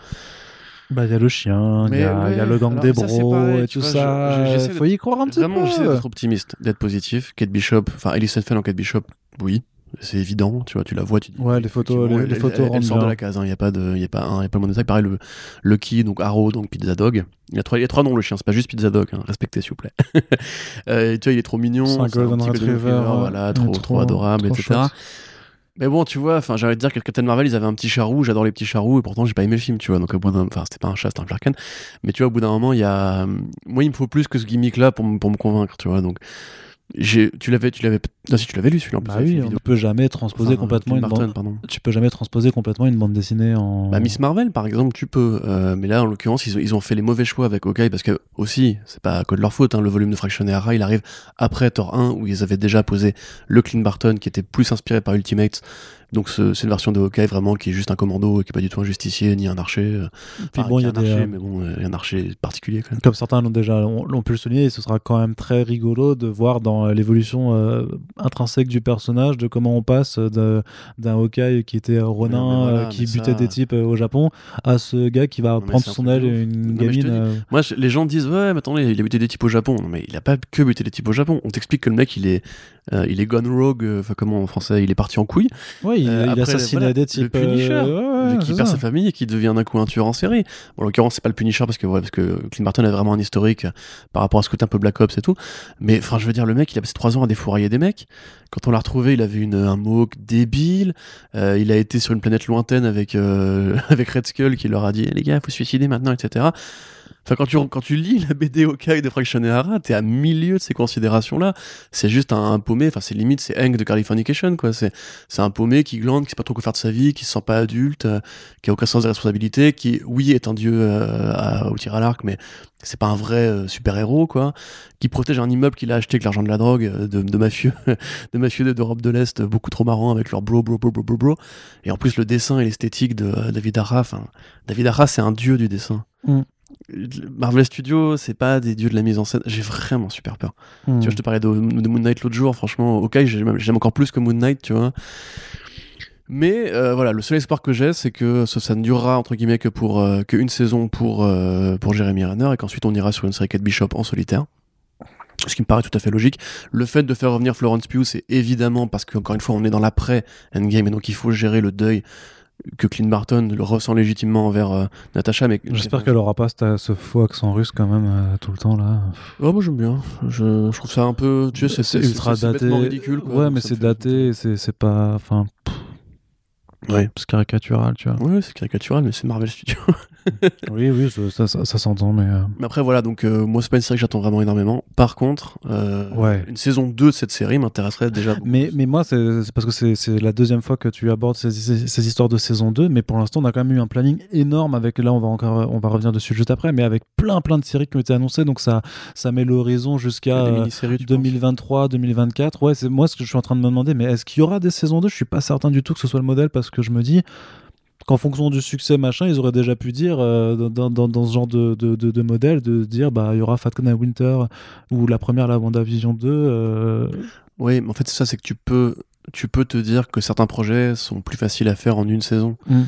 Bah, il y a le chien, il y, a le gang des bros et tout ça. Il faut y croire un petit
Vraiment,
j'essaie
d'être optimiste, d'être positif. Kate Bishop, enfin, Ellie Fell en Kate Bishop, oui c'est évident, tu vois, tu la vois, tu dis.
Ouais, les photos, les, photos
elle, sort de la case, il hein, n'y a pas de, il y a pas un, y a pas le détail. Pareil, le Lucky, donc Arrow, donc Pizza Dog. Il y a trois, il y a trois noms le chien, c'est pas juste Pizza Dog, hein, respectez s'il vous plaît. (laughs) euh, tu vois, il est trop mignon,
c'est un, un petit Retriever,
voilà, trop, trop, adorable, etc. Mais bon, tu vois, enfin, j'allais dire que Captain Marvel, ils avaient un petit charou, j'adore les petits charous, et pourtant j'ai pas aimé le film, tu vois. Donc au bout d'un, enfin, c'était pas un chat, c'était un Flarken. Mais tu vois, au bout d'un moment, il y a, moi, il me faut plus que ce gimmick là pour, pour me convaincre, tu vois. Donc tu l'avais tu l'avais si tu l'avais lu celui-là
bah oui, on peut jamais transposer complètement une bande tu peux jamais transposer complètement une bande dessinée en
bah, Miss Marvel par exemple tu peux euh, mais là en l'occurrence ils, ils, ont fait les mauvais choix avec Hawkeye parce que aussi c'est pas que de leur faute hein, le volume de Fraction Era il arrive après Thor 1 où ils avaient déjà posé le Clint Barton qui était plus inspiré par Ultimate donc c'est une version de Hawkeye vraiment qui est juste un commando, qui est pas du tout un justicier ni un archer. Euh,
Puis bon, il y a un
archer,
euh,
mais bon, un archer particulier quand même.
Comme certains l'ont déjà l'ont pu le souligner, ce sera quand même très rigolo de voir dans euh, l'évolution intrinsèque du personnage, de comment on passe d'un Hawkeye qui était Ronin, qui butait des types au Japon, à ce gars qui va prendre son aile une gamine.
Moi, les gens disent ouais, mais attendez, il a buté des types au Japon. Non, mais il a pas que buté des types au Japon. On t'explique que le mec, il est, il est gone rogue. Enfin, comment en français, il est parti en couille.
Ouais, il, euh, il assassiné des types.
Le Punisher, euh, qui perd sa famille et qui devient d'un coup un tueur en série. Bon, en l'occurrence, c'est pas le Punisher parce que, ouais, parce que Clint Barton a vraiment un historique par rapport à ce côté un peu Black Ops et tout. Mais enfin, je veux dire, le mec, il a passé trois ans à défourailler des mecs. Quand on l'a retrouvé, il avait une, un mohawk débile. Euh, il a été sur une planète lointaine avec, (laughs) avec Red Skull qui leur a dit, les gars, faut se suicider maintenant, etc. Enfin, quand tu, quand tu lis la BD Hawkeye de Frank Hara, t'es à milieu de ces considérations-là. C'est juste un, paumé, enfin, c'est limite, c'est Hank de Californication, quoi. C'est, c'est un paumé qui glande, qui sait pas trop quoi faire de sa vie, qui se sent pas adulte, euh, qui a aucun sens de responsabilité, qui, oui, est un dieu euh, au tir à l'arc, mais c'est pas un vrai euh, super-héros, quoi. Qui protège un immeuble qu'il a acheté avec l'argent de la drogue, de, de mafieux, (laughs) de mafieux d'Europe de l'Est, beaucoup trop marrants avec leur bro, bro, bro, bro, bro, bro. Et en plus, le dessin et l'esthétique de David Arra, enfin, David Arra, c'est un dieu du dessin.
Mm.
Marvel Studios, c'est pas des dieux de la mise en scène. J'ai vraiment super peur. Tu vois, je te parlais de, Moon Knight l'autre jour. Franchement, ok, j'aime encore plus que Moon Knight, tu vois. Mais euh, voilà, le seul espoir que j'ai, c'est que ça, ne durera entre guillemets que pour euh, qu'une saison pour euh, pour Jeremy Renner et qu'ensuite on ira sur une série 4 Bishop en solitaire. Ce qui me paraît tout à fait logique. Le fait de faire revenir Florence Pugh, c'est évidemment parce qu'encore une fois, on est dans l'après Endgame et donc il faut gérer le deuil que Clint Barton le ressent légitimement envers euh, Natasha. Mais
j'espère qu'elle aura pas ce, ce faux accent russe quand même euh, tout le temps là.
Oh, moi j'aime bien. Je, je, trouve ça un peu, tu sais, c'est
ultra daté.
ridicule. Quoi,
ouais, mais c'est daté, c'est pas, enfin.
Ouais.
C'est caricatural, tu vois.
Ouais, c'est caricatural, mais c'est Marvel Studios. (laughs) (laughs)
oui, oui, ça, ça, ça, s'entend, mais. Euh...
Mais après, voilà, donc euh, moi, c'est pas une série que j'attends vraiment énormément. Par contre, euh,
ouais.
une saison 2 de cette série m'intéresserait déjà. Beaucoup.
Mais, mais moi, c'est parce que c'est la deuxième fois que tu abordes ces, ces, ces, histoires de saison 2, mais pour l'instant, on a quand même eu un planning énorme avec, là, on va encore, on va revenir dessus juste après, mais avec plein, plein de séries qui ont été annoncées, donc ça, ça met l'horizon jusqu'à 2023, 2024. Ouais, c'est moi ce que je suis en train de me demander, mais est-ce qu'il y aura des saisons 2 Je suis pas certain du tout que ce soit le modèle parce que je me dis qu'en fonction du succès machin ils auraient déjà pu dire euh, dans, dans, dans, ce genre de, de, de, de, modèle de dire bah il y aura Falcon and Winter ou la première la WandaVision 2 euh...
oui mais en fait c'est ça c'est que tu peux tu peux te dire que certains projets sont plus faciles à faire en une saison
mm.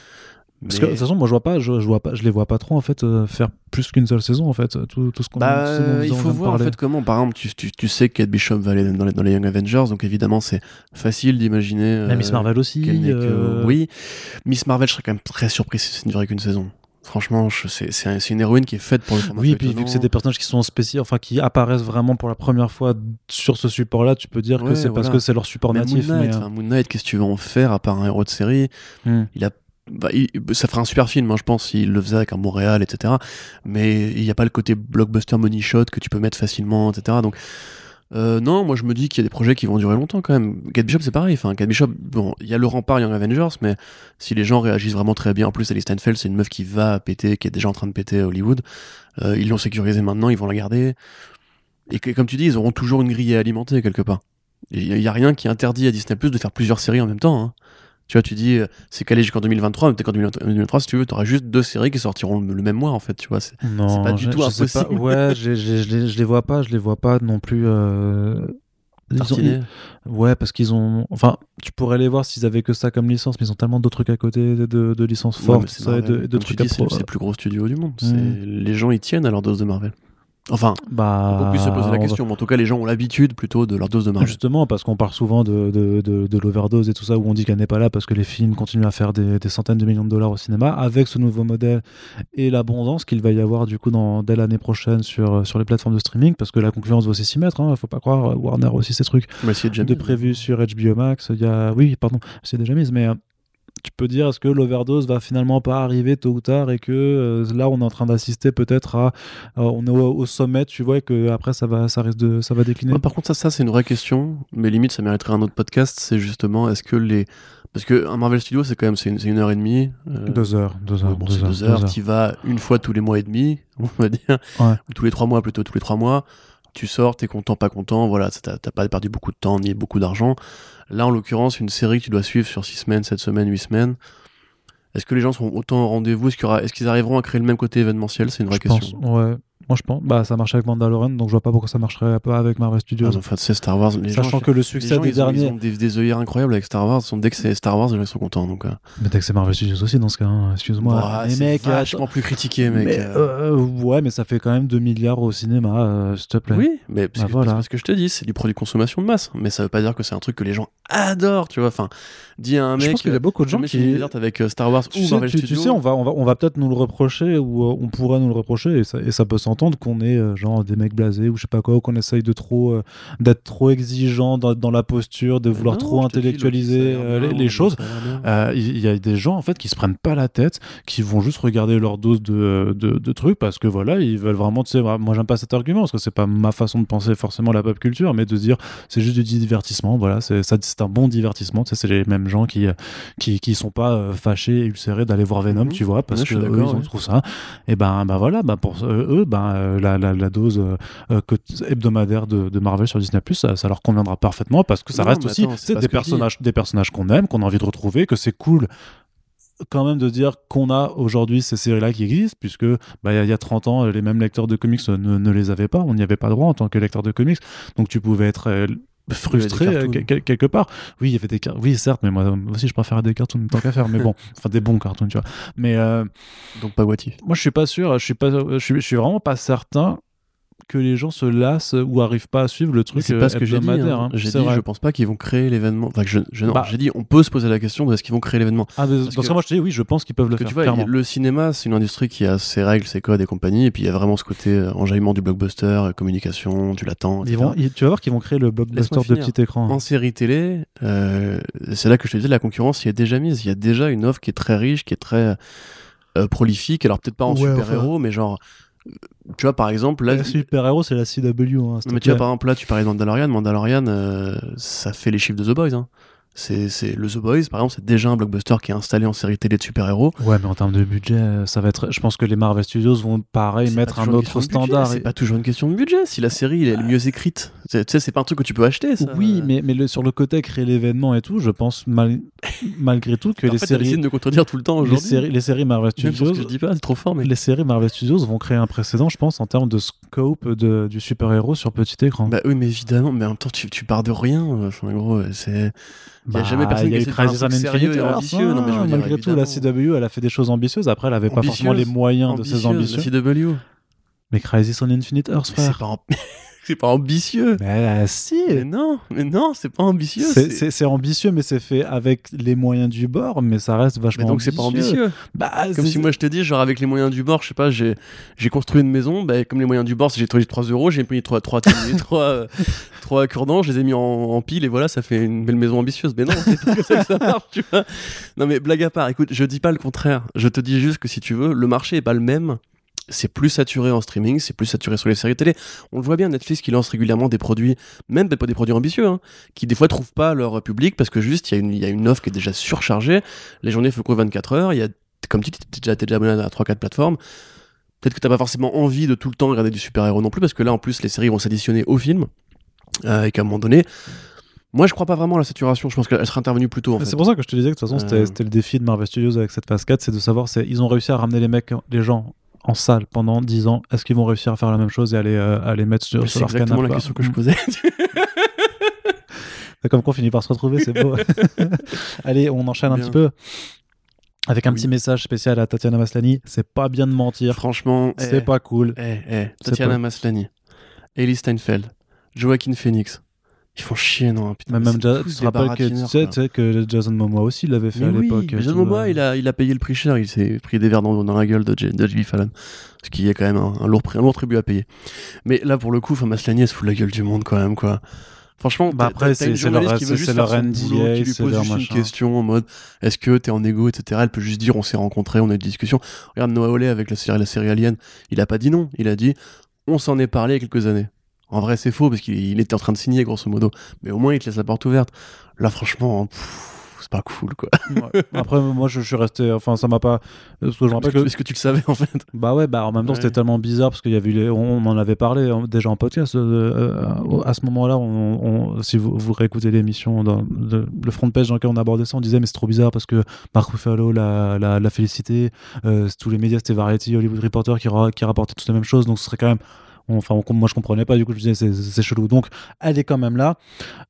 Parce que de toute façon, moi, je vois pas, je, je, vois pas, je les vois pas trop en fait euh, faire plus qu'une seule saison en fait. Tout, tout ce qu'on.
Bah, ce il faut voir en fait comment. Par exemple, tu, tu, tu sais que Kate Bishop va aller dans les, dans les Young Avengers, donc évidemment c'est facile d'imaginer.
Euh, Miss Marvel aussi.
Euh... Que... Oui, Miss Marvel, je serais quand même très surpris si c'est ne durait qu'une saison. Franchement, c'est un, une héroïne qui est faite pour le format
Oui, et puis vu que c'est des personnages qui sont spéciaux, enfin qui apparaissent vraiment pour la première fois sur ce support-là, tu peux dire
ouais,
que c'est
voilà.
parce que c'est leur support
mais
natif.
Moon Knight,
mais,
enfin, Moon Knight, qu'est-ce que tu veux en faire à part un héros de série?
Hmm.
Il a bah, il, ça ferait un super film, hein, je pense, s'il le faisait avec un Montréal, etc. Mais il n'y a pas le côté blockbuster money shot que tu peux mettre facilement, etc. Donc, euh, non, moi je me dis qu'il y a des projets qui vont durer longtemps quand même. Kate Bishop, c'est pareil. Enfin, Bishop, bon, il y a le rempart Young Avengers, mais si les gens réagissent vraiment très bien, en plus, Alice Steinfeld, c'est une meuf qui va péter, qui est déjà en train de péter à Hollywood. Euh, ils l'ont sécurisé maintenant, ils vont la garder. Et comme tu dis, ils auront toujours une grille à alimenter quelque part. Il n'y a rien qui interdit à Disney Plus de faire plusieurs séries en même temps. Hein. Tu vois, tu dis, c'est calé jusqu'en 2023, mais peut-être qu'en 2023, si tu veux, tu auras juste deux séries qui sortiront le, le même mois, en fait, tu vois. C'est pas du tout impossible.
Pas, ouais, (laughs) je, je, je, les, je les vois pas, je les vois pas non plus. Euh...
Ont, ils...
Ouais, parce qu'ils ont. Enfin, tu pourrais les voir s'ils avaient que ça comme licence, mais ils ont tellement d'autres trucs à côté de, de, de licences fortes,
ouais,
ça, et de, trucs.
C'est le plus gros studio du monde. Mmh. Les gens, ils tiennent à leur dose de Marvel. Enfin,
bah,
on peut plus se poser la question,
va...
mais en tout cas, les gens ont l'habitude plutôt de leur dose de Marvel.
Justement, parce qu'on parle souvent de, de, de, de l'overdose et tout ça, où on dit qu'elle n'est pas là parce que les films continuent à faire des, des, centaines de millions de dollars au cinéma. Avec ce nouveau modèle et l'abondance qu'il va y avoir du coup dans, dès l'année prochaine sur, sur les plateformes de streaming, parce que la concurrence va aussi s'y mettre, hein, faut pas croire, Warner aussi ces trucs
mais
de prévu sur HBO Max. Il y a, oui, pardon, c'est déjà mis, mais tu peux dire est-ce que l'overdose va finalement pas arriver tôt ou tard et que euh, là on est en train d'assister peut-être à euh, on est au, au, sommet tu vois et que après ça va ça risque de ça va décliner?
Ouais, par contre ça ça c'est une vraie question mais limite ça mériterait un autre podcast c'est justement est-ce que les parce que un Marvel Studio c'est quand même c'est une, une, heure et demie
euh... deux heures deux heures
bon,
deux,
heures, deux heures tu vas une fois tous les mois et demi (laughs) on va dire
ouais.
ou tous les trois mois plutôt tous les trois mois tu sors, t'es content, pas content, voilà, t'as pas perdu beaucoup de temps ni beaucoup d'argent. Là, en l'occurrence, une série que tu dois suivre sur 6 semaines, 7 semaines, 8 semaines, est-ce que les gens seront autant au rendez-vous? Est-ce qu'ils est qu arriveront à créer le même côté événementiel? C'est une vraie
je
question.
Pense, ouais. Moi, je pense. Bah, ça marchait avec Mandalorian, donc je vois pas pourquoi ça marcherait pas avec Marvel Studios.
Ah, enfin, c'est Star Wars. Les
Sachant
gens,
que le succès
gens,
des
ils
derniers.
Ont, ils ont des, des œillères incroyables avec Star Wars. Dès que c'est Star Wars, les gens sont contents. Donc, euh...
Mais dès que c'est Marvel Studios aussi, dans ce cas, hein. excuse-moi.
Bah,
mais mec,
vachement plus critiqué, mec.
Mais, euh, ouais, mais ça fait quand même 2 milliards au cinéma, euh, s'il te plaît.
Oui, mais parce,
bah,
que,
voilà.
parce que je te dis, c'est du produit de consommation de masse. Mais ça veut pas dire que c'est un truc que les gens adorent, tu vois. Enfin, dis à un mec.
Je pense qu'il y a beaucoup de gens qui.
avec Star Wars
tu
ou
sais,
Marvel
tu,
Studios.
tu sais, on va, on va, on va peut-être nous le reprocher ou euh, on pourrait nous le reprocher et ça, et ça peut s'entendre qu'on est euh, genre des mecs blasés ou je sais pas quoi, ou qu'on essaye de trop euh, d'être trop exigeant dans, dans, la posture, de vouloir
non,
trop intellectualiser euh, les, les choses. Il y, y, a des gens en fait qui se prennent pas la tête, qui vont juste regarder leur dose de, de, de trucs parce que voilà, ils veulent vraiment, tu sais, moi j'aime pas cet argument parce que c'est pas ma façon de penser forcément la pop culture, mais de dire c'est juste du divertissement, voilà, c'est un bon divertissement, tu sais, c'est les mêmes gens qui, qui, qui sont pas fâchés et ulcérés d'aller voir Venom,
Mhm.
tu vois, parce
Ouais,
que eux, ils
ouais.
trouvent ça. Et ben, ben voilà, ben pour eux, ben euh, la, la, la dose euh, que- hebdomadaire de, de Marvel sur Disney ça, ça leur conviendra parfaitement parce que ça
Non,
reste aussi
attends, c'est
des personnages, des personnages qu'on aime, qu'on a envie de retrouver, que c'est cool quand même de dire qu'on a aujourd'hui ces séries-là qui existent, puisque bah, il y, a- il y a 30 ans, les mêmes lecteurs de comics ne, ne les avaient pas, on n'y avait pas droit en tant que lecteur de comics, donc tu pouvais être euh, frustré euh, quelque part. Oui, il y avait des cartoons, oui certes, mais moi aussi je préfère des cartoons tant qu'à faire, mais bon, enfin des bons cartoons, tu vois. Mais euh,
Donc pas Wati.
moi je suis pas sûr, je suis pas, je suis, je suis vraiment pas certain que les gens se lassent ou arrivent pas à suivre le truc
c'est pas ce que j'ai dit. hein.
hein.
J'ai dit,
vrai.
je pense pas qu'ils vont créer l'événement. Enfin, que je, je-
Bah.
j'ai dit, on peut se poser la question de est-ce qu'ils vont créer l'événement.
Ah, mais
Parce
dans ce
que-
cas, moi je te dis oui, je pense qu'ils peuvent le
que
faire
tu vois,
clairement.
le cinéma, c'est une industrie qui a ses règles, ses codes et compagnie, et puis il y a vraiment ce côté euh, enjaillement du blockbuster, euh, communication,
vont, ils- tu vas voir qu'ils vont créer le blockbuster de petit écran.
En série télé, euh, c'est là que je te disais, la concurrence y est déjà mise. Il y a déjà une offre qui est très riche, qui est très euh, prolifique. Alors peut-être pas en
Ouais,
super-héros, mais genre, euh, tu vois, par exemple, là,
La super-héros, c'est la CW. Hein,
mais tu vois, par exemple, là, tu parlais de Mandalorian. Mandalorian, euh, ça fait les chiffres de The Boys. Hein. C'est, c'est le The Boys, par exemple, c'est déjà un blockbuster qui est installé en série télé de super-héros.
Ouais, mais en termes de budget, euh, ça va être. Je pense que les Marvel Studios vont pareil mettre un autre standard.
C'est
Et-
pas toujours une question de budget. Si la série elle est mieux écrite, C'est- tu sais, c'est pas un truc que tu peux acheter. Ça.
Oui, mais, mais le- sur le côté créer l'événement et tout, je pense mal- (laughs) malgré tout que
en
les
fait,
séries,
de contredire tout le temps
les
aujourd'hui.
séries, les séries Marvel Studios,
je dis pas, c'est trop fort, mais.
les séries Marvel Studios vont créer un précédent, je pense, en termes de scope de, du super-héros sur petit écran.
Bah oui, mais évidemment, mais en même temps, tu, tu pars de rien. euh, Enfin, gros, c'est. Y a jamais personne
il y a
qui
eu Crisis on
sérieux et ambitieux. Non, mais je veux dire,
malgré tout, la. CW, elle a fait des choses ambitieuses. Après, elle avait pas forcément les moyens de ses ambitions.
La CW.
Mais Crisis on Infinite Earths,
Mais C'est
frère.
pas, (laughs) c'est pas ambitieux.
Mais si.
Mais non, mais non, c'est pas ambitieux.
C'est- ambitieux, mais c'est fait avec les moyens du bord, mais ça reste
Mais
vachement
donc c'est pas ambitieux.
Bah,
Comme si moi je te dis, genre avec les moyens du bord, je sais pas, j'ai construit une maison, bah, comme les moyens du bord, si j'ai trouvé 3 euros, j'ai pris 3, 3, 3, euh, trois cure-dents, je les ai mis en, en pile et voilà, ça fait une belle maison ambitieuse. Mais non, c'est pas comme ça que ça (laughs) marche, tu vois. Non mais blague à part, écoute, je dis pas le contraire. Je te dis juste que si tu veux, le marché est pas le même. C'est plus saturé en streaming, c'est plus saturé sur les séries télé. On le voit bien, Netflix qui lance régulièrement des produits, même pas des produits ambitieux, hein, qui des fois trouvent pas leur public parce que juste il y, a une- il y a une offre qui est déjà surchargée. Les journées font quoi 24 heures. Il y a, comme tu dis, t'es déjà, déjà abonné à 3-4 plateformes. Peut-être que t'as pas forcément envie de tout le temps regarder du super-héros non plus parce que là en plus les séries vont s'additionner au film euh, et qu'à un moment donné. Moi, je crois pas vraiment à la saturation. Je pense qu'elle sera intervenue plus tôt.
C'est pour ça que je te disais que de toute façon, c'était
Euh.
c'était le défi de Marvel Studios avec cette phase 4, c'est de savoir, ils ont réussi à ramener les mecs, les gens en salle pendant 10 ans. Est-ce qu'ils vont réussir à faire la même chose et les, euh, à les mettre sur, sur
C'est
leur
exactement
canapé
la question que je posais. (laughs)
C'est comme qu'on finit par se retrouver, c'est beau. (laughs) Allez, on enchaîne un
Bien.
petit peu avec un
Oui.
petit message spécial à Tatiana Maslany. C'est pas bien de mentir,
Franchement,
c'est
eh,
pas cool.
eh, eh,
C'est
Tatiana
pas-
Maslany, Ellie Steinfeld, Joaquin Phoenix. Ils font chier, non putain,
Même,
mais
même Ja- tu te rappelles que, tu sais, tu sais que Jason Momoa aussi l'avait fait
Mais
à
oui,
l'époque.
Jason Momoa, il a, il a payé le prix cher, il s'est pris des verres dans, dans la gueule de, J- de Jimmy Fallon. Ce qui est quand même un, un lourd, prix- un lourd tribut à payer. Mais là, pour le coup, Maslany, elle se fout de la gueule du monde quand même, quoi. Franchement,
Bah après, c'est- leur-
qui veut
c'est-
juste
c'est
faire
leur
son
NDA,
boulot, qui lui pose juste une question en mode est-ce que t'es en égo, etc. Elle peut juste dire on s'est rencontrés, on a eu des discussions. Regarde Noah Oley avec la série, la série Alien, il a pas dit non, il a dit on s'en est parlé il y a quelques années. En vrai, c'est faux parce qu'il il était en train de signer, grosso modo. Mais au moins, il te laisse la porte ouverte. Là, franchement, c'est pas cool, quoi.
Ouais. Après, moi, je, je suis resté. Enfin, ça m'a pas. Parce que je.
Est-ce que tu le savais, en fait
Bah ouais, bah en même temps,
Ouais.
c'était tellement bizarre parce qu'il y avait les- on, on en avait parlé hein, déjà en podcast. euh, euh, à ce moment-là, on, on- si vous, vous réécoutez l'émission, dans le, le front page dans lequel on abordait ça, on disait mais c'est trop bizarre parce que Mark Ruffalo l'a, l'a, l'a félicité. euh, tous les médias, c'était Variety, Hollywood Reporter qui, ra- qui rapportaient toutes les mêmes choses. Donc ce serait quand même. Enfin, on- moi je comprenais pas, du coup je disais c'est, chelou. Donc elle est quand même là.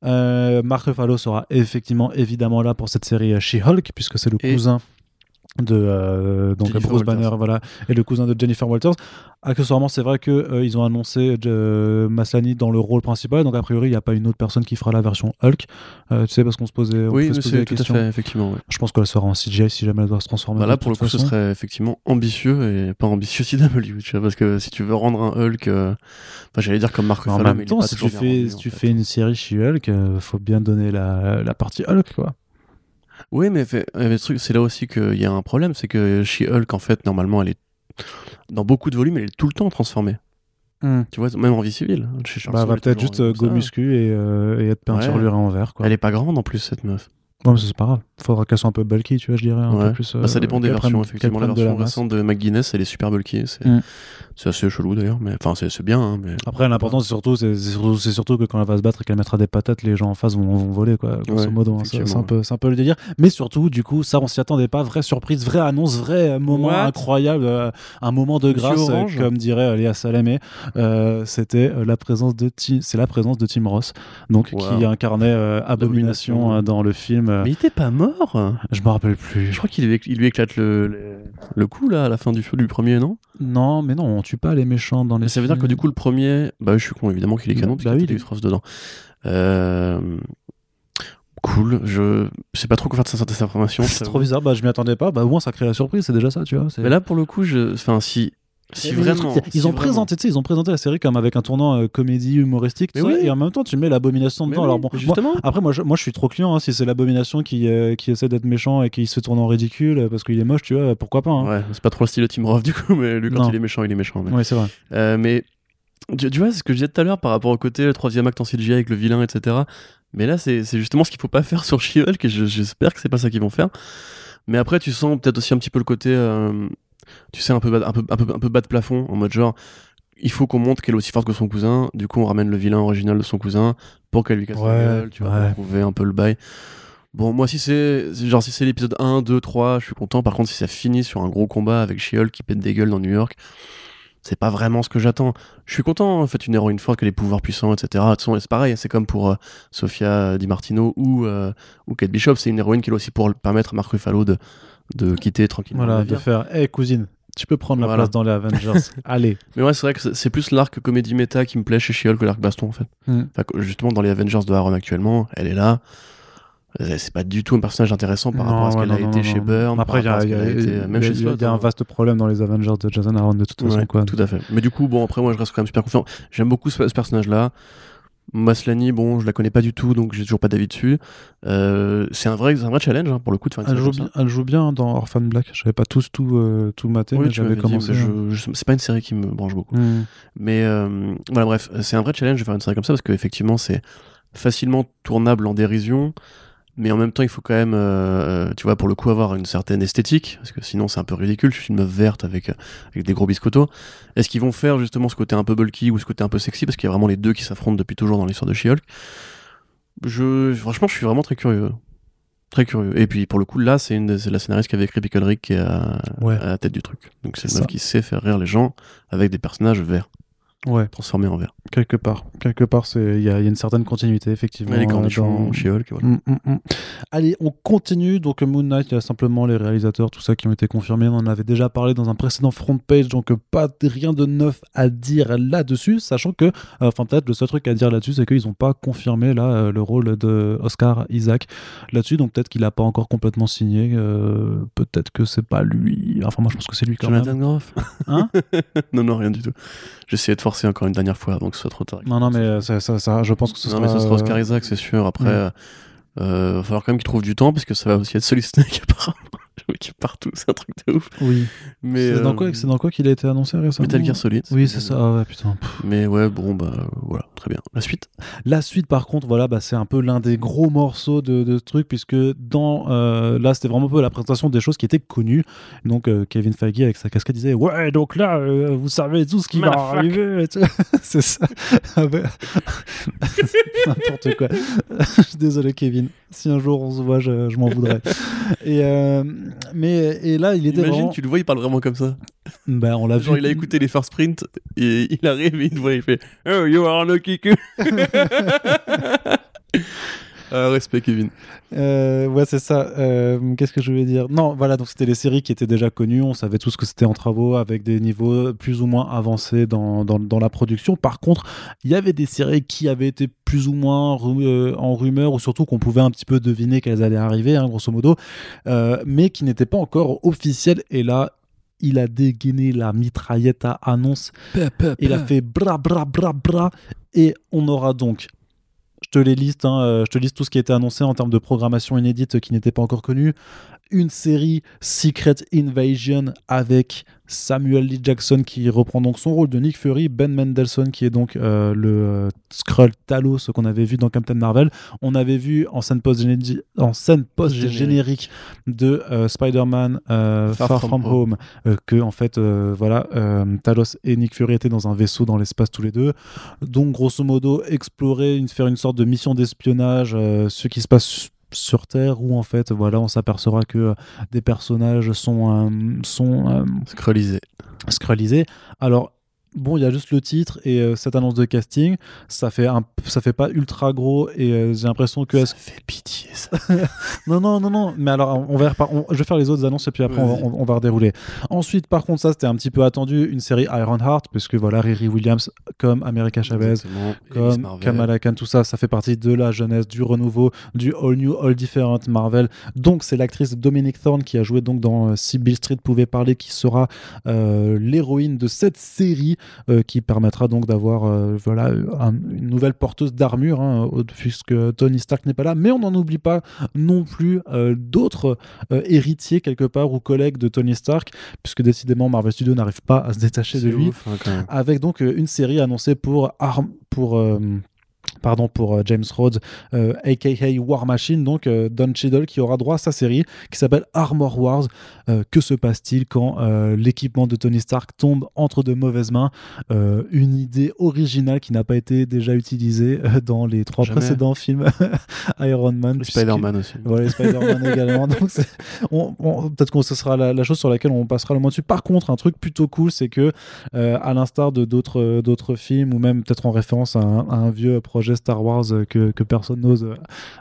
Euh, Mark Ruffalo sera effectivement évidemment là pour cette série euh, She-Hulk, puisque c'est le
Et-
cousin de euh, donc
Jennifer
Bruce
Walters.
Banner voilà et le cousin de Jennifer Walters accessoirement c'est vrai que euh, ils ont annoncé euh, Maslany dans le rôle principal donc a priori il n'y a pas une autre personne qui fera la version Hulk Euh, tu sais parce qu'on se posait on
Oui,
se
mais
poser la
c'est tout à fait, effectivement. Ouais.
je pense qu'elle sera en CGI si jamais elle doit se transformer
Bah là, pour le coup, ce serait effectivement ambitieux et pas ambitieux (laughs) CW, tu vois, parce que si tu veux rendre un Hulk, euh, enfin, j'allais dire comme Mark
en
Ruffalo, mais
même temps
pas
si tu fais si
en
tu fais une série chez Hulk euh, faut bien donner la, la partie Hulk quoi
Oui, mais c'est là aussi qu'il y a un problème, c'est que She-Hulk, en fait, normalement, elle est dans beaucoup de volumes, elle est tout le temps transformée. Tu vois, même en vie civile. Chez Charles
bah va
elle est
peut-être juste euh, go muscu et, euh, et être peinturluré en vert quoi
Elle est pas grande en plus, cette meuf.
Ouais, mais c'est pas grave faudra qu'elle soit un peu bulky tu vois je dirais un
Ouais.
peu plus
Bah, ça
euh,
dépend des
prenne-
versions, effectivement. La
prenne de
version
masse.
récente de McGuinness, elle est super bulky. C'est
Mm.
c'est assez chelou d'ailleurs, mais enfin, c'est bien. hein, mais...
Après, l'important, c'est surtout, c'est surtout, que quand elle va se battre et qu'elle mettra des patates, les gens en face vont, vont voler, quoi. Grosso
Ouais,
modo, hein. C'est- un, peu- c'est un peu le délire. Mais surtout, du coup, ça, on s'y attendait pas. Vraie surprise, vraie annonce, vrai moment
What?
incroyable, euh, un moment de
Monsieur
grâce, euh,
Orange?
comme dirait euh, Léa Salamé. Euh, C'était la présence de Tim, c'est la présence de Tim Ross, donc
Wow.
qui incarnait euh, Abomination
Abomination.
euh, dans le film
Mais il était pas mort
je me rappelle plus.
Je crois qu'il lui, il lui éclate le, le, le cou là à la fin du, du premier, non?
Non, mais non, on tue pas les méchants dans les.
Mais ça veut dire que du coup le premier, bah je suis con évidemment qu'il est canon
Bah
parce
oui,
qu'il y a
est-
Frost dedans. Euh, Cool, je sais pas trop quoi faire de cette information. (laughs)
C'est trop bizarre, bah je m'y attendais pas. Bah au moins ça crée la surprise, c'est déjà ça, tu vois.
Mais là pour le coup, je, enfin si, si vraiment,
Ils
si
ont
vraiment-
présenté, ils ont présenté la série comme avec un tournant euh, comédie humoristique,
oui.
et en même temps tu mets l'abomination dedans.
oui,
Alors bon, moi- après moi je, moi je suis trop client. hein, si c'est l'abomination qui euh, qui essaie d'être méchant et qui se fait tourner en ridicule euh, parce qu'il est moche, tu vois, pourquoi pas. Hein.
Ouais, c'est pas trop le style de Tim Roth du coup, (laughs) mais lui quand
Non.
il est méchant, il est méchant. mais-
Ouais, c'est vrai.
Euh, mais tu, tu vois, c'est ce que je disais tout à l'heure par rapport au côté le troisième acte en CGI avec le vilain, etc. Mais là, c'est justement ce qu'il faut pas faire (laughs) sur She-Hulk et je- j'espère que c'est pas ça qu'ils vont faire. Mais après, tu sens peut-être aussi un petit peu le côté, tu sais, un peu, bas, un, peu, un, peu, un peu bas de plafond, en mode genre, il faut qu'on montre qu'elle est aussi forte que son cousin. Du coup, on ramène le vilain original de son cousin pour qu'elle lui casse
Ouais,
la gueule, tu vois,
ouais.
prouver un peu le bail. Bon, moi, si c'est genre si c'est l'épisode 1, 2, 3, je suis content. Par contre, si ça finit sur un gros combat avec She-Hulk qui pète des gueules dans New York, c'est pas vraiment ce que j'attends. Je suis content, en fait, une héroïne forte qui a des pouvoirs puissants, etc. De toute façon, c'est pareil, c'est comme pour euh, Sofia Di Martino ou, euh, ou Kate Bishop, c'est une héroïne qui est là aussi pour permettre à Mark Ruffalo de, de quitter tranquillement. le
Voilà, de faire, hé cousine, tu peux prendre la place dans les Avengers. (laughs) Allez.
Mais ouais, c'est vrai que c'est- plus l'arc comédie méta qui me plaît chez She-Hulk que l'arc baston, en fait.
Mm.
Enfin, justement, dans les Avengers de Aaron actuellement, elle est là. Euh, C'est pas du tout un personnage intéressant par rapport à ce
Non,
qu'elle
ouais,
a
non,
été
non,
chez par
Après, il y a, y
été,
y
chez
y y un vaste problème dans les Avengers de Jason Aaron de toute façon.
Ouais,
quoi.
Tout à fait. Mais du coup, bon, après, moi, je reste quand même super confiant. J'aime beaucoup ce, ce personnage-là. Maslany, bon, je la connais pas du tout, donc j'ai toujours pas d'avis dessus. Euh, c'est un vrai, un vrai challenge hein, pour le coup de faire une
Elle joue, bien, elle joue bien dans Orphan Black. J'avais pas tous tout, euh, tout maté.
Oui,
mais j'avais commencé.
je- c'est pas une série qui me branche beaucoup.
Hmm.
Mais euh, voilà, bref, c'est un vrai challenge de faire une série comme ça parce qu'effectivement, c'est facilement tournable en dérision, mais en même temps, il faut quand même, euh, tu vois, pour le coup, avoir une certaine esthétique parce que sinon, c'est un peu ridicule. Je suis une meuf verte avec, euh, avec des gros biscottos. Est-ce qu'ils vont faire justement ce côté un peu bulky ou ce côté un peu sexy? Parce qu'il y a vraiment les deux qui s'affrontent depuis toujours dans l'histoire de She-Hulk je, Franchement, je suis vraiment très curieux. Très curieux. Et puis, pour le coup, là, c'est une la scénariste qui avait écrit Pickle Rick qui est à,
Ouais.
à la tête du truc. Donc, c'est une meuf qui sait faire rire les gens avec des personnages verts,
Ouais,
transformés en verts.
quelque part. Quelque part, il y, y a une certaine continuité, effectivement.
les
euh,
cornichons,
dans-
She-Hulk, voilà.
Mm, mm, mm. Allez, on continue. Donc, Moon Knight, il y a simplement les réalisateurs, tout ça qui ont été confirmés. On en avait déjà parlé dans un précédent front page, donc euh, pas rien de neuf à dire là-dessus, sachant que, euh, enfin, peut-être le seul truc à dire là-dessus, c'est qu'ils n'ont pas confirmé là euh, le rôle de Oscar Isaac là-dessus, donc peut-être qu'il n'a pas encore complètement signé. euh, peut-être que c'est pas lui. Enfin, moi, je pense que c'est lui quand
Jonathan
même.
Groff
Hein? (laughs)
Non, non, rien du tout. J'essayais de forcer encore une dernière fois avant que ce soit trop tard.
Non, non, mais euh, ça, ça, ça- je pense que ce
non,
sera.
mais ce sera Oscar
euh,
Isaac, c'est sûr. Après,
Mm.
euh, euh, va falloir quand même qu'il trouve du temps parce que ça va aussi être Solid Snake (laughs) apparemment. Partout, c'est un truc de ouf.
Oui.
Mais
C'est dans
euh,
quoi, c'est dans quoi qu'il a été annoncé récemment
Metal Gear Solid.
Oui, c'est ça. Ah ouais, putain.
Mais ouais, bon, bah voilà, très bien. La suite?
La suite, par contre, voilà, bah, c'est un peu l'un des gros morceaux de, de ce truc, puisque dans euh, là, c'était vraiment un peu la présentation des choses qui étaient connues. Donc, euh, Kevin Feige avec sa casquette disait Ouais, donc là, euh, vous savez tout ce qui va arriver. et tout. (laughs) c'est ça. (laughs) Ah ben- (laughs) N'importe quoi. Je suis désolé, Kevin. Si un jour on se voit, je, je m'en voudrais. Et, euh, mais, et là, il était
Imagine,
vraiment.
tu le vois, il parle vraiment comme ça.
Ben, on l'a
Genre,
vu.
il a écouté les First Sprint et il arrive et il te voit, il fait Oh, you are lucky que. (laughs) (laughs) ah, respect, Kevin.
Euh, ouais, c'est ça. Euh, Qu'est-ce que je voulais dire? Non, voilà, donc c'était les séries qui étaient déjà connues. On savait tous que c'était en travaux avec des niveaux plus ou moins avancés dans, dans, dans la production. Par contre, il y avait des séries qui avaient été plus ou moins ru- euh, en rumeur ou surtout qu'on pouvait un petit peu deviner qu'elles allaient arriver, hein, grosso modo, euh, mais qui n'étaient pas encore officielles. Et là, il a dégainé la mitraillette à annonce il a fait bra bra bra bra et on aura donc je te les liste hein, euh, je te liste tout ce qui a été annoncé en termes de programmation inédite qui n'était pas encore connu une série Secret Invasion avec Samuel Lee Jackson qui reprend donc son rôle de Nick Fury, Ben Mendelsohn qui est donc euh, le euh, Skrull Talos ce qu'on avait vu dans Captain Marvel. On avait vu en scène post en scène post générique de euh, Spider-Man euh, Far, From, Home, que en fait voilà Talos et Nick Fury étaient dans un vaisseau dans l'espace tous les deux. Donc grosso modo explorer, une, faire une sorte de mission d'espionnage, ce qui se passe sur Terre où en fait voilà on s'apercevra que euh, des personnages sont euh, sont euh,
Scrollisé.
scrollisés. Alors bon, il y a juste le titre et euh, cette annonce de casting. Ça fait, un, ça fait pas ultra gros et euh, j'ai l'impression que.
Ça fait pitié, ça. (laughs)
non, non, non, non. Mais alors, on va, on- je vais faire les autres annonces et puis après, on va,
Vas-y.
on- on va redérouler. Ensuite, par contre, ça, c'était un petit peu attendu. Une série Ironheart, parce que voilà, Riri Williams, comme America Chavez,
Exactement.
Comme. Kamala Khan, tout ça, ça fait partie de la jeunesse, du renouveau, du all new, all different Marvel. Donc, c'est l'actrice Dominic Thorne qui a joué donc dans euh, Si Bill Street pouvait parler, qui sera euh, l'héroïne de cette série, qui permettra donc d'avoir euh, voilà un- une nouvelle porteuse d'armure, hein, puisque Tony Stark n'est pas là. Mais on n'en oublie pas non plus euh, d'autres euh, héritiers quelque part ou collègues de Tony Stark, puisque décidément Marvel Studios n'arrive pas à se détacher de lui
ouf, hein,
avec donc euh, une série annoncée pour Arm pour euh, Pardon pour euh, James Rhodes, euh, aka War Machine, donc euh, Don Cheadle qui aura droit à sa série qui s'appelle Armor Wars. Euh, que se passe-t-il quand l'équipement de Tony Stark tombe entre de mauvaises mains? Une idée originale qui n'a pas été déjà utilisée dans les trois
Jamais.
précédents films (laughs) Iron Man. Puisque-
Spider-Man aussi.
voilà, Spider-Man (laughs) également. Donc, c'est- on- on- peut-être que ce sera la, la chose sur laquelle on passera le moins dessus. Par contre, un truc plutôt cool, c'est que, à l'instar de d'autres d'autres films, ou même peut-être en référence à un, à un vieux projet Star Wars euh, que, que personne n'ose, euh,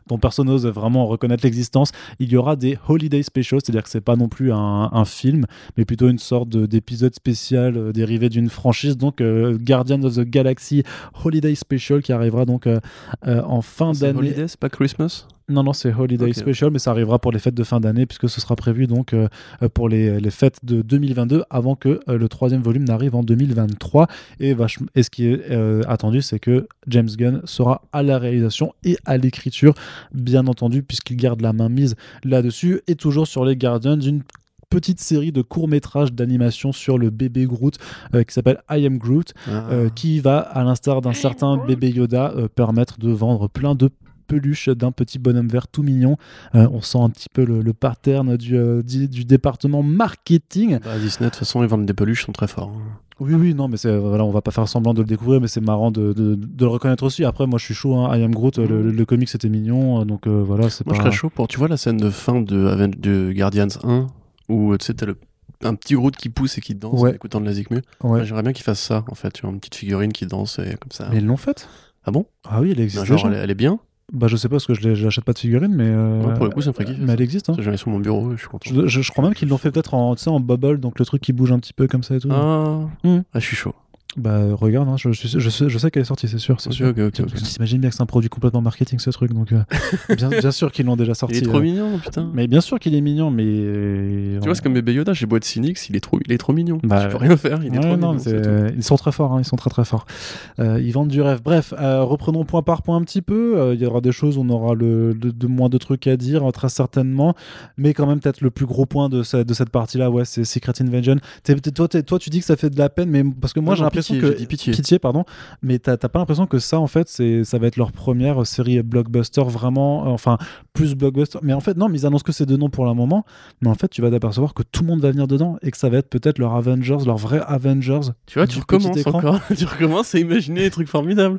dont personne n'ose vraiment reconnaître l'existence, il y aura des holiday specials, c'est-à-dire que c'est pas non plus un, un film, mais plutôt une sorte de- d'épisode spécial euh, dérivé d'une franchise. Donc, euh, Guardians of the Galaxy Holiday Special qui arrivera donc euh, en fin
C'est
d'année.
Holiday, c'est pas Christmas?
Non, non, c'est Holiday. Special, mais ça arrivera pour les fêtes de fin d'année, puisque ce sera prévu donc euh, euh, pour les, les fêtes de 2022, avant que euh, le troisième volume n'arrive en 2023. Et, vachement- et ce qui est euh, attendu, c'est que James Gunn sera à la réalisation et à l'écriture, bien entendu, puisqu'il garde la main mise là-dessus, et toujours sur les Guardians, une petite série de courts-métrages d'animation sur le bébé Groot euh, qui s'appelle I Am Groot
Ah.
euh, qui va, à l'instar d'un certain bébé Yoda, euh, permettre de vendre plein de peluches d'un petit bonhomme vert tout mignon. Euh, on sent un petit peu le, le pattern du, euh, du, du département marketing.
Bah, Disney, de toute façon, ils vendent des peluches, ils sont très forts. hein.
Oui, oui, non, mais c'est, voilà, on va pas faire semblant de le découvrir, mais c'est marrant de, de- de le reconnaître aussi. Après, moi, je suis chaud. Hein. I Am Groot, le, le, le comic, c'était mignon, donc euh, voilà, c'est
Moi, je serais chaud pour. Tu vois la scène de fin de, de Guardians 1 où tu sais, t'as le- un petit Groot qui pousse et qui danse
Ouais.
en écoutant de la Zikmu.
Ouais.
J'aimerais bien qu'ils fassent ça, en fait. Tu vois, une petite figurine qui danse et comme ça.
Mais ils l'ont faite?
Ah bon?
Ah oui, elle existe.
Genre,
déjà.
elle est bien
Bah, je sais pas parce que je l'achète pas de figurine, mais. euh,
Ouais, pour le coup, ferait kiffer,
Mais elle existe. Hein.
J'en ai sur mon bureau, je suis content.
Je, je- je crois même qu'ils l'ont fait peut-être en, en bubble, donc le truc qui bouge un petit peu comme ça et tout.
Ah,
Hmm.
ah, je suis chaud.
Bah regarde, hein, je, je, je sais, je sais qu'elle est sortie, c'est sûr. C'est sûr.
ok, ok, ok.
Tu t'imagines bien que c'est un produit complètement marketing ce truc, donc euh, (laughs) bien, bien sûr qu'ils l'ont déjà sorti.
Il est trop
euh.
mignon, putain.
Mais bien sûr qu'il est mignon, mais. euh,
Tu vois, c'est comme bébé Yoda, j'ai être cynique, il est trop, il est trop mignon.
Bah,
tu peux rien faire, il est
Ouais,
trop
non,
mignon.
euh, ils sont très forts, hein, ils sont très très forts. Euh, ils vendent du rêve. Bref, euh, reprenons point par point un petit peu. Euh, Il y aura des choses, on aura le, le- de moins de trucs à dire, euh, très certainement. Mais quand même, peut-être le plus gros point de, ce- de cette partie-là, ouais, c'est Secret Invasion. T'es- t'es- toi, t'es- toi, tu dis que ça fait de la peine, mais parce que moi, j'ai l'impression
pitié,
que
dit pitié.
pardon. Mais t'as t'as pas l'impression que ça, en fait, c'est ça va être leur première série blockbuster vraiment, euh, enfin plus blockbuster. Mais en fait, non, mais ils annoncent que c'est deux noms pour le moment. Mais en fait, tu vas t'apercevoir que tout le monde va venir dedans et que ça va être peut-être leur Avengers, leur vrai Avengers.
Tu vois, tu recommences encore. (laughs) tu recommences à imaginer des trucs formidables.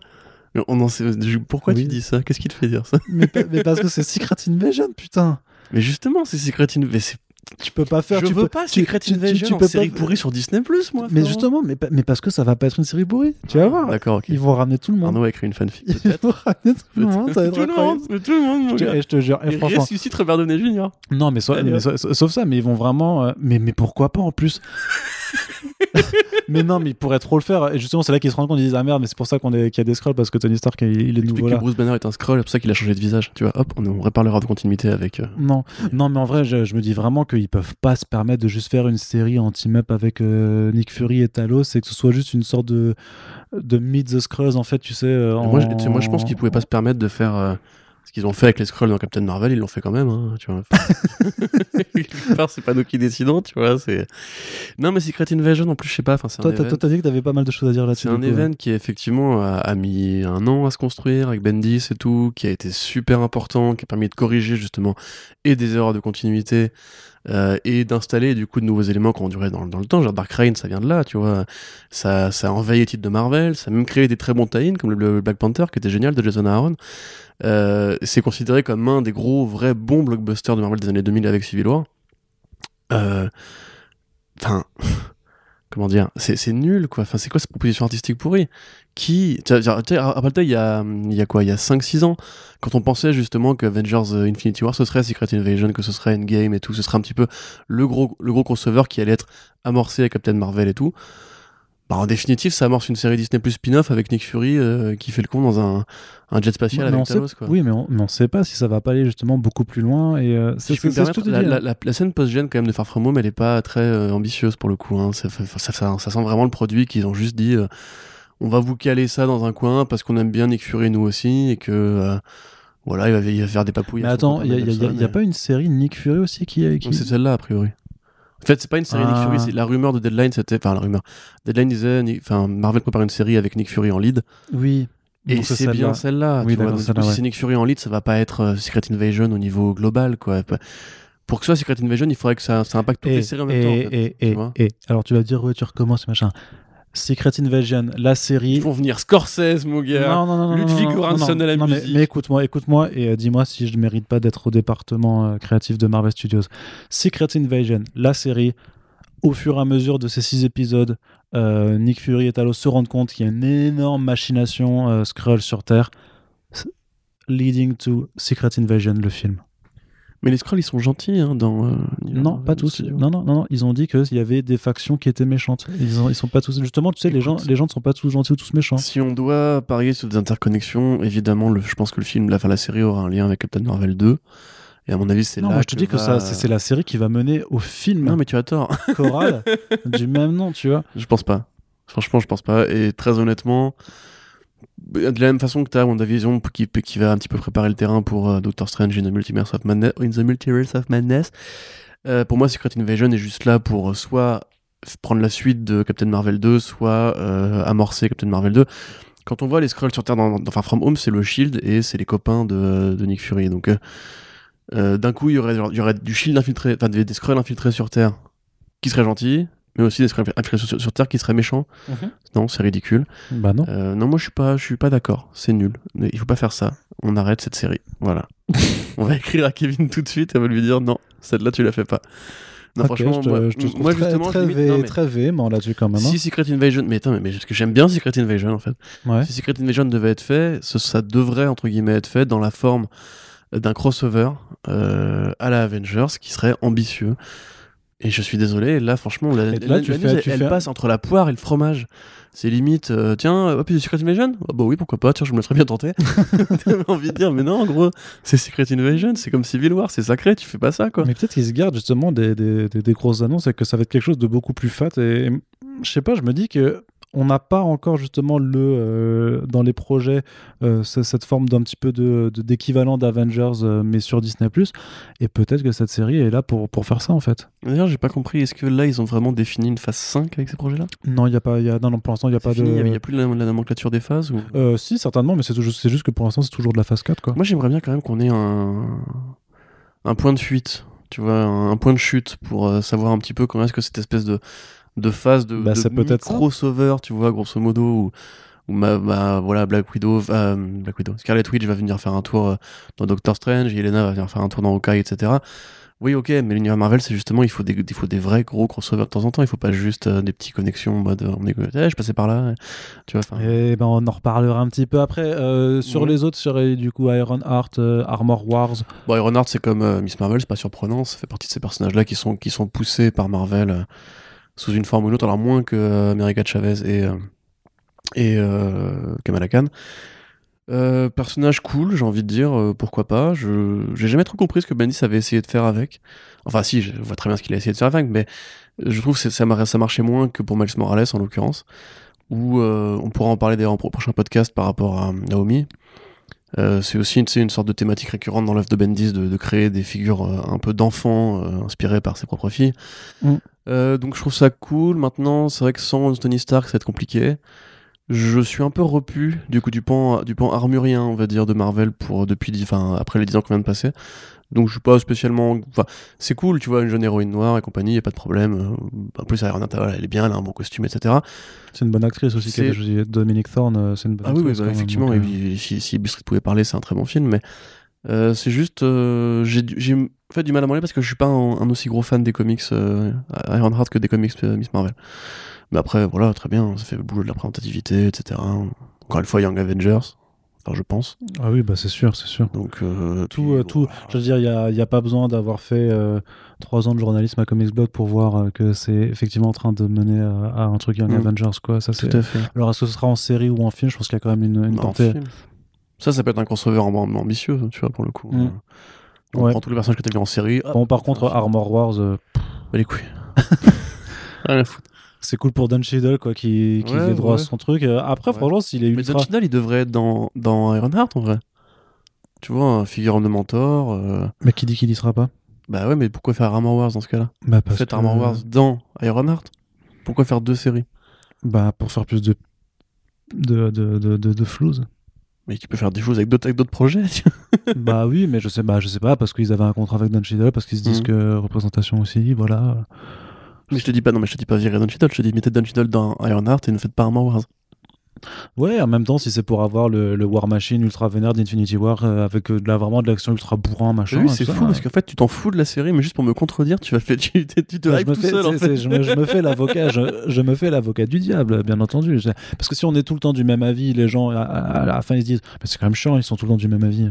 Mais on en sait... Pourquoi
Oui.
tu dis ça? Qu'est-ce qui te fait dire ça?
Mais parce que c'est Secret Invasion, putain.
Mais justement, c'est Secret Invasion.
Tu peux pas faire.
Je
tu
veux
peux,
pas
tu-
Secret
tu- tu-
Invasion
tu
en
peux
série
pas-
pourrie sur Disney Plus, moi.
Mais justement, mais, mais parce que ça va pas être une série pourrie. Tu vas voir.
D'accord, ok.
Ils vont ramener tout le monde.
Arnaud a écrit une fanfic.
Ils vont ramener tout le monde. Ça va être
tout le monde, mais tout le monde, mon
Je te,
gars.
et je te jure, et franchement,
ressuscite Robert Downey Jr.
Non, mais, so-
Allez,
mais
hop.
so- sauf ça, mais ils vont vraiment. euh, mais, mais pourquoi pas en plus? (laughs) Mais non, mais ils pourraient trop le faire. Et justement, c'est là qu'ils se rendent compte, ils disent Ah merde, mais c'est pour ça qu'on est, qu'il y a des scrolls parce que Tony Stark, il, il est nouveau
que
là.
Bruce Banner est un scroll, c'est pour ça qu'il a changé de visage. Tu vois, hop, on, on réparlera de continuité avec. euh,
Non, non, mais en vrai, je, je me dis vraiment qu'ils peuvent pas se permettre de juste faire une série en team-up avec euh, Nick Fury et Talos et que ce soit juste une sorte de, de Meet the Skrulls, en fait, tu sais. euh,
Moi, je,
en-
tu sais, moi, je pense qu'ils pouvaient pas se permettre de faire euh, ce qu'ils ont fait avec les scrolls dans Captain Marvel. Ils l'ont fait quand même. Hein, tu vois. (laughs) (laughs) C'est pas nous qui décidons, tu vois. C'est non, mais Secret Invasion, en plus, je sais pas. Enfin,
Toi, t'as-
event-
toi, t'as dit que t'avais pas mal de choses à dire là-dessus.
C'est un event qui effectivement a, a mis un an à se construire avec Bendis et tout, qui a été super important, qui a permis de corriger justement et des erreurs de continuité euh, et d'installer du coup de nouveaux éléments qui ont duré dans, dans le temps. Genre Dark Reign, ça vient de là, tu vois. Ça, ça a envahi les titres de Marvel, ça a même créé des très bons tie comme le, le Black Panther qui était génial de Jason Aaron. Euh, c'est considéré comme un des gros vrais bons blockbusters de Marvel des années 2000 avec Civil War. Euh, Enfin, comment dire, c'est nul quoi. Enfin, c'est quoi cette proposition artistique pourrie? Qui, rappelle-toi, il y a, il y a quoi, il y a 5-6 ans, quand on pensait justement que Avengers euh, Infinity War ce serait Secret Invasion, que ce serait Endgame et tout, ce serait un petit peu le gros, le gros crossover qui allait être amorcé avec Captain Marvel et tout. Bah, en définitive, ça amorce une série Disney plus spin-off avec Nick Fury euh, qui fait le con dans un, un jet spatial
Mais
avec
sait-
Talos quoi.
Oui, mais on, on sait pas si ça va pas aller justement beaucoup plus loin. Et euh,
Si
c'est
je peux me
c'est ce que
permettre,
je te
la,
dis,
la- la- la scène post-gen quand même de Far From Home, elle est pas très euh, ambitieuse pour le coup. hein. Ça, ça, ça- ça- ça sent vraiment le produit qu'ils ont juste dit euh, on va vous caler ça dans un coin parce qu'on aime bien Nick Fury nous aussi et que voilà, il va, il va faire des papouilles.
Mais attends, il y a, y a- y a-
Gibson
y a
et-
pas une série Nick Fury aussi qui. qui...
C'est celle-là a priori. En fait, c'est pas une série Nick
Ah.
Fury, c'est la rumeur de Deadline, c'était enfin la rumeur. Deadline disait Nick- enfin Marvel prépare une série avec Nick Fury en lead
Oui.
et c'est bien celle-là.
Oui,
si
ouais.
c'est Nick Fury en lead, ça va pas être euh, Secret Invasion au niveau global quoi. Pour que ce soit Secret Invasion, il faudrait que ça, ça impacte toutes
Et,
les séries en même temps. en
et,
fait,
et,
tu
et,
vois.
et- alors tu vas dire, ouais, tu recommences, machin. Secret Invasion, la série.
Ils font venir Scorsese, mon gars.
Non, non, non, non,
Ludwig Göransson à la
non, mais-
musique.
Mais, écoute-moi, écoute-moi et euh, dis-moi si je ne mérite pas d'être au département euh, créatif de Marvel Studios. Secret Invasion, la série, au fur et à mesure de ces six épisodes, euh, Nick Fury et Talos se rendent compte qu'il y a une énorme machination Skrull sur Terre, leading to Secret Invasion, le film.
Mais les Skrulls, ils sont gentils hein, dans. euh,
Non, pas tous.
studio.
Non, non, non, non. Ils ont dit qu'il y avait des factions qui étaient méchantes. Ils, ont- ils sont pas tous. Justement, tu sais, les gens, les gens ne sont pas tous gentils ou tous méchants.
Si on doit parier sur des interconnexions, évidemment, le, je pense que le film, la, enfin, la série aura un lien avec Captain Marvel 2. Et à mon avis, c'est
Non,
là.
moi je te dis que
va-
ça, c'est c'est la série qui va mener au film
Non, mais tu as tort. (laughs)
choral du même nom, tu vois.
je pense pas. Franchement, je pense pas. Et très honnêtement, de la même façon que tu as WandaVision qui, qui va un petit peu préparer le terrain pour euh, Doctor Strange in the Multiverse of Madness, Madness, euh, pour moi, Secret Invasion est juste là pour euh, soit prendre la suite de Captain Marvel 2, soit amorcer Captain Marvel 2. Quand on voit les Skrulls sur Terre Far From Home, c'est le Shield et c'est les copains de, Nick Fury. Donc, d'un coup, il y aurait, du Shield infiltré, enfin des, des Skrulls infiltrés sur Terre qui seraient gentils, mais aussi des Skrulls infiltrés sur, sur Terre qui seraient méchants. Non, c'est ridicule.
Bah non.
Euh, non, moi je suis pas, je suis pas d'accord. C'est nul. Mais Il faut pas faire ça. On arrête cette série. Voilà. (laughs) on va écrire à Kevin tout de suite et on va lui dire non, celle-là tu la fais pas. Non, franchement,
je te,
moi,
je te trouve
moi,
très,
justement,
très,
limite- non, mais
très véhément là-dessus quand même. hein.
si Secret Invasion, mais attends, mais, mais parce que j'aime bien Secret Invasion en fait.
Ouais.
Si Secret Invasion devait être fait, ce- ça devrait entre guillemets être fait dans la forme d'un crossover euh, à la Avengers qui serait ambitieux. Et je suis désolé, là franchement, la, la-
là,
la
tu
news,
fais-
elle,
tu
elle
fais-
passe entre la poire et le fromage. C'est limite, euh, tiens, hop, c'est Secret Invasion? Ah Bah oui, pourquoi pas, tiens, je me laisserais bien tenter. (laughs) (laughs) T'as envie de dire, mais non, en gros, c'est Secret Invasion, c'est comme Civil War, c'est sacré, tu fais pas ça quoi.
Mais peut-être qu'ils se gardent justement des, des, des- des grosses annonces et que ça va être quelque chose de beaucoup plus fat. Et, et je sais pas, je me dis que on n'a pas encore justement le euh, dans les projets euh, ce- cette forme d'un petit peu de d'équivalent d'Avengers euh, mais sur Disney et peut-être que cette série est là pour, pour faire ça en fait.
D'ailleurs, j'ai pas compris, est-ce que là, ils ont vraiment défini une phase 5 avec ces projets-là?
Non, il y a pas il y a non, non pour l'instant il y a pas
fini,
de
il y a- il y a plus la, la nomenclature des phases ou...
Si certainement mais c'est juste que pour l'instant c'est toujours de la phase 4 quoi.
Moi, j'aimerais bien quand même qu'on ait un, un point de fuite, tu vois, un, point de chute pour savoir un petit peu comment est-ce que cette espèce de, de phase de,
Bah,
de crossover, tu vois, grosso modo, où, où ma, ma- voilà, Black Widow, va- Black Widow, Scarlet Witch va venir faire un tour euh, dans Doctor Strange, Yelena va venir faire un tour dans Hawkeye, etc. Oui, ok, mais l'univers Marvel, c'est justement, il faut, des, il faut des vrais gros crossovers de temps en temps, il faut pas juste euh, des petits connexions en mode, euh, on est, eh, je passais par là, tu vois.
Et ben on en reparlera un petit peu après. Euh, sur
Ouais.
les autres, sur euh, du coup Iron Heart, euh, Armor Wars.
Bon, Ironheart, c'est comme euh, Miss Marvel, c'est pas surprenant. Ça fait partie de ces personnages-là qui sont, qui sont poussés par Marvel euh, sous une forme ou une autre, alors moins que euh, America Chavez et, euh, et euh, Kamala Khan. Personnage cool, j'ai envie de dire, pourquoi pas. Je j'ai jamais trop compris ce que Bendis avait essayé de faire avec. Enfin, si, je vois très bien ce qu'il a essayé de faire avec, mais je trouve que ça, ça marchait moins que pour Miles Morales en l'occurrence. Où on pourra en parler d'ailleurs en pro- prochain podcast par rapport à Naomi. C'est aussi sais, une sorte de thématique récurrente dans l'œuvre de Bendis de, créer des figures un peu d'enfants inspirées par ses propres filles.
Mm.
Euh, donc je trouve ça cool. Maintenant, c'est vrai que sans Tony Stark, ça va être compliqué. Je suis un peu repu du coup du pan, du pan armurien, on va dire, de Marvel pour depuis, enfin après les 10 ans qu'on vient de passer. Donc je suis pas spécialement, enfin c'est cool, tu vois, une jeune héroïne noire et compagnie, y a pas de problème. Euh, En plus, elle est bien, elle a un bon costume, etc.
C'est une bonne actrice aussi.
C'est-
qui a Dominique Thorne, euh, c'est une bonne
Ah oui, oui,
actrice.
bah, effectivement,
donc,
et si, si Street pouvait parler, c'est un très bon film, mais euh, c'est juste, euh, j'ai fait du mal à m'en aller parce que je suis pas un, un aussi gros fan des comics euh, Ironheart que des comics euh, Miss Marvel. Mais après, voilà, très bien, ça fait le boulot de la représentativité, etc. Encore une fois, Young Avengers, enfin, je pense.
Ah oui, bah c'est sûr, c'est sûr.
Donc, euh,
Tout,
puis,
euh, tout,
voilà.
je veux dire, il n'y a, a pas besoin d'avoir fait trois ans de journalisme à Comics Blog pour voir que c'est effectivement en train de mener à, à un truc Young
Mm.
Avengers, quoi. Ça.
Tout à fait.
Alors, est-ce que ce sera en série ou en film Je pense qu'il y a quand même une, une
Bah, en
portée.
film. Ça, ça peut être un crossover amb- ambitieux, tu vois, pour le coup.
Mm.
On
Ouais.
prend tous les personnages que t'as vu en série. hop,
Bon, par contre, Armor Wars, euh,
bah, les couilles. (laughs) Rien à foutre.
c'est cool pour Don Cheadle, quoi, qui, qui
Ouais,
ait droit à son truc. Euh, Après,
Ouais.
franchement, s'il est
Mais
ultra.
Don Cheadle, il devrait être dans, dans Ironheart, en vrai. Tu vois, un figure de mentor. euh,
Mais qui dit qu'il y sera pas?
Bah ouais, mais pourquoi faire Armor Wars dans ce cas-là?
Bah, parce
Faites
que-
Armor Wars dans Ironheart. Pourquoi faire deux séries?
Bah, pour faire plus de. de, de, de, de, de flouze.
Mais tu peux faire des choses avec d'autres avec d'autres projets. (laughs)
bah oui, mais je sais, bah, je sais pas, parce qu'ils avaient un contrat avec Don Cheadle, parce qu'ils se disent
Mhm.
que représentation aussi, voilà.
mais je te dis pas, non, mais je te dis pas virer Don Cheadle. Je te dis mettez Don Cheadle dans Ironheart et ne faites pas Armor Wars.
Ouais, en même temps, si c'est pour avoir le, le War Machine ultra vénère d'Infinity War euh, avec euh, de la, vraiment de l'action ultra bourrin, machin.
Oui, c'est
ça,
fou parce qu'en fait, tu t'en fous de la série, mais juste pour me contredire, tu vas faire, tu, tu te
Ouais,
hype
je me
tout
fais,
seul en
c'est-
fait.
c'est- je, me, je me fais (laughs) l'avocat, je, je me fais l'avocat du diable, bien entendu. Parce que si on est tout le temps du même avis, les gens à, à- à la fin ils se disent, mais c'est quand même chiant, ils sont tout le temps du même avis.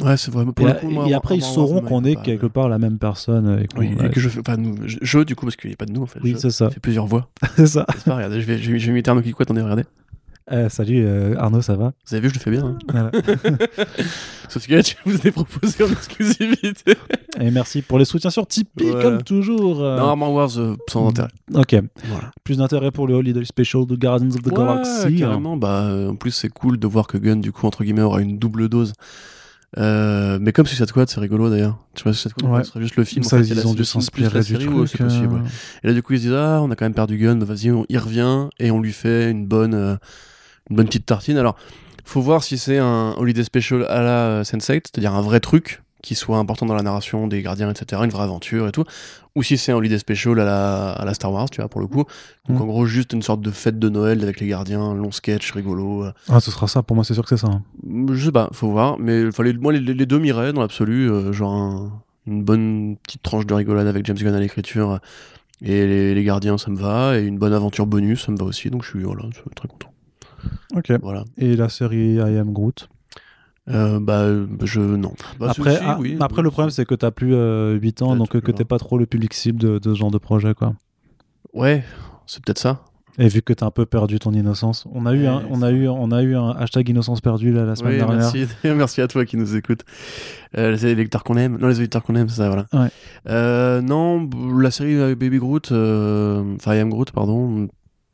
Ouais, c'est vrai. mais Pour
et
le coup, moi,
et après ils sauront qu'on est
bah,
quelque part la même personne. Et
Oui, que je fais pas nous. Je, je, du coup, parce qu'il n'y a pas de nous en fait.
oui, c'est ça,
fais plusieurs voix. (laughs)
c'est ça.
C'est pas, regardez, je vais, je vais, je vais imiter Arnaud Kikouet, attendez, regardez.
Euh, salut euh, Arnaud, ça va?
Vous avez vu, je le fais bien. Hein.
Voilà. (laughs)
Sauf que je vous ai proposé en exclusivité.
Et merci pour les soutiens sur Tipeee,
Voilà.
comme toujours. euh.
Non, Armor Wars, sans intérêt.
Ok,
Voilà.
plus d'intérêt pour le Holiday Special de Guardians of the
Ouais,
Galaxy.
carrément. Bah, euh, en plus, c'est cool de voir que Gunn, du coup, entre guillemets, aura une double dose. Euh, mais comme Suicide Squad, c'est rigolo d'ailleurs. Tu vois, Suicide Squad,
Ouais.
ce sera juste le film.
ça,
en fait,
ils
la-
ont dû s'inspirer du
série,
truc.
ouais, possible.
euh,
ouais. Et là, du coup, ils se disent Ah, on a quand même perdu Gunn, bah, vas-y, on y revient et on lui fait une bonne, euh, une bonne petite tartine. Alors, faut voir si c'est un Holiday Special à la euh, Sense8, c'est-à-dire un vrai truc qui soit important dans la narration des gardiens, etc., une vraie aventure et tout, ou si c'est un Holiday Special à la, à la Star Wars, tu vois, pour le coup. Donc,
Mm.
en gros, juste une sorte de fête de Noël avec les gardiens, long sketch, rigolo. euh.
Ah, ce sera ça, pour moi, c'est sûr que c'est ça. hein.
Je sais pas, faut voir, mais les, moi, les, les deux m'iraient dans l'absolu, euh, genre un- une bonne petite tranche de rigolade avec James Gunn à l'écriture. Et les, les gardiens, ça me va, et une bonne aventure bonus, ça me va aussi, donc je suis voilà, je suis très content.
Ok.
Voilà.
Et la série I Am Groot.
Euh, bah, je. Non. Bah,
après, ah,
oui,
après
oui,
le problème, c'est que t'as plus euh, 8 ans, donc que t'es pas trop le public cible de, de ce genre de projet, quoi.
Ouais, c'est peut-être ça.
Et vu que t'as un peu perdu ton innocence, on a eu, un, on a eu, on a eu un hashtag innocence perdue là, la semaine
Oui,
dernière.
merci, (laughs) merci à toi qui nous écoute. Euh, les lecteurs qu'on aime, non les auditeurs qu'on aime, c'est ça, voilà.
Ouais.
Euh, non, la série Baby Groot, enfin I Am Groot, pardon,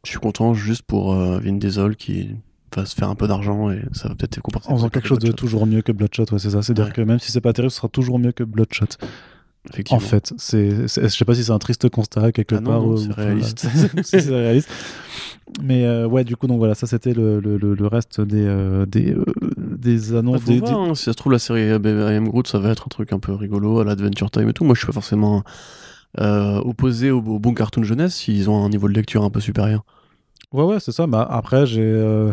je suis content juste pour euh, Vin Diesel qui va se faire un peu d'argent et ça va peut-être être compenser.
En faisant quelque chose de toujours mieux que Bloodshot, ouais, c'est ça. C'est-à-dire
Ouais.
que même si c'est pas terrible, ce sera toujours mieux que Bloodshot. En fait, c'est, je sais pas si c'est un triste constat quelque
Ah
part.
c'est réaliste. (laughs)
c'est réaliste. Mais euh, ouais, du coup, donc voilà, ça c'était le, le, le- le reste des, euh, des, euh, des
Bah,
annonces.
faut
des,
voir, hein, si ça se trouve la série I Am Groot, ça va être un truc un peu rigolo à l'Adventure Time et tout. Moi, je suis pas forcément opposé au, au bon cartoon jeunesse s'ils ont un niveau de lecture un peu supérieur.
Ouais, ouais, c'est ça. Bah, après, j'ai. euh,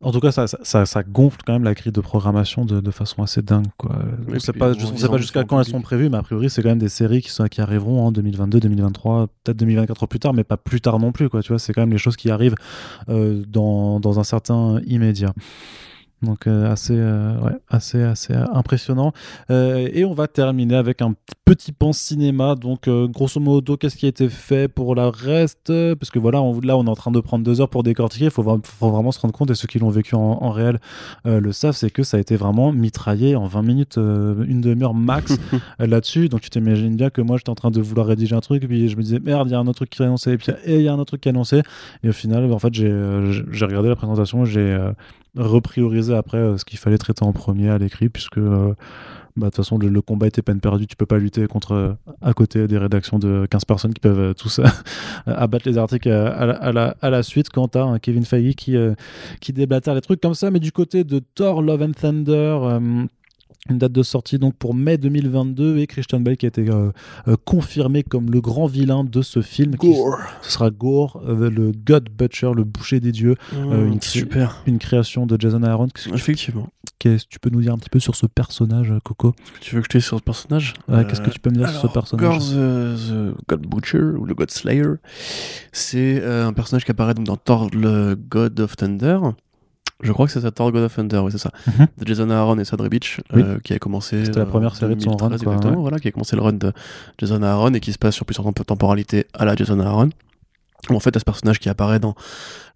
En tout cas, ça, ça, ça- gonfle quand même la grille de programmation de, de façon assez dingue. Quoi.
Et
on sait pas, on sait pas jusqu'à quand elles sont prévues, mais a priori, c'est quand même des séries qui, sont, qui arriveront en 2022, 2023, peut-être 2024 plus tard, mais pas plus tard non plus. Quoi, tu vois, c'est quand même les choses qui arrivent euh, dans, dans un certain immédiat. Donc euh, assez, euh, ouais, assez, assez euh, impressionnant. Euh, et on va terminer avec un petit pan cinéma. Donc grosso modo, qu'est-ce qui a été fait pour la reste? Parce que voilà, on, là on est en train de prendre deux heures pour décortiquer. Il faut, vra- faut vraiment se rendre compte, et ceux qui l'ont vécu en, en réel le savent, c'est que ça a été vraiment mitraillé en 20 minutes, une demi-heure max (laughs) là-dessus. Donc tu t'imagines bien que moi j'étais en train de vouloir rédiger un truc, et puis je me disais merde, il y a un autre truc qui est annoncé, et puis il y a un autre truc qui est annoncé. Et au final, en fait, j'ai regardé la présentation, j'ai repriorisé après euh, ce qu'il fallait traiter en premier à l'écrit, puisque euh, bah, de toute façon, le, combat était peine perdue. Tu peux pas lutter contre euh, à côté des rédactions de 15 personnes qui peuvent tous (laughs) abattre les articles à, la, suite quand un Kevin Feige qui, qui déblatère les trucs comme ça. Mais du côté de Thor, Love and Thunder. Une date de sortie donc pour mai 2022 et Christian Bale qui a été euh, euh, confirmé comme le grand vilain de ce film. qui- ce sera Gore, euh, le God Butcher, le boucher des dieux,
Mmh,
une-
super.
une création de Jason Aaron.
Effectivement.
qu'est-ce que tu peux nous dire un petit peu sur ce personnage, Coco?
Tu veux que je te dise sur ce personnage?
Qu'est-ce que tu peux me dire sur ce personnage?
Gore the, the God Butcher ou le God Slayer, c'est un personnage qui apparaît donc dans Thor le God of Thunder. Je crois que c'est ça, Thor God of Thunder, oui, c'est ça. De Jason Aaron et Sadre Beach,
Oui.
euh, qui a commencé.
C'était la
euh,
première série de son run,
2013,
quoi,
exactement,
ouais.
voilà, qui a commencé le run de Jason Aaron et qui se passe sur plusieurs temp- temporalités à la Jason Aaron. Où en fait, à ce personnage qui apparaît dans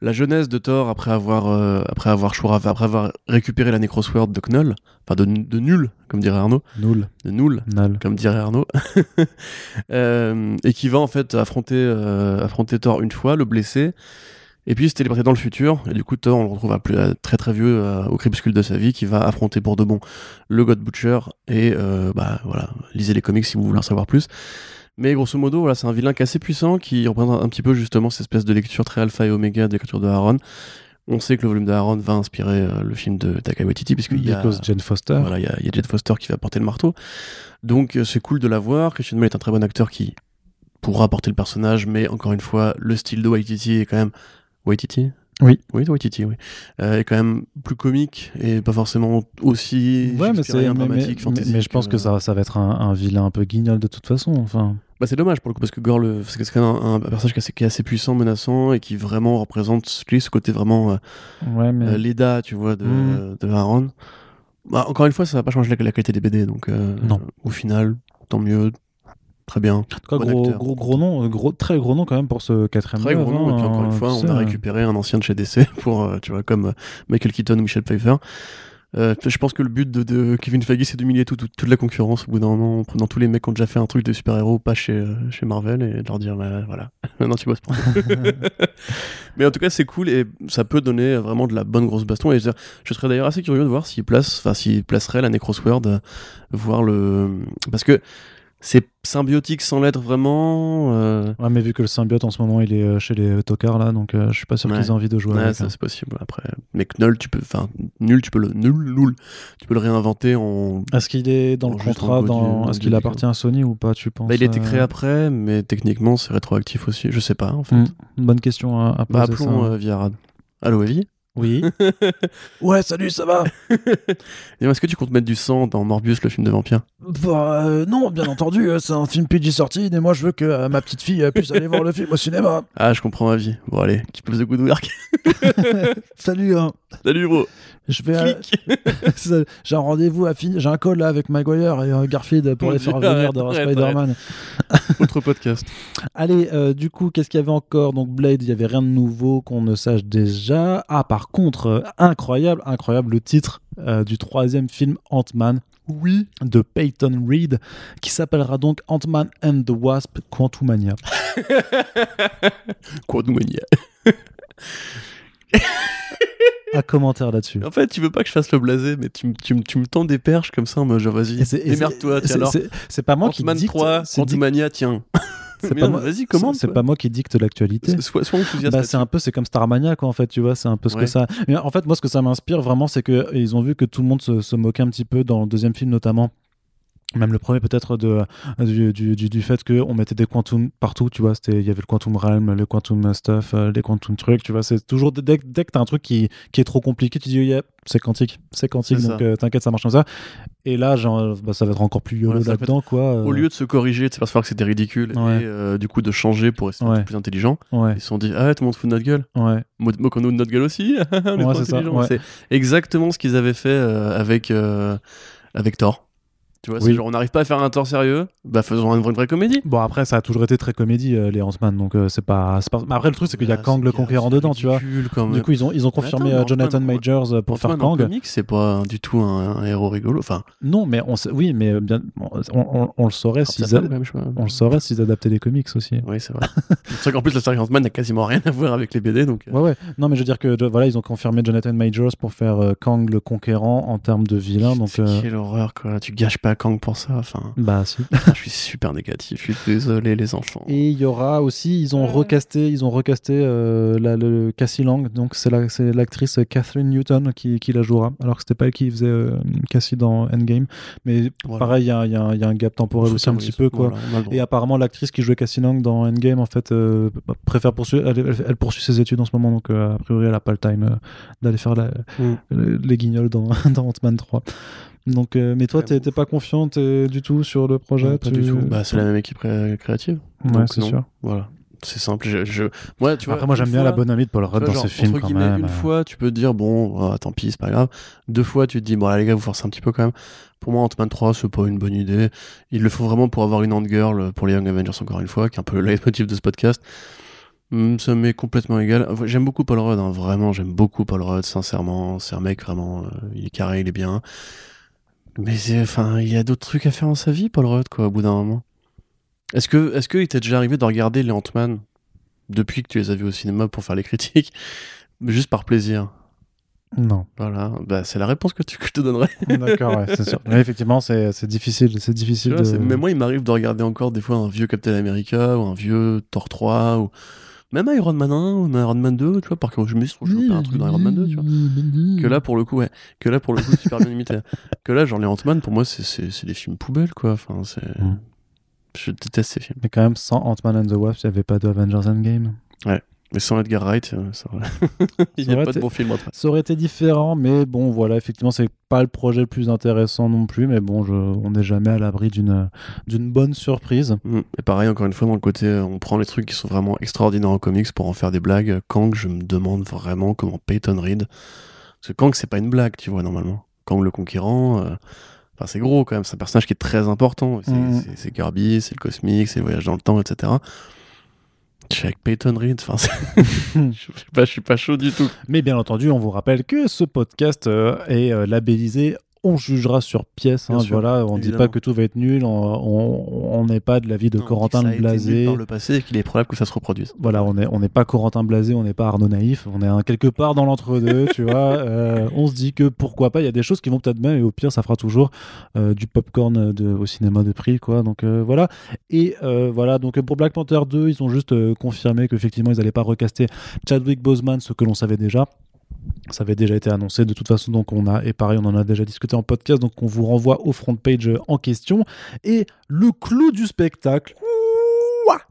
la jeunesse de Thor après avoir, euh, après avoir, choisi- après avoir récupéré la Necrosword de Knull, enfin de, de nul, comme dirait Arnaud,
Nul.
de Null, comme dirait Arnaud, (laughs) Euh, et qui va en fait affronter, affronter Thor une fois, le blesser, et puis se téléporter dans le futur. Et du coup, Thor, on le retrouve à plus, à très très vieux, euh, au crépuscule de sa vie, qui va affronter pour de bon le God Butcher. Et euh, bah voilà, lisez les comics si vous voulez en savoir plus. Mais grosso modo, voilà, c'est un vilain qui est assez puissant, qui représente un petit peu justement cette espèce de lecture très alpha et oméga de l'écriture de Aaron. On sait que le volume de Aaron va inspirer euh, le film de Taika Waititi, puisqu'il y a,
Jane Foster.
voilà, il y, a- il y a Jed Foster qui va porter le marteau. Donc euh, c'est cool de la voir. Christian Bale est un très bon acteur qui pourra porter le personnage, mais encore une fois, le style de Waititi est quand même. Waititi
Oui.
Oui, Waititi, oui. Euh, est quand même plus comique et pas forcément aussi
Ouais, mais, mais,
dramatique,
mais- je pense que ça, ça va être un, un vilain un peu guignol de toute façon. Enfin,
Bah, c'est dommage pour le coup, parce que Gore, le... c'est quand même un, un personnage qui est, assez, qui est assez puissant, menaçant et qui vraiment représente ce ce côté vraiment euh,
ouais, mais
euh, Leda, tu vois, de,
Mm.
de Aaron. Bah, encore une fois, ça va pas changer la, la qualité des BD, donc euh,
Non.
au final, tant mieux, très bien.
en tout cas,
bon
gros, gros, gros nom, euh, gros, très gros nom quand même pour ce quatrième
Très gros nom, et puis
hein,
encore une fois, on
sais,
a récupéré un ancien de chez DC (laughs) pour, euh, tu vois, comme euh, Michael Keaton ou Michel Pfeiffer. Euh, je pense que le but de, de Kevin Feige, c'est d'humilier tout- tout- toute la concurrence au bout d'un moment, en prenant tous les mecs qui ont déjà fait un truc de super-héros, pas chez, euh, chez Marvel, et de leur dire, bah, voilà, (laughs) maintenant tu bosses pour nous. (laughs) Mais en tout cas, c'est cool et ça peut donner vraiment de la bonne grosse baston. Et je, serais d'ailleurs assez curieux de voir s'il place, s'il placerait la Necrosword, euh, voir le. Parce que c'est symbiotique sans l'être vraiment. euh,
Ouais, mais vu que le symbiote en ce moment il est euh, chez les tocards là, donc euh, je suis pas sûr
Ouais.
qu'ils aient envie de jouer
Ouais,
avec.
ça
hein.
c'est possible. Après, mais Knull, tu peux, enfin, nul, tu peux le nul, nul, tu peux le réinventer en.
Est-ce qu'il est dans le contrat dans... Est-ce qu'il appartient à Sony ou pas, tu penses
Bah, il a été
euh,
créé après, mais techniquement c'est rétroactif aussi. Je sais pas en fait.
Une bonne question à, à
Bah,
poser. ça.
appelons euh, Viarad. Allô, Evie?
Oui. (laughs) ouais, salut, ça va? (laughs)
Et Est-ce que tu comptes mettre du sang dans Morbius, le film de vampire?
Bah euh, non, bien entendu, euh, c'est un film PG sorti et moi je veux que euh, ma petite fille puisse aller voir le film au cinéma.
Ah, je comprends Evie. Bon, allez, keep up the good work.
Salut, hein.
Salut, bro.
je vais. euh, (laughs) j'ai un rendez-vous à finir, j'ai un call là avec Maguire et euh, Garfield pour les (laughs) faire
Dieu,
venir
arrête,
de
arrête,
Spider-Man. (laughs)
Autre podcast.
Allez, euh, du coup, qu'est-ce qu'il y avait encore? Donc Blade, il y avait rien de nouveau qu'on ne sache déjà. Ah, par contre, euh, incroyable, incroyable le titre euh, du troisième film Ant-Man. Oui, de Peyton Reed, qui s'appellera donc Ant-Man and the Wasp Quantumania.
Quoi, nous, mania (laughs)
Un commentaire là-dessus.
En fait, tu veux pas que je fasse le blasé, mais tu, me- tu, me- tu me tends des perches comme ça mode genre, vas-y, démerde-toi,
c'est- pas moi qui dicte.
3,
c'est dic-
Quantumania, tiens. (laughs)
c'est pas moi-
Vas-y, comment
C'est pas moi qui dicte l'actualité.
Sois, sois enthousiaste.
Bah, c'est un peu c'est comme Starmania quoi en fait tu vois c'est un peu ce
Ouais.
que ça mais en fait moi ce que ça m'inspire vraiment c'est que ils ont vu que tout le monde se, se moquait un petit peu dans le deuxième film notamment même le premier peut-être de du, du, fait qu'on mettait des quantum partout tu vois c'était il y avait le quantum realm le quantum stuff euh, les quantum trucs tu vois c'est toujours dès, dès que t'as un truc qui, qui est trop compliqué tu dis oh, yeah, c'est quantique c'est quantique
C'est
donc euh, t'inquiète ça marche comme ça et là genre bah, ça va être encore plus yolo
va
là-dedans quoi euh,
Au lieu de se corriger, de se faire savoir que c'était ridicule
Ouais.
et euh, du coup de changer pour essayer d'être
Ouais.
plus intelligent, ils se sont dit Ah, tout le monde fout de notre gueule.
ouais
Mo- Moquons-nous de notre gueule aussi. (laughs) On
c'est.
C'est exactement ce qu'ils avaient fait avec, avec Thor. Tu vois,
Oui.
genre on n'arrive pas à faire un Thor sérieux, bah faisons une vraie, une vraie comédie.
Bon après ça a toujours été très comédie euh, les Ant-Man donc euh, c'est pas, pas... Mais après le truc c'est qu'il y a
Ah,
Kang le conquérant dedans tu vois du coup ils ont, ils ont confirmé
attends,
euh, Jonathan Majors euh, pour faire Kang
comics, c'est pas du tout un, un héros rigolo. Enfin,
non mais on oui mais bien, on, le saurait s'ils on le saurait s'ils adaptaient les comics aussi
Oui, c'est vrai. c'est vrai qu'en plus, la série Ant-Man n'a quasiment rien à voir avec les BD, donc.
ouais ouais non mais je veux dire que voilà ils ont confirmé Jonathan Majors pour faire Kang le conquérant en termes de vilain donc
Quelle horreur, quoi. Tu gâches pas à Kang pour ça. Enfin,
Bah si. (laughs)
je suis super négatif. Je suis désolé, les enfants.
Et il y aura aussi, ils ont recasté, ils ont recasté euh, la, le Cassie Lang, donc c'est la- c'est l'actrice Catherine Newton qui, qui la jouera, alors que c'était pas elle qui faisait euh, Cassie dans Endgame. Mais
Voilà.
pareil, il y a, il y a un- il y a un gap temporel aussi un petit peu quoi.
Voilà.
Et apparemment, l'actrice qui jouait Cassie Lang dans Endgame, en fait, euh, préfère poursuivre. Elle, elle- elle poursuit ses études en ce moment, donc euh, a priori, elle a pas le time euh, d'aller faire la-
Mm.
les guignols dans, (laughs) dans Ant-Man 3. Donc, euh, mais toi, t'es pas confiant t'es du tout sur le projet
Non, pas
tu-
du tout. Bah, c'est la même équipe cré- créative.
Ouais,
donc
c'est
non.
sûr.
Voilà. C'est simple. Je, je- Moi, tu vois,
Après, moi, j'aime bien la bonne amie de Paul Rudd dans
genre,
ses films quand même.
Une
euh.
fois, tu peux te dire, bon, ah, tant pis, c'est pas grave. Deux fois, tu te dis, bon, là, les gars, vous forcez un petit peu quand même. Pour moi, Ant-Man 3, c'est pas une bonne idée. Il le faut vraiment pour avoir une Ant-Girl pour les Young Avengers, encore une fois, qui est un peu le leitmotiv de ce podcast. Hum, Ça m'est complètement égal. J'aime beaucoup Paul Rudd, hein, vraiment, j'aime beaucoup Paul Rudd, sincèrement. C'est un mec vraiment, euh, il est carré, il est bien. Mais enfin, il y a d'autres trucs à faire dans sa vie, Paul Rudd, quoi, au bout d'un moment. Est-ce que, est-ce qu'il t'est déjà arrivé de regarder les Ant-Man depuis que tu les as vus au cinéma pour faire les critiques, mais juste par plaisir?
Non.
Voilà, bah, c'est la réponse que, tu, que je te donnerais.
D'accord, ouais, c'est sûr. Mais effectivement, c'est c'est difficile. C'est difficile
vois,
de.
c'est- Même moi, il m'arrive de regarder encore des fois un vieux Captain America ou un vieux Thor 3 ou même Iron Man 1 ou Iron Man 2, tu vois, par contre, je me suis trouvé choper un truc dans Iron Man 2, tu vois. Que là, pour le coup, ouais. Que là, pour le coup, super bien imité. (laughs) Que là, genre les Ant-Man, pour moi, c'est- des films poubelles, quoi. Enfin, c'est.
Mm.
Je déteste ces films.
Mais quand même, sans Ant-Man and the Wasp, il n'y avait pas de Avengers Endgame.
Mais sans Edgar Wright, euh, ça (laughs) aurait- il n'y a pas
été-
de bon film après.
Ça aurait été différent, mais bon, voilà, effectivement, c'est pas le projet le plus intéressant non plus, mais bon, je, on n'est jamais à l'abri d'une d'une bonne surprise.
Mm. Et pareil, encore une fois, dans le côté, euh, on prend les trucs qui sont vraiment extraordinaires en comics pour en faire des blagues. Kang, je me demande vraiment comment Peyton Reed. Parce que Kang, c'est pas une blague, tu vois, normalement. Kang le conquérant, euh, enfin, c'est gros quand même. C'est un personnage qui est très important. C'est
Mm.
Kirby, c'est le cosmique, c'est le voyage dans le temps, etc. Avec Peyton Reed, enfin, (laughs) (laughs) je suis pas, je suis pas chaud du tout.
Mais bien entendu, on vous rappelle que ce podcast euh, est euh, labellisé. On jugera sur pièce, hein,
sûr,
voilà. On dit
évidemment.
pas que tout va être nul. On- n'est pas de l'avis de
Non,
Corentin Blasé.
par le passé et qu'il est probable que ça se reproduise.
Voilà, on n'est on pas Corentin Blasé, on n'est pas Arnaud Naïf, on est un quelque part dans l'entre-deux, tu vois. (laughs) Euh, on se dit que pourquoi pas, il y a des choses qui vont peut-être bien et au pire, ça fera toujours euh, du popcorn de, au cinéma de prix, quoi. Donc euh, voilà. Et euh, voilà, donc pour Black Panther 2, ils ont juste euh, confirmé qu'effectivement, ils n'allaient pas recaster Chadwick Boseman, ce que l'on savait déjà. Ça avait déjà été annoncé. De toute façon, donc on a, et pareil, on en a déjà discuté en podcast, donc on vous renvoie au front page en question. Et le clou du spectacle,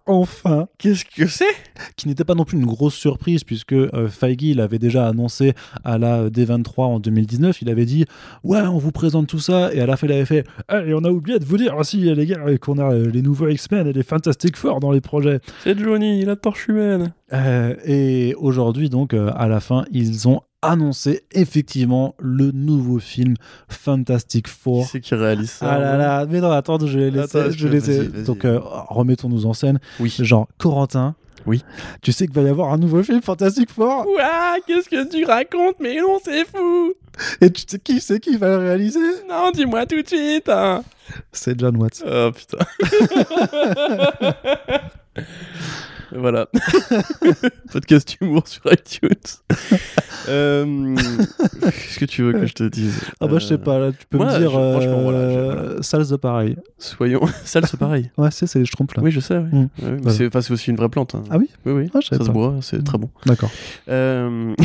enfin,
Qu'est-ce que c'est?
Qui n'était pas non plus une grosse surprise puisque euh, Feige il avait déjà annoncé à la D23 en 2019 il avait dit ouais on vous présente tout ça et à la fin il avait fait Ah, et on a oublié de vous dire aussi les gars qu'on a euh, les nouveaux X-Men et les Fantastic Four dans les projets
C'est Johnny, la torche humaine.
Euh, et aujourd'hui donc euh, à la fin ils ont annoncé effectivement le nouveau film Fantastic Four
Qui c'est qui réalise ça
ah là là, mais non, attends, je les laisse.
Attends,
je ai-
vas-y.
Donc, euh, remettons-nous en scène.
Oui.
Genre, Corentin.
Oui.
Tu sais qu'il va y avoir un nouveau film Fantastic Four?
Ouah, qu'est-ce que tu racontes? Mais non, c'est fou
Et tu sais qui c'est qui va le réaliser?
Non, dis-moi tout de suite hein.
C'est John Watts.
Oh putain. (laughs) voilà. (laughs) Podcast humour sur iTunes. Euh, Qu'est-ce que tu veux que je te dise
Ah bah je sais pas, là, tu peux
moi,
me dire
je- franchement, voilà,
euh, Sales de pareil.
Soyons. (laughs) Sale, c'est pareil.
Ouais, c'est, les schtroumpfs là.
Oui, je sais. Oui.
Mm.
Ouais,
Voilà.
c'est enfin, aussi une vraie plante. hein.
Ah oui
Oui, oui.
Ah, je
ça se boit, c'est très bon.
D'accord.
Euh, (laughs)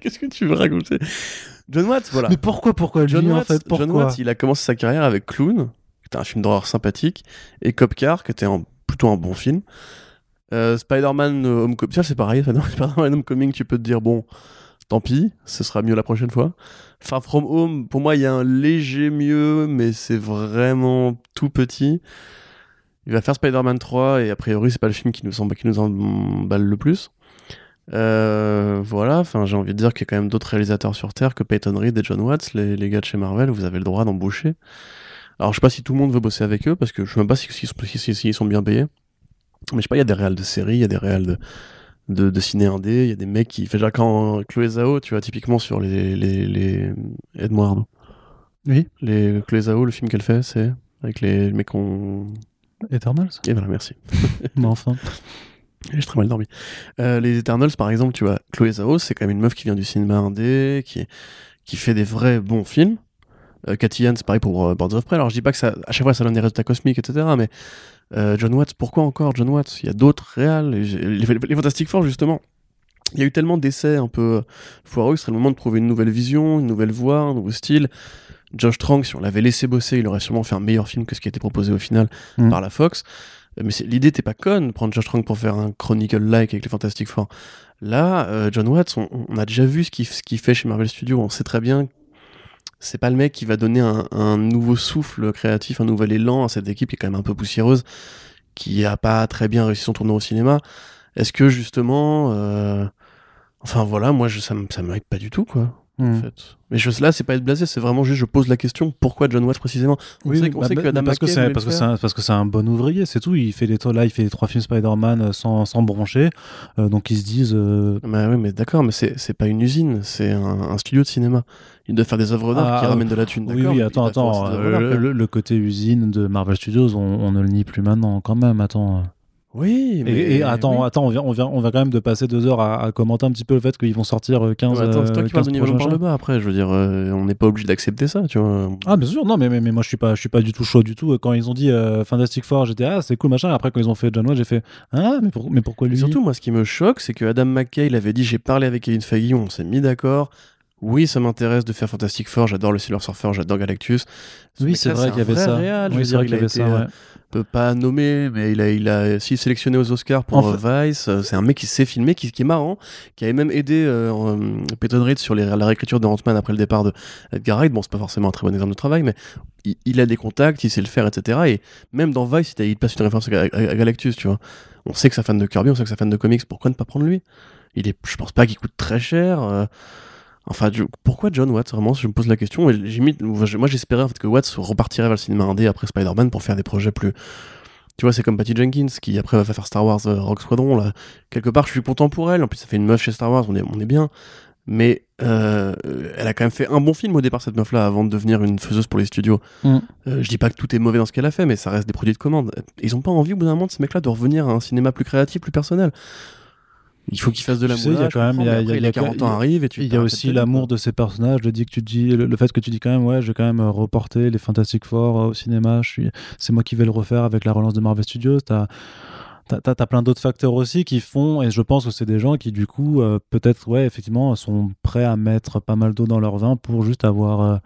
Qu'est-ce que tu veux raconter? John Watts, voilà.
Mais pourquoi, pourquoi
John
en
Watts,
fait? Pourquoi?
John Watts, il a commencé sa carrière avec Clown, qui était un film d'horreur sympathique, et Cop Car, qui était un- plutôt un bon film. Euh, Spider-Man euh, Homecoming, c'est pareil, (laughs) Spider-Man Homecoming, tu peux te dire, bon, tant pis, ce sera mieux la prochaine fois. Far From Home, pour moi, il y a un léger mieux, mais c'est vraiment tout petit. Il va faire Spider-Man 3, et a priori, c'est pas le film qui nous, qui nous emballe le plus. Euh, voilà, enfin j'ai envie de dire qu'il y a quand même d'autres réalisateurs sur Terre que Peyton Reed et John Watts, les, gars de chez Marvel, vous avez le droit d'embaucher. Alors je sais pas si tout le monde veut bosser avec eux, parce que je sais même pas si- s'ils si, si- sont bien payés. Mais je sais pas, il y a des réals de séries, il y a des réals de, de, de ciné indé, il y a des mecs qui... Fait genre quand Chloé Zhao, tu vois, typiquement sur les... les, les... Aide-moi Arnaud.
Oui.
Les Chloé Zhao, le film qu'elle fait, c'est avec les mecs qu'on...
Eternals
Et voilà, merci. (laughs)
Mais enfin.
J'ai très mal dormi. Euh, les Eternals, par exemple, tu vois, Chloé Zhao, c'est quand même une meuf qui vient du cinéma indé, qui, qui fait des vrais bons films. Euh, Cathy c'est pareil pour euh, Birds of Prey. Alors je dis pas que ça, à chaque fois ça donne des résultats cosmiques, etc. Mais euh, John Watts, pourquoi encore John Watts? Il y a d'autres réals. Les, Fantastic Four, justement. Il y a eu tellement d'essais un peu foireux, ce serait le moment de trouver une nouvelle vision, une nouvelle voix, un nouveau style. Josh Trank, si on l'avait laissé bosser, il aurait sûrement fait un meilleur film que ce qui a été proposé au final
Mm.
par la Fox. Euh, Mais l'idée n'était pas conne, prendre Josh Trank pour faire un Chronicle-like avec les Fantastic Four. Là, euh, John Watts, on, on a déjà vu ce qu'il ce fait chez Marvel Studios. On sait très bien que c'est pas le mec qui va donner un, nouveau souffle créatif, un nouvel élan à cette équipe qui est quand même un peu poussiéreuse, qui a pas très bien réussi son tournoi au cinéma. Est-ce que justement, euh, enfin voilà, moi ça, me- ça pas du tout quoi. En
Hmm.
fait. Mais je, là, c'est pas être blasé, c'est vraiment juste je pose la question pourquoi John Watts précisément? On sait, qu'on
bah,
sait
bah,
que Adam
parce que
McKay
c'est parce que c'est un, parce que c'est un bon ouvrier, c'est tout. Il fait les là, il fait les trois films Spider-Man euh, sans, sans broncher, Euh, donc ils se disent. euh,
Bah oui, mais d'accord, mais c'est c'est pas une usine, c'est un, un studio de cinéma. Il doit faire des œuvres d'art
Ah,
qui ramènent de la thune,
oui, oui, attends, attends. euh, le côté usine de Marvel Studios, on, on ne le nie plus maintenant, quand même. Attends.
Oui,
Et,
mais.
et attends,
oui.
attends, on vient, on vient, on va quand même de passer deux heures à, à commenter un petit peu le fait qu'ils vont sortir euh, 15.
Ouais, attends, c'est toi
euh,
qui parles
15
de par le bas après, je veux dire, euh, on n'est pas obligé d'accepter ça, tu vois.
Ah bien sûr, non mais, mais, mais moi je suis pas je suis pas du tout chaud du tout. Quand ils ont dit euh, Fantastic Four, j'étais ah c'est cool machin. Après quand ils ont fait John Watts, j'ai fait ah mais, pour- mais pourquoi
Et
lui?
surtout, moi, ce qui me choque, c'est que Adam McKay, il avait dit j'ai parlé avec Kevin Feige, on s'est mis d'accord. Oui, ça m'intéresse de faire Fantastic Four, j'adore le Silver Surfer, j'adore Galactus. Ce
Oui c'est vrai qu'il y avait ça.
réal, je veux
oui
dire, il a été,
ça.
euh,
ouais.
peut pas nommé, mais il a, il a si sélectionné aux Oscars pour
En
euh, Vice. euh, C'est un mec qui sait filmer, qui, qui est marrant, qui avait même aidé euh, euh, Peyton Reed sur les- la réécriture de Ant-Man après le départ de Edgar Wright. Bon, c'est pas forcément un très bon exemple de travail, mais il, il a des contacts, il sait le faire, etc. Et même dans Vice, il, il passe une référence à, à- à Galactus, tu vois. On sait que c'est un fan de Kirby, on sait que c'est un fan de comics. Pourquoi ne pas prendre lui? Il est, je pense pas qu'il coûte très cher. Enfin, je- pourquoi John Watts Vraiment, je me pose la question. Et j'ai mis- moi, j'espérais en fait, que Watts repartirait vers le cinéma indé après Spider-Man pour faire des projets plus. Tu vois, c'est comme Patty Jenkins qui après va faire Star Wars euh, Rock Squadron. Là. Quelque part, je suis content pour elle. En plus, ça fait une meuf chez Star Wars, on est, on est bien. Mais euh, elle a quand même fait un bon film au départ, cette meuf-là, avant de devenir une faiseuse pour les studios.
Mm.
Euh, je dis pas que tout est mauvais dans ce qu'elle a fait, mais ça reste des produits de commande. Ils ont pas envie, au bout d'un moment, de ce mec-là, de revenir à un cinéma plus créatif, plus personnel. Il faut qu'il fasse de la
Tu sais, il y a quand même- il y a- y
après,
y a
les 40
quand-
ans arrivent et tu
Il y a aussi l'amour de ces personnages. Le, dit que tu dis, le, le fait que tu dis quand même, ouais, je vais quand même euh, reporter les Fantastic Four euh, au cinéma. Je suis, c'est moi qui vais le refaire avec la relance de Marvel Studios. T'as, t'as, t'as plein d'autres facteurs aussi qui font, et je pense que c'est des gens qui du coup, euh, peut-être, ouais, effectivement, sont prêts à mettre pas mal d'eau dans leur vin pour juste avoir euh,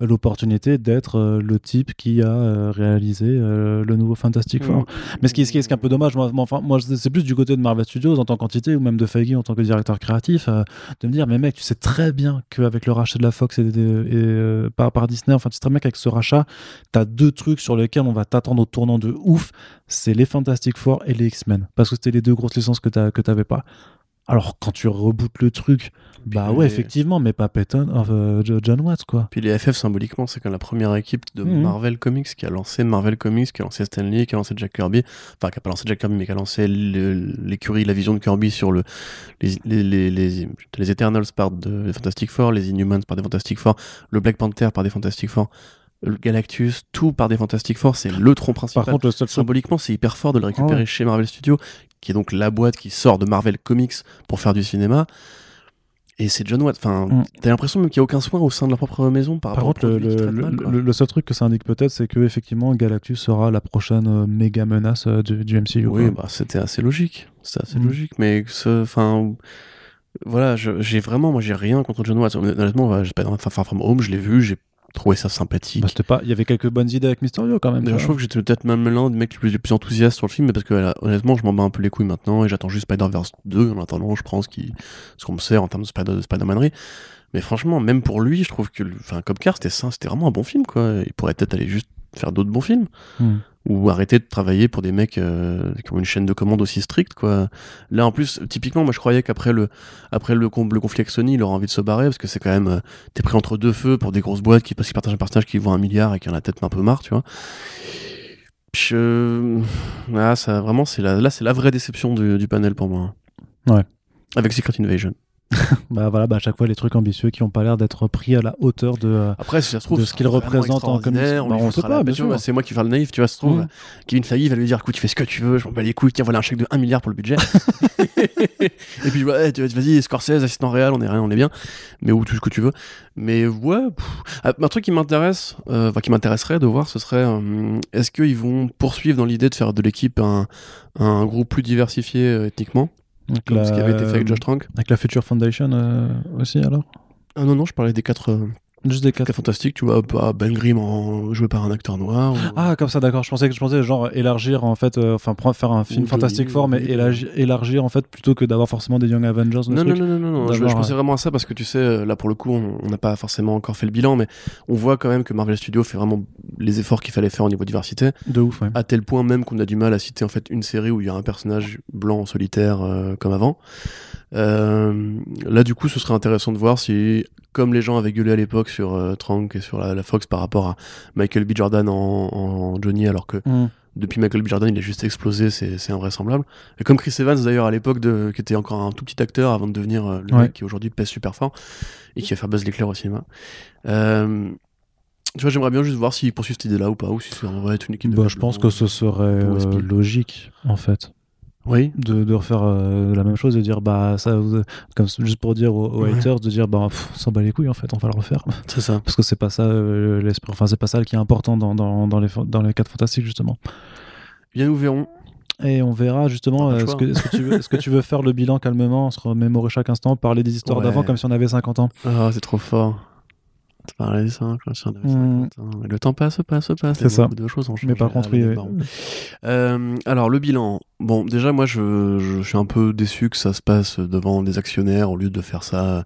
l'opportunité d'être euh, le type qui a réalisé le nouveau Fantastic Four.
Mm.
Mais ce qui, est, ce, qui est, ce qui est un peu dommage, moi, enfin, moi c'est plus du côté de Marvel Studios en tant qu'entité ou même de Feige en tant que directeur créatif, de me dire, mais mec, tu sais très bien qu'avec le rachat de la Fox et, et, par, par Disney, enfin, tu sais très bien qu'avec ce rachat, t'as deux trucs sur lesquels on va t'attendre au tournant de ouf, c'est les Fantastic Four et les X-Men. Parce que c'était les deux grosses licences que t'as- que t'avais pas. Alors, quand tu rebootes le truc, bah
les-
ouais, effectivement, mais pas Peyton, euh, John Watts, quoi.
Puis les FF symboliquement, c'est quand la première équipe de
Mhm.
Marvel Comics qui a lancé Marvel Comics, qui a lancé Stan Lee, qui a lancé Jack Kirby, enfin qui a pas lancé Jack Kirby, mais qui a lancé l'écurie, la vision de Kirby sur le, les, les, les, les, Eternals par de, des Fantastic Four, les Inhumans par des Fantastic Four, le Black Panther par des Fantastic Four, le Galactus, tout par des Fantastic Four, c'est le tronc principal.
Par contre, le seul truc
symboliquement, c'est hyper fort de le récupérer
Ah ouais.
chez Marvel Studios, qui est donc la boîte qui sort de Marvel Comics pour faire du cinéma. Et c'est John Watt. Enfin,
Mm.
t'as l'impression même qu'il n'y a aucun soin au sein de leur propre maison par
Par
rapport
contre,
au
le, le-
mal,
seul truc que ça indique peut-être, c'est que effectivement Galactus sera la prochaine euh, méga menace euh, du, du MCU.
Oui,
quoi.
bah, c'était assez logique. C'était assez
Mm.
logique, mais enfin, voilà, j'ai vraiment, moi, j'ai rien contre John Watts. Honnêtement, pas Far Far From Home, je l'ai vu, j'ai trouvé ça sympathique.
Bah, pas. Il y avait quelques bonnes idées avec Mysterio quand même.
Je trouve que j'étais peut-être même l'un des mecs les plus, les plus enthousiastes sur le film, mais parce que honnêtement, je m'en bats un peu les couilles maintenant et j'attends juste Spider-Verse 2 en attendant, je prends ce qu'on me sert en termes de Spider- de Spider-Manerie. Mais franchement, même pour lui, je trouve que enfin, c'était ça, c'était vraiment un bon film, quoi. Il pourrait peut-être aller juste faire d'autres bons films.
Hmm.
Ou arrêter de travailler pour des mecs euh, qui ont une chaîne de commande aussi stricte, quoi. Là, en plus, typiquement, moi, je croyais qu'après le, après le, com- le conflit avec Sony, il aurait envie de se barrer, parce que c'est quand même, euh, t'es pris entre deux feux pour des grosses boîtes qui, partagent un personnage qui vaut un milliard et qui en a peut-être un peu marre, tu vois. Je... Ah, ça, vraiment, c'est la, là, c'est la vraie déception du, du panel pour moi.
Ouais.
Avec Secret Invasion. (laughs)
bah voilà, bah à chaque fois les trucs ambitieux qui ont pas l'air d'être pris à la hauteur de. euh,
Après, si ça se trouve,
de
ce
ce qu'il
sera vraiment
représente en
extraordinaire, on
Bah, on sait pas, bien sûr.
C'est moi qui faire le naïf, tu vois, ça se trouve.
Mm.
Kevin Feige va lui dire, écoute, tu fais ce que tu veux, je m'en bats les couilles, tiens, voilà un chèque de 1 milliard pour le budget. (laughs) et puis, ouais, tu vas- vas-y, Scorsese, assistant réel, on est rien, on est bien. Mais ou tout ce que tu veux. Mais ouais. Ah, un truc qui m'intéresse, euh, enfin, qui m'intéresserait de voir, ce serait, euh, est-ce qu'ils vont poursuivre dans l'idée de faire de l'équipe un, un groupe plus diversifié euh, ethniquement,
avec
comme
la,
ce qui avait été fait avec Josh Trank
avec la Future Foundation euh, aussi alors?
Ah non, non, je parlais des quatre, euh,
Juste des quatre.
fantastiques, tu vois, pas Ben Grimm en- joué par un acteur noir. ou-
Ah comme ça d'accord. Je pensais que je pensais genre élargir en fait, euh, enfin faire un film Fantastic Four mais élargir, élargir en fait plutôt que d'avoir forcément des Young Avengers.
Non, non, non, non, non, non. Je, pensais
euh,
vraiment à ça parce que tu sais, euh, là pour le coup, on n'a pas forcément encore fait le bilan, mais on voit quand même que Marvel Studios fait vraiment les efforts qu'il fallait faire au niveau diversité,
De ouf. Ouais.
à tel point même qu'on a du mal à citer en fait une série où il y a un personnage blanc solitaire euh, comme avant. Euh, là, du coup, ce serait intéressant de voir si, comme les gens avaient gueulé à l'époque sur euh, Trank et sur la, la Fox par rapport à Michael B. Jordan en, en Johnny, alors que
Mm.
depuis Michael B. Jordan, il est juste explosé, c'est invraisemblable. Et comme Chris Evans d'ailleurs à l'époque, de- qui était encore un tout petit acteur avant de devenir euh, le
Ouais.
mec qui aujourd'hui pèse super fort et qui va faire Buzz l'éclair au cinéma. Euh, tu vois, j'aimerais bien juste voir s'ils poursuivent cette idée-là ou pas, ou si c'est en vrai être une équipe. de
Bah,
mecs
je pense que ce serait euh, logique en fait.
Oui.
de, de refaire euh, la même chose et dire bah ça vous- comme juste pour dire aux, aux
Ouais.
haters de dire bah pff, on s'en bat les couilles en fait on va le refaire
C'est ça.
parce que c'est pas ça euh, l'esprit enfin c'est pas ça qui est important dans, dans, dans les dans les quatre fantastiques justement
Bien, nous verrons.
et on verra justement euh, est-ce
choix.
que, est-ce que tu veux est-ce que tu veux faire le bilan calmement se remémorer chaque instant parler des histoires (laughs)
Ouais.
d'avant comme si on avait 50 ans
Ah, c'est trop fort. Parlais ça, comme si on avait
Mm.
50 ans. Mais Le temps passe, passe, passe.
C'est ça.
Beaucoup de choses ont
mais par contre oui.
Euh, alors le bilan. Bon, déjà moi je, je suis un peu déçu que ça se passe devant des actionnaires au lieu de faire ça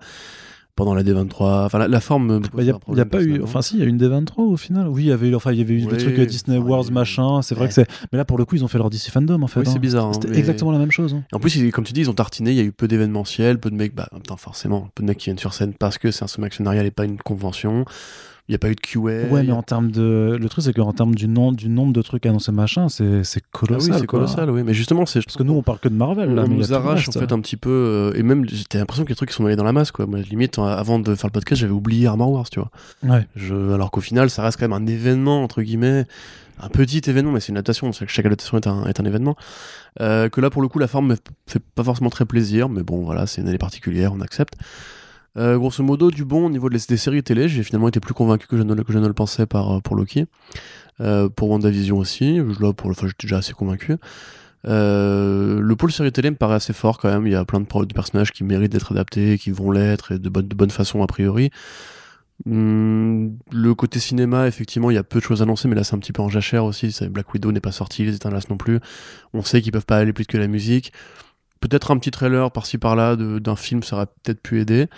pendant la D23. Enfin la, la forme.
Bah, y a,
un
y a pas eu enfin si il y a eu une D23 au final oui il y avait eu enfin il y avait eu
Oui,
des trucs euh, Disney Wars
il a
machin c'est vrai que c'est mais là pour le coup ils ont fait leur DC fandom en fait
Oui, c'est
hein.
bizarre. hein,
c'était
mais-
exactement la même chose hein.
En plus, comme tu dis, ils ont tartiné. Il y a eu peu d'événementiels, peu de mecs. Bah, en même temps, forcément, peu de mecs qui viennent sur scène parce que c'est un sommet actionnarial et pas une convention. Il n'y a pas eu de QA.
Ouais, mais en termes de. Le truc, c'est qu'en termes du, nom... du nombre de trucs annoncés, machin, c'est c'est
Ah
colossal.
oui, c'est colossal, oui. Mais justement, c'est.
Parce que nous, on parle que de Marvel, là.
on
mais
nous arrache en fait un petit peu euh, et même j'ai l'impression qu'il y a des trucs qui sont mêlés dans la masse quoi moi limite avant de faire le podcast j'avais oublié Armor Wars tu vois
Ouais.
je, alors qu'au final ça reste quand même un événement entre guillemets un petit événement mais c'est une adaptation c'est que chaque adaptation est un, est un événement Euh, que là pour le coup la forme me fait pas forcément très plaisir mais bon voilà c'est une année particulière on accepte Euh, grosso modo du bon au niveau des, séries télé j'ai finalement été plus convaincu que je ne, que je ne le pensais par, euh, pour Loki Euh, pour WandaVision aussi je, pour enfin, j'étais déjà assez convaincu euh, le pôle série télé me paraît assez fort quand même. Il y a plein de, personnages qui méritent d'être adaptés, qui vont l'être, et de bonne, de bonne façon a priori. Hum, le côté cinéma, effectivement, il y a peu de choses annoncées, mais là c'est un petit peu en jachère aussi. Black Widow n'est pas sorti, les Eternals non plus. On sait qu'ils peuvent pas aller plus que la musique. Peut-être un petit trailer par-ci par-là d'un film, ça aurait peut-être pu aider.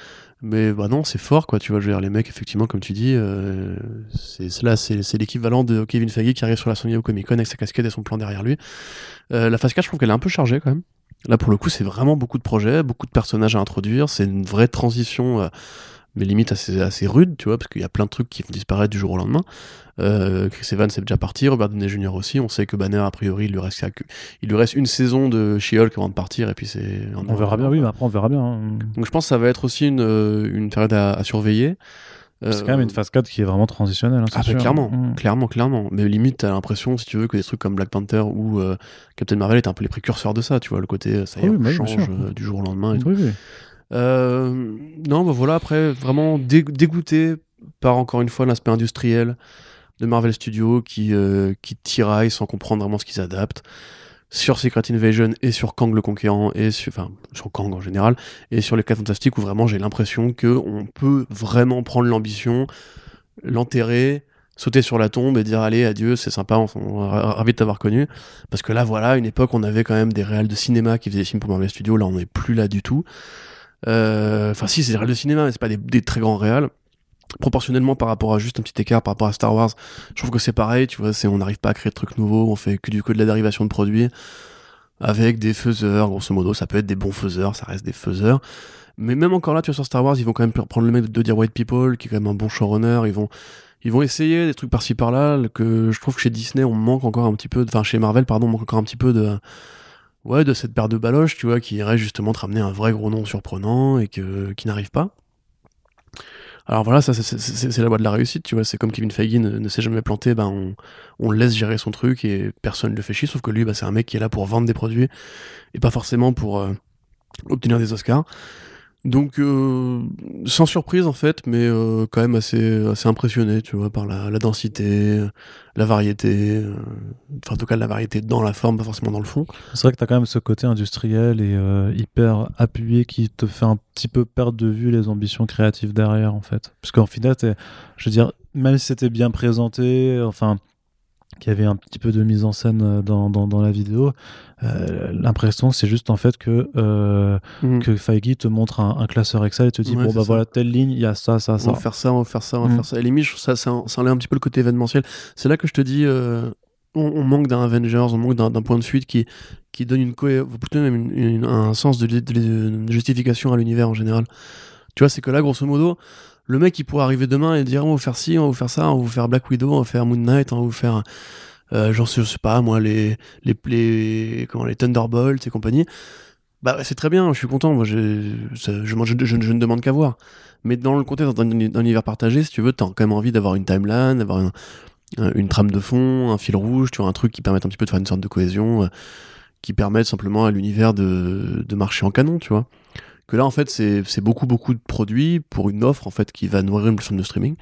Mais bah non, c'est fort quoi. Tu vois, je veux dire, les mecs, effectivement, comme tu dis, euh, c'est là, c'est c'est l'équivalent de Kevin Feige qui arrive sur la Sony au Comic Con avec sa casquette et son plan derrière lui. Euh, la phase 4, je trouve qu'elle est un peu chargée quand même. Là, pour le coup, c'est vraiment beaucoup de projets, beaucoup de personnages à introduire. C'est une vraie transition, euh, mais limite assez, assez rude, tu vois, parce qu'il y a plein de trucs qui vont disparaître du jour au lendemain. Euh, Chris Evans est déjà parti, Robert Downey Jr. aussi. On sait que Banner, a priori, il lui reste, il lui reste une saison de She-Hulk avant de partir, et puis c'est.
On verra bien, oui, mais après, on verra bien. hein.
Donc je pense que ça va être aussi une, euh, une période à, à surveiller.
C'est
Euh,
quand même une phase 4 qui est vraiment transitionnelle. hein,
ah bah
sûr.
clairement,
Mm.
clairement, clairement. Mais limite, t'as l'impression, si tu veux, que des trucs comme Black Panther ou euh, Captain Marvel étaient un peu les précurseurs de ça, tu vois, le côté, euh, ça y est,
Ah oui,
on
bah
change euh, du jour au lendemain et tout.
Oui.
Euh, non, bah voilà, après, vraiment dé- dégoûté par, encore une fois, l'aspect industriel de Marvel Studios qui, euh, qui tiraille sans comprendre vraiment ce qu'ils adaptent sur Secret Invasion et sur Kang le Conquérant et sur, enfin, sur Kang en général et sur les 4 Fantastiques où vraiment j'ai l'impression que on peut vraiment prendre l'ambition, l'enterrer, sauter sur la tombe et dire allez adieu c'est sympa on, on ravi de t'avoir connu. Parce que là voilà une époque on avait quand même des réals de cinéma qui faisaient des films pour Marvel Studios là on n'est plus là du tout. Euh, enfin si c'est des réals de cinéma mais c'est pas des, très grands réals. Proportionnellement par rapport à juste un petit écart par rapport à Star Wars je trouve que c'est pareil tu vois c'est on n'arrive pas à créer de trucs nouveaux on fait que du coup de la dérivation de produits avec des faiseurs. Grosso modo ça peut être des bons faiseurs ça reste des faiseurs. Mais même encore là tu vois sur Star Wars ils vont quand même prendre le mec de Dear White People qui est quand même un bon showrunner. Ils vont ils vont essayer des trucs par-ci par-là que je trouve que chez Disney on manque encore un petit peu enfin chez Marvel pardon on manque encore un petit peu de ouais, de cette paire de baloches, tu vois, qui irait justement te ramener un vrai gros nom surprenant et qui n'arrive pas. Alors voilà, ça c'est la voie de la réussite, tu vois. C'est comme Kevin Feige ne, s'est jamais planté, ben on, laisse gérer son truc et personne ne le fait chier. Sauf que lui, bah, c'est un mec qui est là pour vendre des produits et pas forcément pour euh, obtenir des Oscars. Donc, euh, sans surprise en fait, mais euh, quand même assez, assez impressionné, tu vois, par la, densité, la variété, euh, enfin en tout cas la variété dans la forme, pas forcément dans le fond.
C'est vrai que tu as quand même ce côté industriel et hyper appuyé qui te fait un petit peu perdre de vue les ambitions créatives derrière en fait. Parce qu'en final, je veux dire, même si c'était bien présenté, enfin qu'il y avait un petit peu de mise en scène euh, dans, dans, la vidéo. Euh, l'impression, c'est juste en fait que, euh, mhm. que Feige te montre un, classeur Excel et te dit bon, bah voilà, telle ligne, il y a ça, ça, ça.
On va faire ça, on va faire ça, on va mhm. faire ça. Et limite, ça, ça, ça enlève un petit peu le côté événementiel. C'est là que je te dis, on, manque d'un Avengers, on manque d'un point de suite qui, qui donne une plutôt même un sens de, de justification à l'univers en général. Tu vois, c'est que là, grosso modo, le mec il pourrait arriver demain et dire on va vous faire ci, on va vous faire ça, on va vous faire Black Widow, on va faire Moon Knight, on va vous faire euh, sais, je sais pas moi les les les les Thunderbolts et compagnie. Bah c'est très bien, je suis content, moi je je, ne demande qu'à voir. Mais dans le contexte d'un univers partagé, si tu veux, t'as quand même envie d'avoir une timeline, d'avoir une trame de fond, un fil rouge, tu vois, un truc qui permette un petit peu de faire une sorte de cohésion, euh, qui permette simplement à l'univers de marcher en canon, tu vois que là en fait c'est beaucoup beaucoup de produits pour une offre en fait qui va nourrir une plateforme de streaming.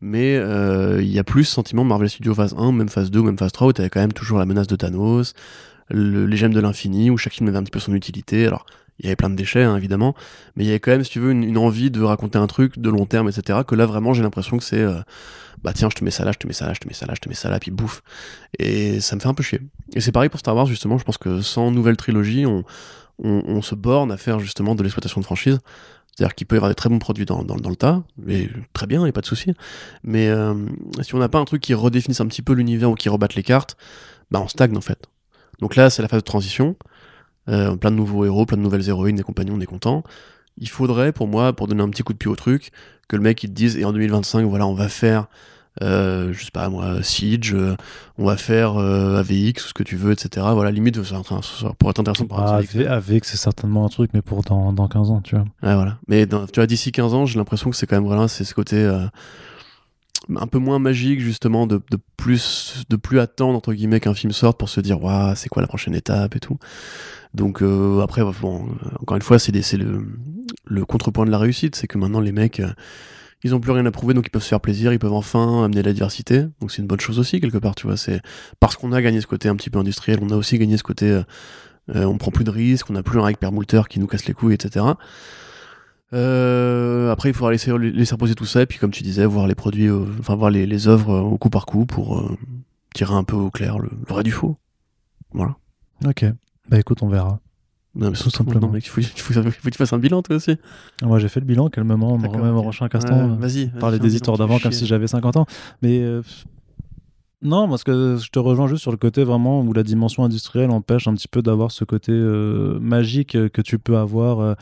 Mais euh, il y a plus sentiment Marvel Studios phase 1 même phase 2 ou même phase 3 où t'avais quand même toujours la menace de Thanos les gemmes de l'infini où chaque film avait un petit peu son utilité. Alors il y avait plein de déchets hein, évidemment mais il y avait quand même si tu veux une, envie de raconter un truc de long terme etc que là vraiment j'ai l'impression que c'est euh, bah tiens je te mets ça là je te mets ça là je te mets ça là je te mets ça là puis bouffe et ça me fait un peu chier. Et c'est pareil pour Star Wars justement je pense que sans nouvelle trilogie on on, se borne à faire justement de l'exploitation de franchise. C'est-à-dire qu'il peut y avoir des très bons produits dans, le tas, mais très bien, il n'y a pas de souci. Mais euh, si on n'a pas un truc qui redéfinisse un petit peu l'univers ou qui rebatte les cartes, bah on stagne en fait. Donc là, c'est la phase de transition. Euh, plein de nouveaux héros, plein de nouvelles héroïnes, des compagnons, on est content. Il faudrait, pour moi, pour donner un petit coup de pied au truc, que le mec il te dise, et en 2025, voilà, on va faire euh, je sais pas moi, Siege, euh, on va faire euh, AVX, ce que tu veux, etc. Voilà, limite, ça, pourrait être intéressant pour
ah, AVX, c'est certainement un truc, mais pour dans, dans 15 ans, tu vois.
Ouais, voilà. Mais tu vois, d'ici 15 ans, j'ai l'impression que c'est quand même voilà, c'est ce côté un peu moins magique, justement, de, de, plus, de plus attendre, entre guillemets, qu'un film sorte pour se dire, waouh, c'est quoi la prochaine étape et tout. Donc, après, bon, encore une fois, c'est le, le contrepoint de la réussite, c'est que maintenant, les mecs ils ont plus rien à prouver, donc ils peuvent se faire plaisir, ils peuvent enfin amener la diversité. Donc c'est une bonne chose aussi quelque part, tu vois. C'est parce qu'on a gagné ce côté un petit peu industriel, on a aussi gagné ce côté, euh, euh, on prend plus de risques, on a plus un Rick Permoulter qui nous casse les couilles, etc. Euh, après, il faudra laisser, laisser reposer tout ça, et puis comme tu disais, voir les produits, enfin voir les, œuvres au coup par coup pour tirer un peu au clair le, le vrai du faux. Voilà.
Ok. Bah écoute, on verra.
Non, mais tout simplement. mec, il faut, que tu fasses un bilan toi aussi.
Ah, moi j'ai fait le bilan, calmement, on me remet mon prochain caston.
vas-y.
Parler des histoires d'avant comme si j'avais 50 ans. Mais euh, non, parce que je te rejoins juste sur le côté vraiment où la dimension industrielle empêche un petit peu d'avoir ce côté euh, magique que tu peux avoir euh,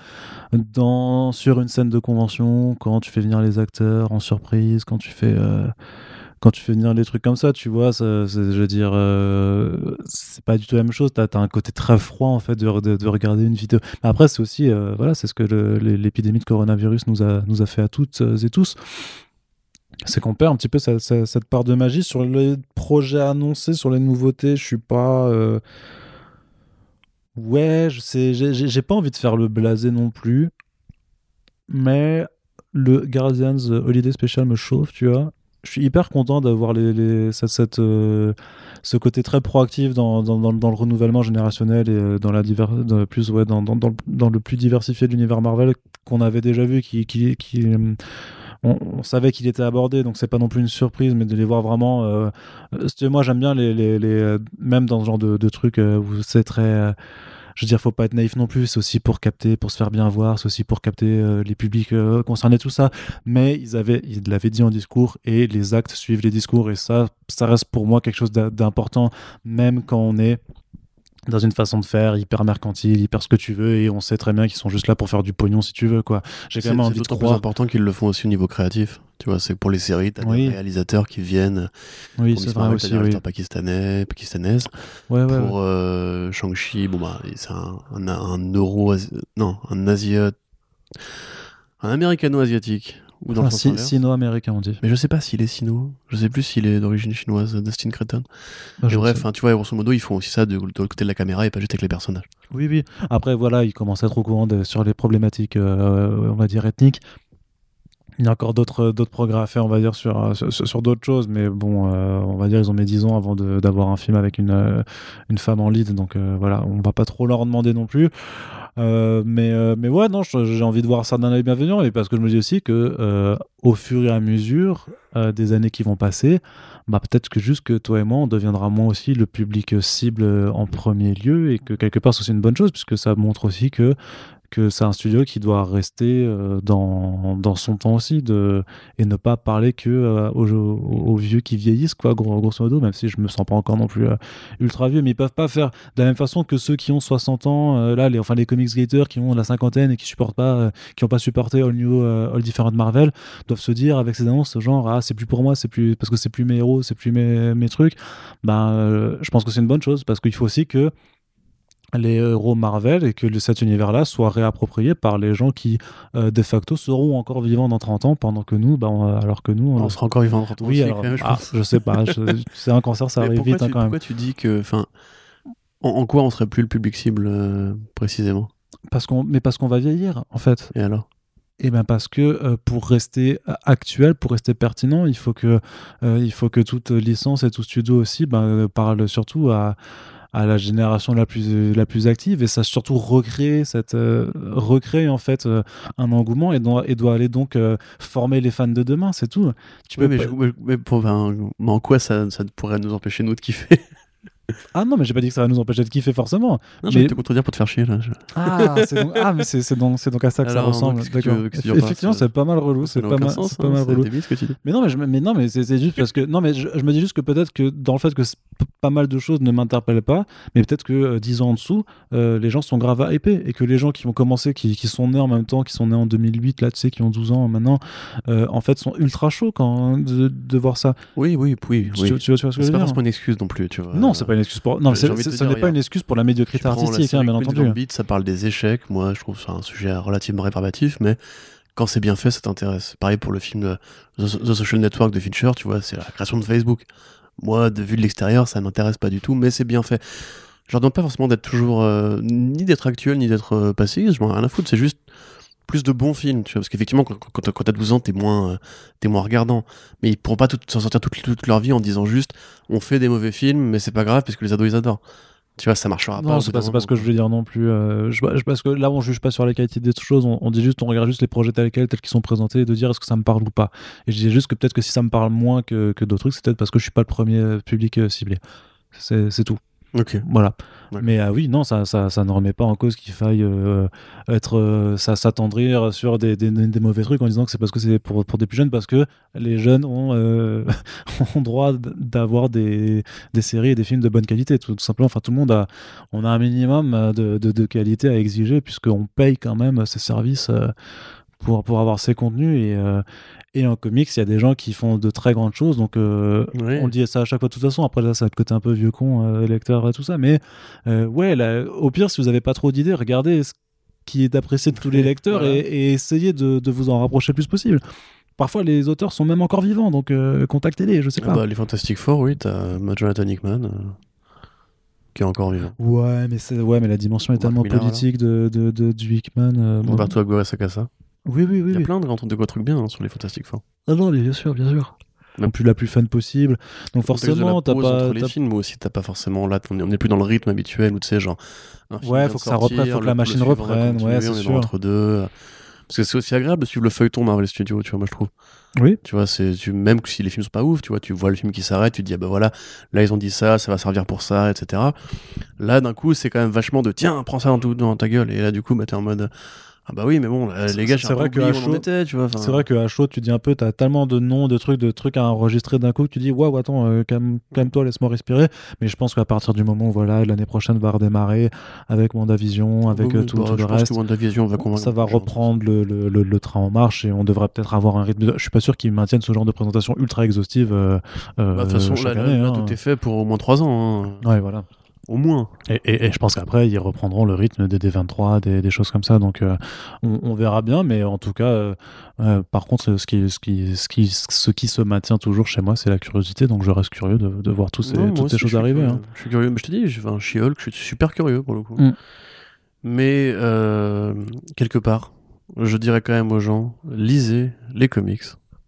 dans, sur une scène de convention, quand tu fais venir les acteurs en surprise, quand tu fais quand tu fais venir les trucs comme ça, tu vois, je veux dire, euh, c'est pas du tout la même chose. Tu as, un côté très froid, en fait, de, de, regarder une vidéo. Mais après, c'est aussi, euh, voilà, c'est ce que l'épidémie de coronavirus nous a, fait à toutes et tous. C'est qu'on perd un petit peu cette, part de magie. Sur les projets annoncés, sur les nouveautés, je suis pas. Euh, ouais, je sais, j'ai pas envie de faire le blasé non plus. Mais le Guardians Holiday Special me chauffe, tu vois je suis hyper content d'avoir les, euh, ce côté très proactif dans, le renouvellement générationnel et euh, dans, la plus, ouais, dans, le plus diversifié de l'univers Marvel qu'on avait déjà vu, qui, euh, on, savait qu'il était abordé, donc c'est pas non plus une surprise, mais de les voir vraiment. moi, j'aime bien les, même dans ce genre de, de trucs où c'est très je veux dire, faut pas être naïf non plus. C'est aussi pour capter, pour se faire bien voir. C'est aussi pour capter euh, les publics euh, concernés, tout ça. Mais ils avaient, ils l'avaient dit en discours et les actes suivent les discours. Et ça, ça reste pour moi quelque chose d'important, même quand on est dans une façon de faire hyper mercantile, hyper ce que tu veux, et on sait très bien qu'ils sont juste là pour faire du pognon si tu veux, quoi.
J'ai quand même envie de croire. C'est important qu'ils le font aussi au niveau créatif. Tu vois, c'est pour les séries, t'as
Oui.
des réalisateurs qui viennent.
Oui, c'est vrai aussi. Oui.
pakistanais, pakistanaises.
Ouais, ouais,
pour
ouais.
euh, Shang-Chi, bon bah, c'est un, un, un euro, non, un asiat, un américano-asiatique. Ou dans
si-
inverse.
Sino-américain, on dit.
Mais je sais pas s'il est sino. Je sais plus s'il est d'origine chinoise, Dustin Cretton.
Bah,
bref, hein, tu vois, grosso modo, ils font aussi ça de, de l'autre côté de la caméra et pas juste avec les personnages.
Oui, oui. Après, voilà, il commence à être au courant de- sur les problématiques, euh, on va dire, ethniques. Il y a encore d'autres progrès à faire, on va dire, sur, euh, sur, d'autres choses. Mais bon, euh, on va dire, ils ont mis 10 ans avant d'avoir un film avec une, euh, une femme en lead. Donc voilà, on va pas trop leur en demander non plus. Mais, mais ouais, non, j'ai envie de voir ça d'un œil bienveillant. Et parce que je me dis aussi que au fur et à mesure des années qui vont passer, bah, peut-être que juste que toi et moi, on deviendra moins aussi le public cible en premier lieu et que quelque part, c'est une bonne chose puisque ça montre aussi que que c'est un studio qui doit rester euh, dans, dans son temps aussi de, et ne pas parler que euh, aux, vieux qui vieillissent, quoi, gros- grosso modo, même si je me sens pas encore non plus euh, ultra vieux, mais ils peuvent pas faire de la même façon que ceux qui ont 60 ans, là, les, enfin les comics gators qui ont la cinquantaine et qui supportent pas, qui ont pas supporté All New, All Different Marvel, doivent se dire avec ces annonces, genre, ah, c'est plus pour moi, c'est plus, parce que c'est plus mes héros, c'est plus mes, mes trucs, ben, je pense que c'est une bonne chose, parce qu'il faut aussi que les héros Marvel et que cet univers-là soit réapproprié par les gens qui, euh, de facto, seront encore vivants dans 30 ans, pendant que nous, ben, on- alors que nous, on,
On sera encore vivant dans 30 ans
oui,
aussi,
alors,
quand même, je
ah,
pense.
je sais pas, (laughs) c'est un cancer, ça
Mais
arrive vite hein, quand même.
pourquoi tu dis que, enfin, en, en quoi on serait plus le public cible euh, précisément?
Parce qu'on, mais parce qu'on va vieillir, en fait.
Et alors?
Et ben parce que euh, pour rester euh, actuel, pour rester pertinent, il faut que, euh, il faut que toute licence et tout studio aussi ben, euh, parle surtout à, à la génération la plus, la plus active et ça surtout recréer, cette, euh, recréer en fait euh, un engouement et doit, et doit aller donc euh, former les fans de demain, c'est tout. Tu
Oui,
peux
mais,
pas-
je- mais- mais pour- enfin, mais en quoi ça, ça pourrait nous empêcher, nous, de kiffer? (laughs)
Ah non, mais j'ai pas dit que ça va nous empêcher de kiffer forcément.
Non, je vais
Mais-
te contredire pour te faire chier, là. je-
Ah, c'est donc, ah, mais c'est donc, donc à ça que
Alors,
ça ressemble. D'accord. Effectivement,
ça-
c'est pas mal relou. C'est pas mal,
sens,
pas
hein,
mal relou.
débile, ce que tu dis.
Mais non, mais, je, mais non, mais c'est juste parce que non, mais je, je me dis juste que peut-être que dans le fait que pas mal de choses ne m'interpellent pas, mais peut-être que euh, 10 ans en dessous, euh, les gens sont grave à hyper et que les gens qui ont commencé, qui, qui sont nés en même temps, qui sont nés en 2008, là, tu sais, qui ont 12 ans maintenant, euh, en fait, sont ultra chauds quand de, de voir ça.
Oui, oui, oui.
Tu,
oui.
tu- tu vois ce que je veux
C'est pas forcément une excuse non plus, tu vois.
Non, c'est pas une excuse pour. Non, ce n'est pas une excuse pour la médiocrité artistique, hein, bien entendu.
Ça parle des échecs. Moi, je trouve c'est un sujet relativement rébarbatif, mais quand c'est bien fait, ça t'intéresse. Pareil pour le film euh, The, The Social Network de Fincher, tu vois, c'est la création de Facebook. Moi, de vue de l'extérieur, ça m'intéresse pas du tout, mais c'est bien fait. Je leur demande pas forcément d'être toujours euh, ni d'être actuel ni d'être euh, passé. Je m'en ai rien à foutre. C'est juste plus de bons films, tu vois. Parce qu'effectivement, quand, quand, t'as- quand t'as 12 ans, t'es moins, euh, t'es moins regardant. Mais ils pourront pas s'en sortir toute, toute leur vie en disant juste, on fait des mauvais films, mais c'est pas grave parce que les ados ils adorent. Tu vois, ça marchera pas.
Non, c'est pas, ce que je veux dire non plus. euh, je, je- parce que là, on juge pas sur la qualité des choses, on, on dit juste, on regarde juste les projets tels quels, tels qu'ils sont présentés, et de dire est-ce que ça me parle ou pas. Et je disais juste que peut-être que si ça me parle moins que, que d'autres trucs, c'est peut-être parce que je suis pas le premier euh, public euh, ciblé. C'est tout.
Ok.
Voilà. Mais ah oui, non, ça, ça, ça ne remet pas en cause qu'il faille euh, être, euh, ça s'attendrir sur des, des, des mauvais trucs en disant que c'est parce que c'est pour, pour des plus jeunes, parce que les jeunes ont, euh, (laughs) ont droit d'avoir des, des séries et des films de bonne qualité, tout, tout simplement. Enfin, tout le monde a, on a un minimum de, de, de qualité à exiger puisqu'on paye quand même ces services pour, pour avoir ces contenus et, euh, et en comics, il y a des gens qui font de très grandes choses, donc euh,
Ouais.
on le dit ça à chaque fois de toute façon. Après, là, ça a le côté un peu vieux con, euh, lecteur et tout ça. Mais euh, ouais, là, au pire, si vous n'avez pas trop d'idées, regardez ce qui est apprécié de tous les (laughs) lecteurs
Voilà.
et, et essayez de, de vous en rapprocher le plus possible. Parfois, les auteurs sont même encore vivants, donc euh, contactez-les, je sais
Ah
pas.
bah, les Fantastic Four, oui, t'as Jonathan Hickman, euh, qui est encore vivant.
Ouais, mais ouais, mais la dimension est
Mark
tellement politique de, de, de- du Hickman. euh, bon.
Aguirre Sacasa.
Oui, oui, oui.
Il y a
oui.
plein de grands de trucs bien hein, sur les Fantastic Four.
Ah non, mais bien sûr, bien sûr. Non plus la plus fun possible. Donc
la
forcément, t'as pas.
entre les
t'as-
films, aussi, t'as pas forcément là, on est, on est plus dans le rythme habituel où tu sais, genre. un film
Ouais, faut que ça reprenne, faut que la machine reprenne,
continuer,
ouais, c'est
on est
sûr.
entre deux. Parce que c'est aussi agréable de suivre le feuilleton Marvel Studios, tu vois, moi je trouve.
Oui.
Tu vois, c'est tu, même si les films sont pas ouf, tu vois, tu vois le film qui s'arrête, tu te dis ah bah voilà, là ils ont dit ça, ça va servir pour ça, etc. Là d'un coup c'est quand même vachement de tiens, prends ça dans, tout- dans ta gueule, et là du coup bah t'es en mode Ah bah oui, mais bon, là, les gars,
c'est vrai que à chaud-
était, tu vois.
C'est vrai qu'à chaud, tu dis un peu, t'as tellement de noms, de trucs, de trucs à enregistrer d'un coup, que tu dis, waouh, attends, euh, calme- calme-toi, laisse-moi respirer. Mais je pense qu'à partir du moment où voilà, l'année prochaine va redémarrer avec WandaVision, avec
Oui,
euh,
oui,
tout,
bah,
tout
je
le
pense
reste.
que WandaVision va convaincre
Ça va
de
reprendre le, le, le- le train en marche et on devrait peut-être avoir un rythme. de- Je suis pas sûr qu'ils maintiennent ce genre de présentation ultra exhaustive. euh, euh,
Bah, De toute façon, là, là,
année,
là,
hein.
tout est fait pour au moins 3 ans. hein.
Ouais, voilà.
Au moins.
Et, et- et je pense qu'après, ils reprendront le rythme des D23, des, des choses comme ça. Donc, euh, on, on verra bien. Mais en tout cas, euh, euh, par contre, ce qui, ce, qui, ce, qui, ce qui se maintient toujours chez moi, c'est la curiosité. Donc, je reste curieux de, de voir tous ces,
Non,
toutes ces
je
choses arriver. hein.
Je suis curieux. Mais je te dis, j'ai- enfin, She-Hulk, je suis super curieux pour le coup.
Mm.
Mais quelque part, je dirais quand même aux gens, lisez les comics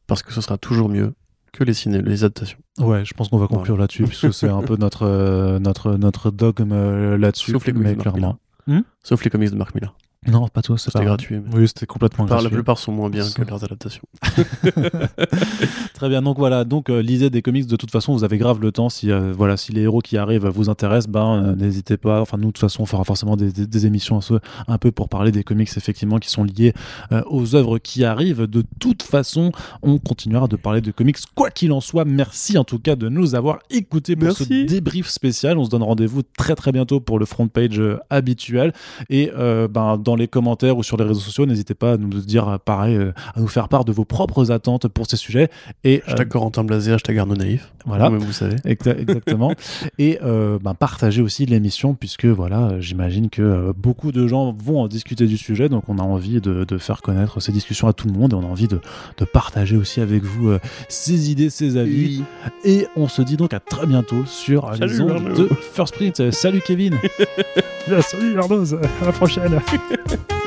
parce que ce sera toujours mieux que les ciné, les adaptations.
Ouais, je pense qu'on va conclure là-dessus, puisque c'est un peu (laughs) notre, euh, notre, notre dogme euh, là-dessus. Mais clairement.
Sauf les comics de Mark Miller.
Non, pas toi, c'est
C'était gratuit. mais
Oui, c'était complètement
par- la
gratuit.
plupart sont moins bien que leurs adaptations. (laughs) (laughs)
Très bien, donc voilà, donc euh, lisez des comics. De toute façon, vous avez grave le temps. Si euh, voilà, si les héros qui arrivent vous intéressent, ben euh, n'hésitez pas. Enfin, nous de toute façon, on fera forcément des, des- des émissions un peu, un peu pour parler des comics effectivement qui sont liés aux œuvres qui arrivent. De toute façon, on continuera de parler de comics quoi qu'il en soit. Merci en tout cas de nous avoir écoutés pour ce
Merci.
débrief spécial. On se donne rendez-vous très très bientôt pour le front page habituel. Et ben, dans les commentaires ou sur les réseaux sociaux, n'hésitez pas à nous dire euh, pareil, euh, à nous faire part de vos propres attentes pour ces sujets. Et euh,
Hashtag Corentin Blasé, hashtag Arnaud Naïf.
Voilà.
Vous savez.
Exa- Exactement. (laughs) et ben, partager aussi l'émission, puisque voilà, j'imagine que beaucoup de gens vont en discuter du sujet, donc on a envie de, de faire connaître ces discussions à tout le monde et on a envie de, de partager aussi avec vous ces idées, ces avis. Et on se dit donc à très bientôt sur les
Salut,
ondes
Arnaud.
de First Print. Salut Kevin. (laughs)
Salut Arnaud, à la prochaine. (laughs) Ha ha ha!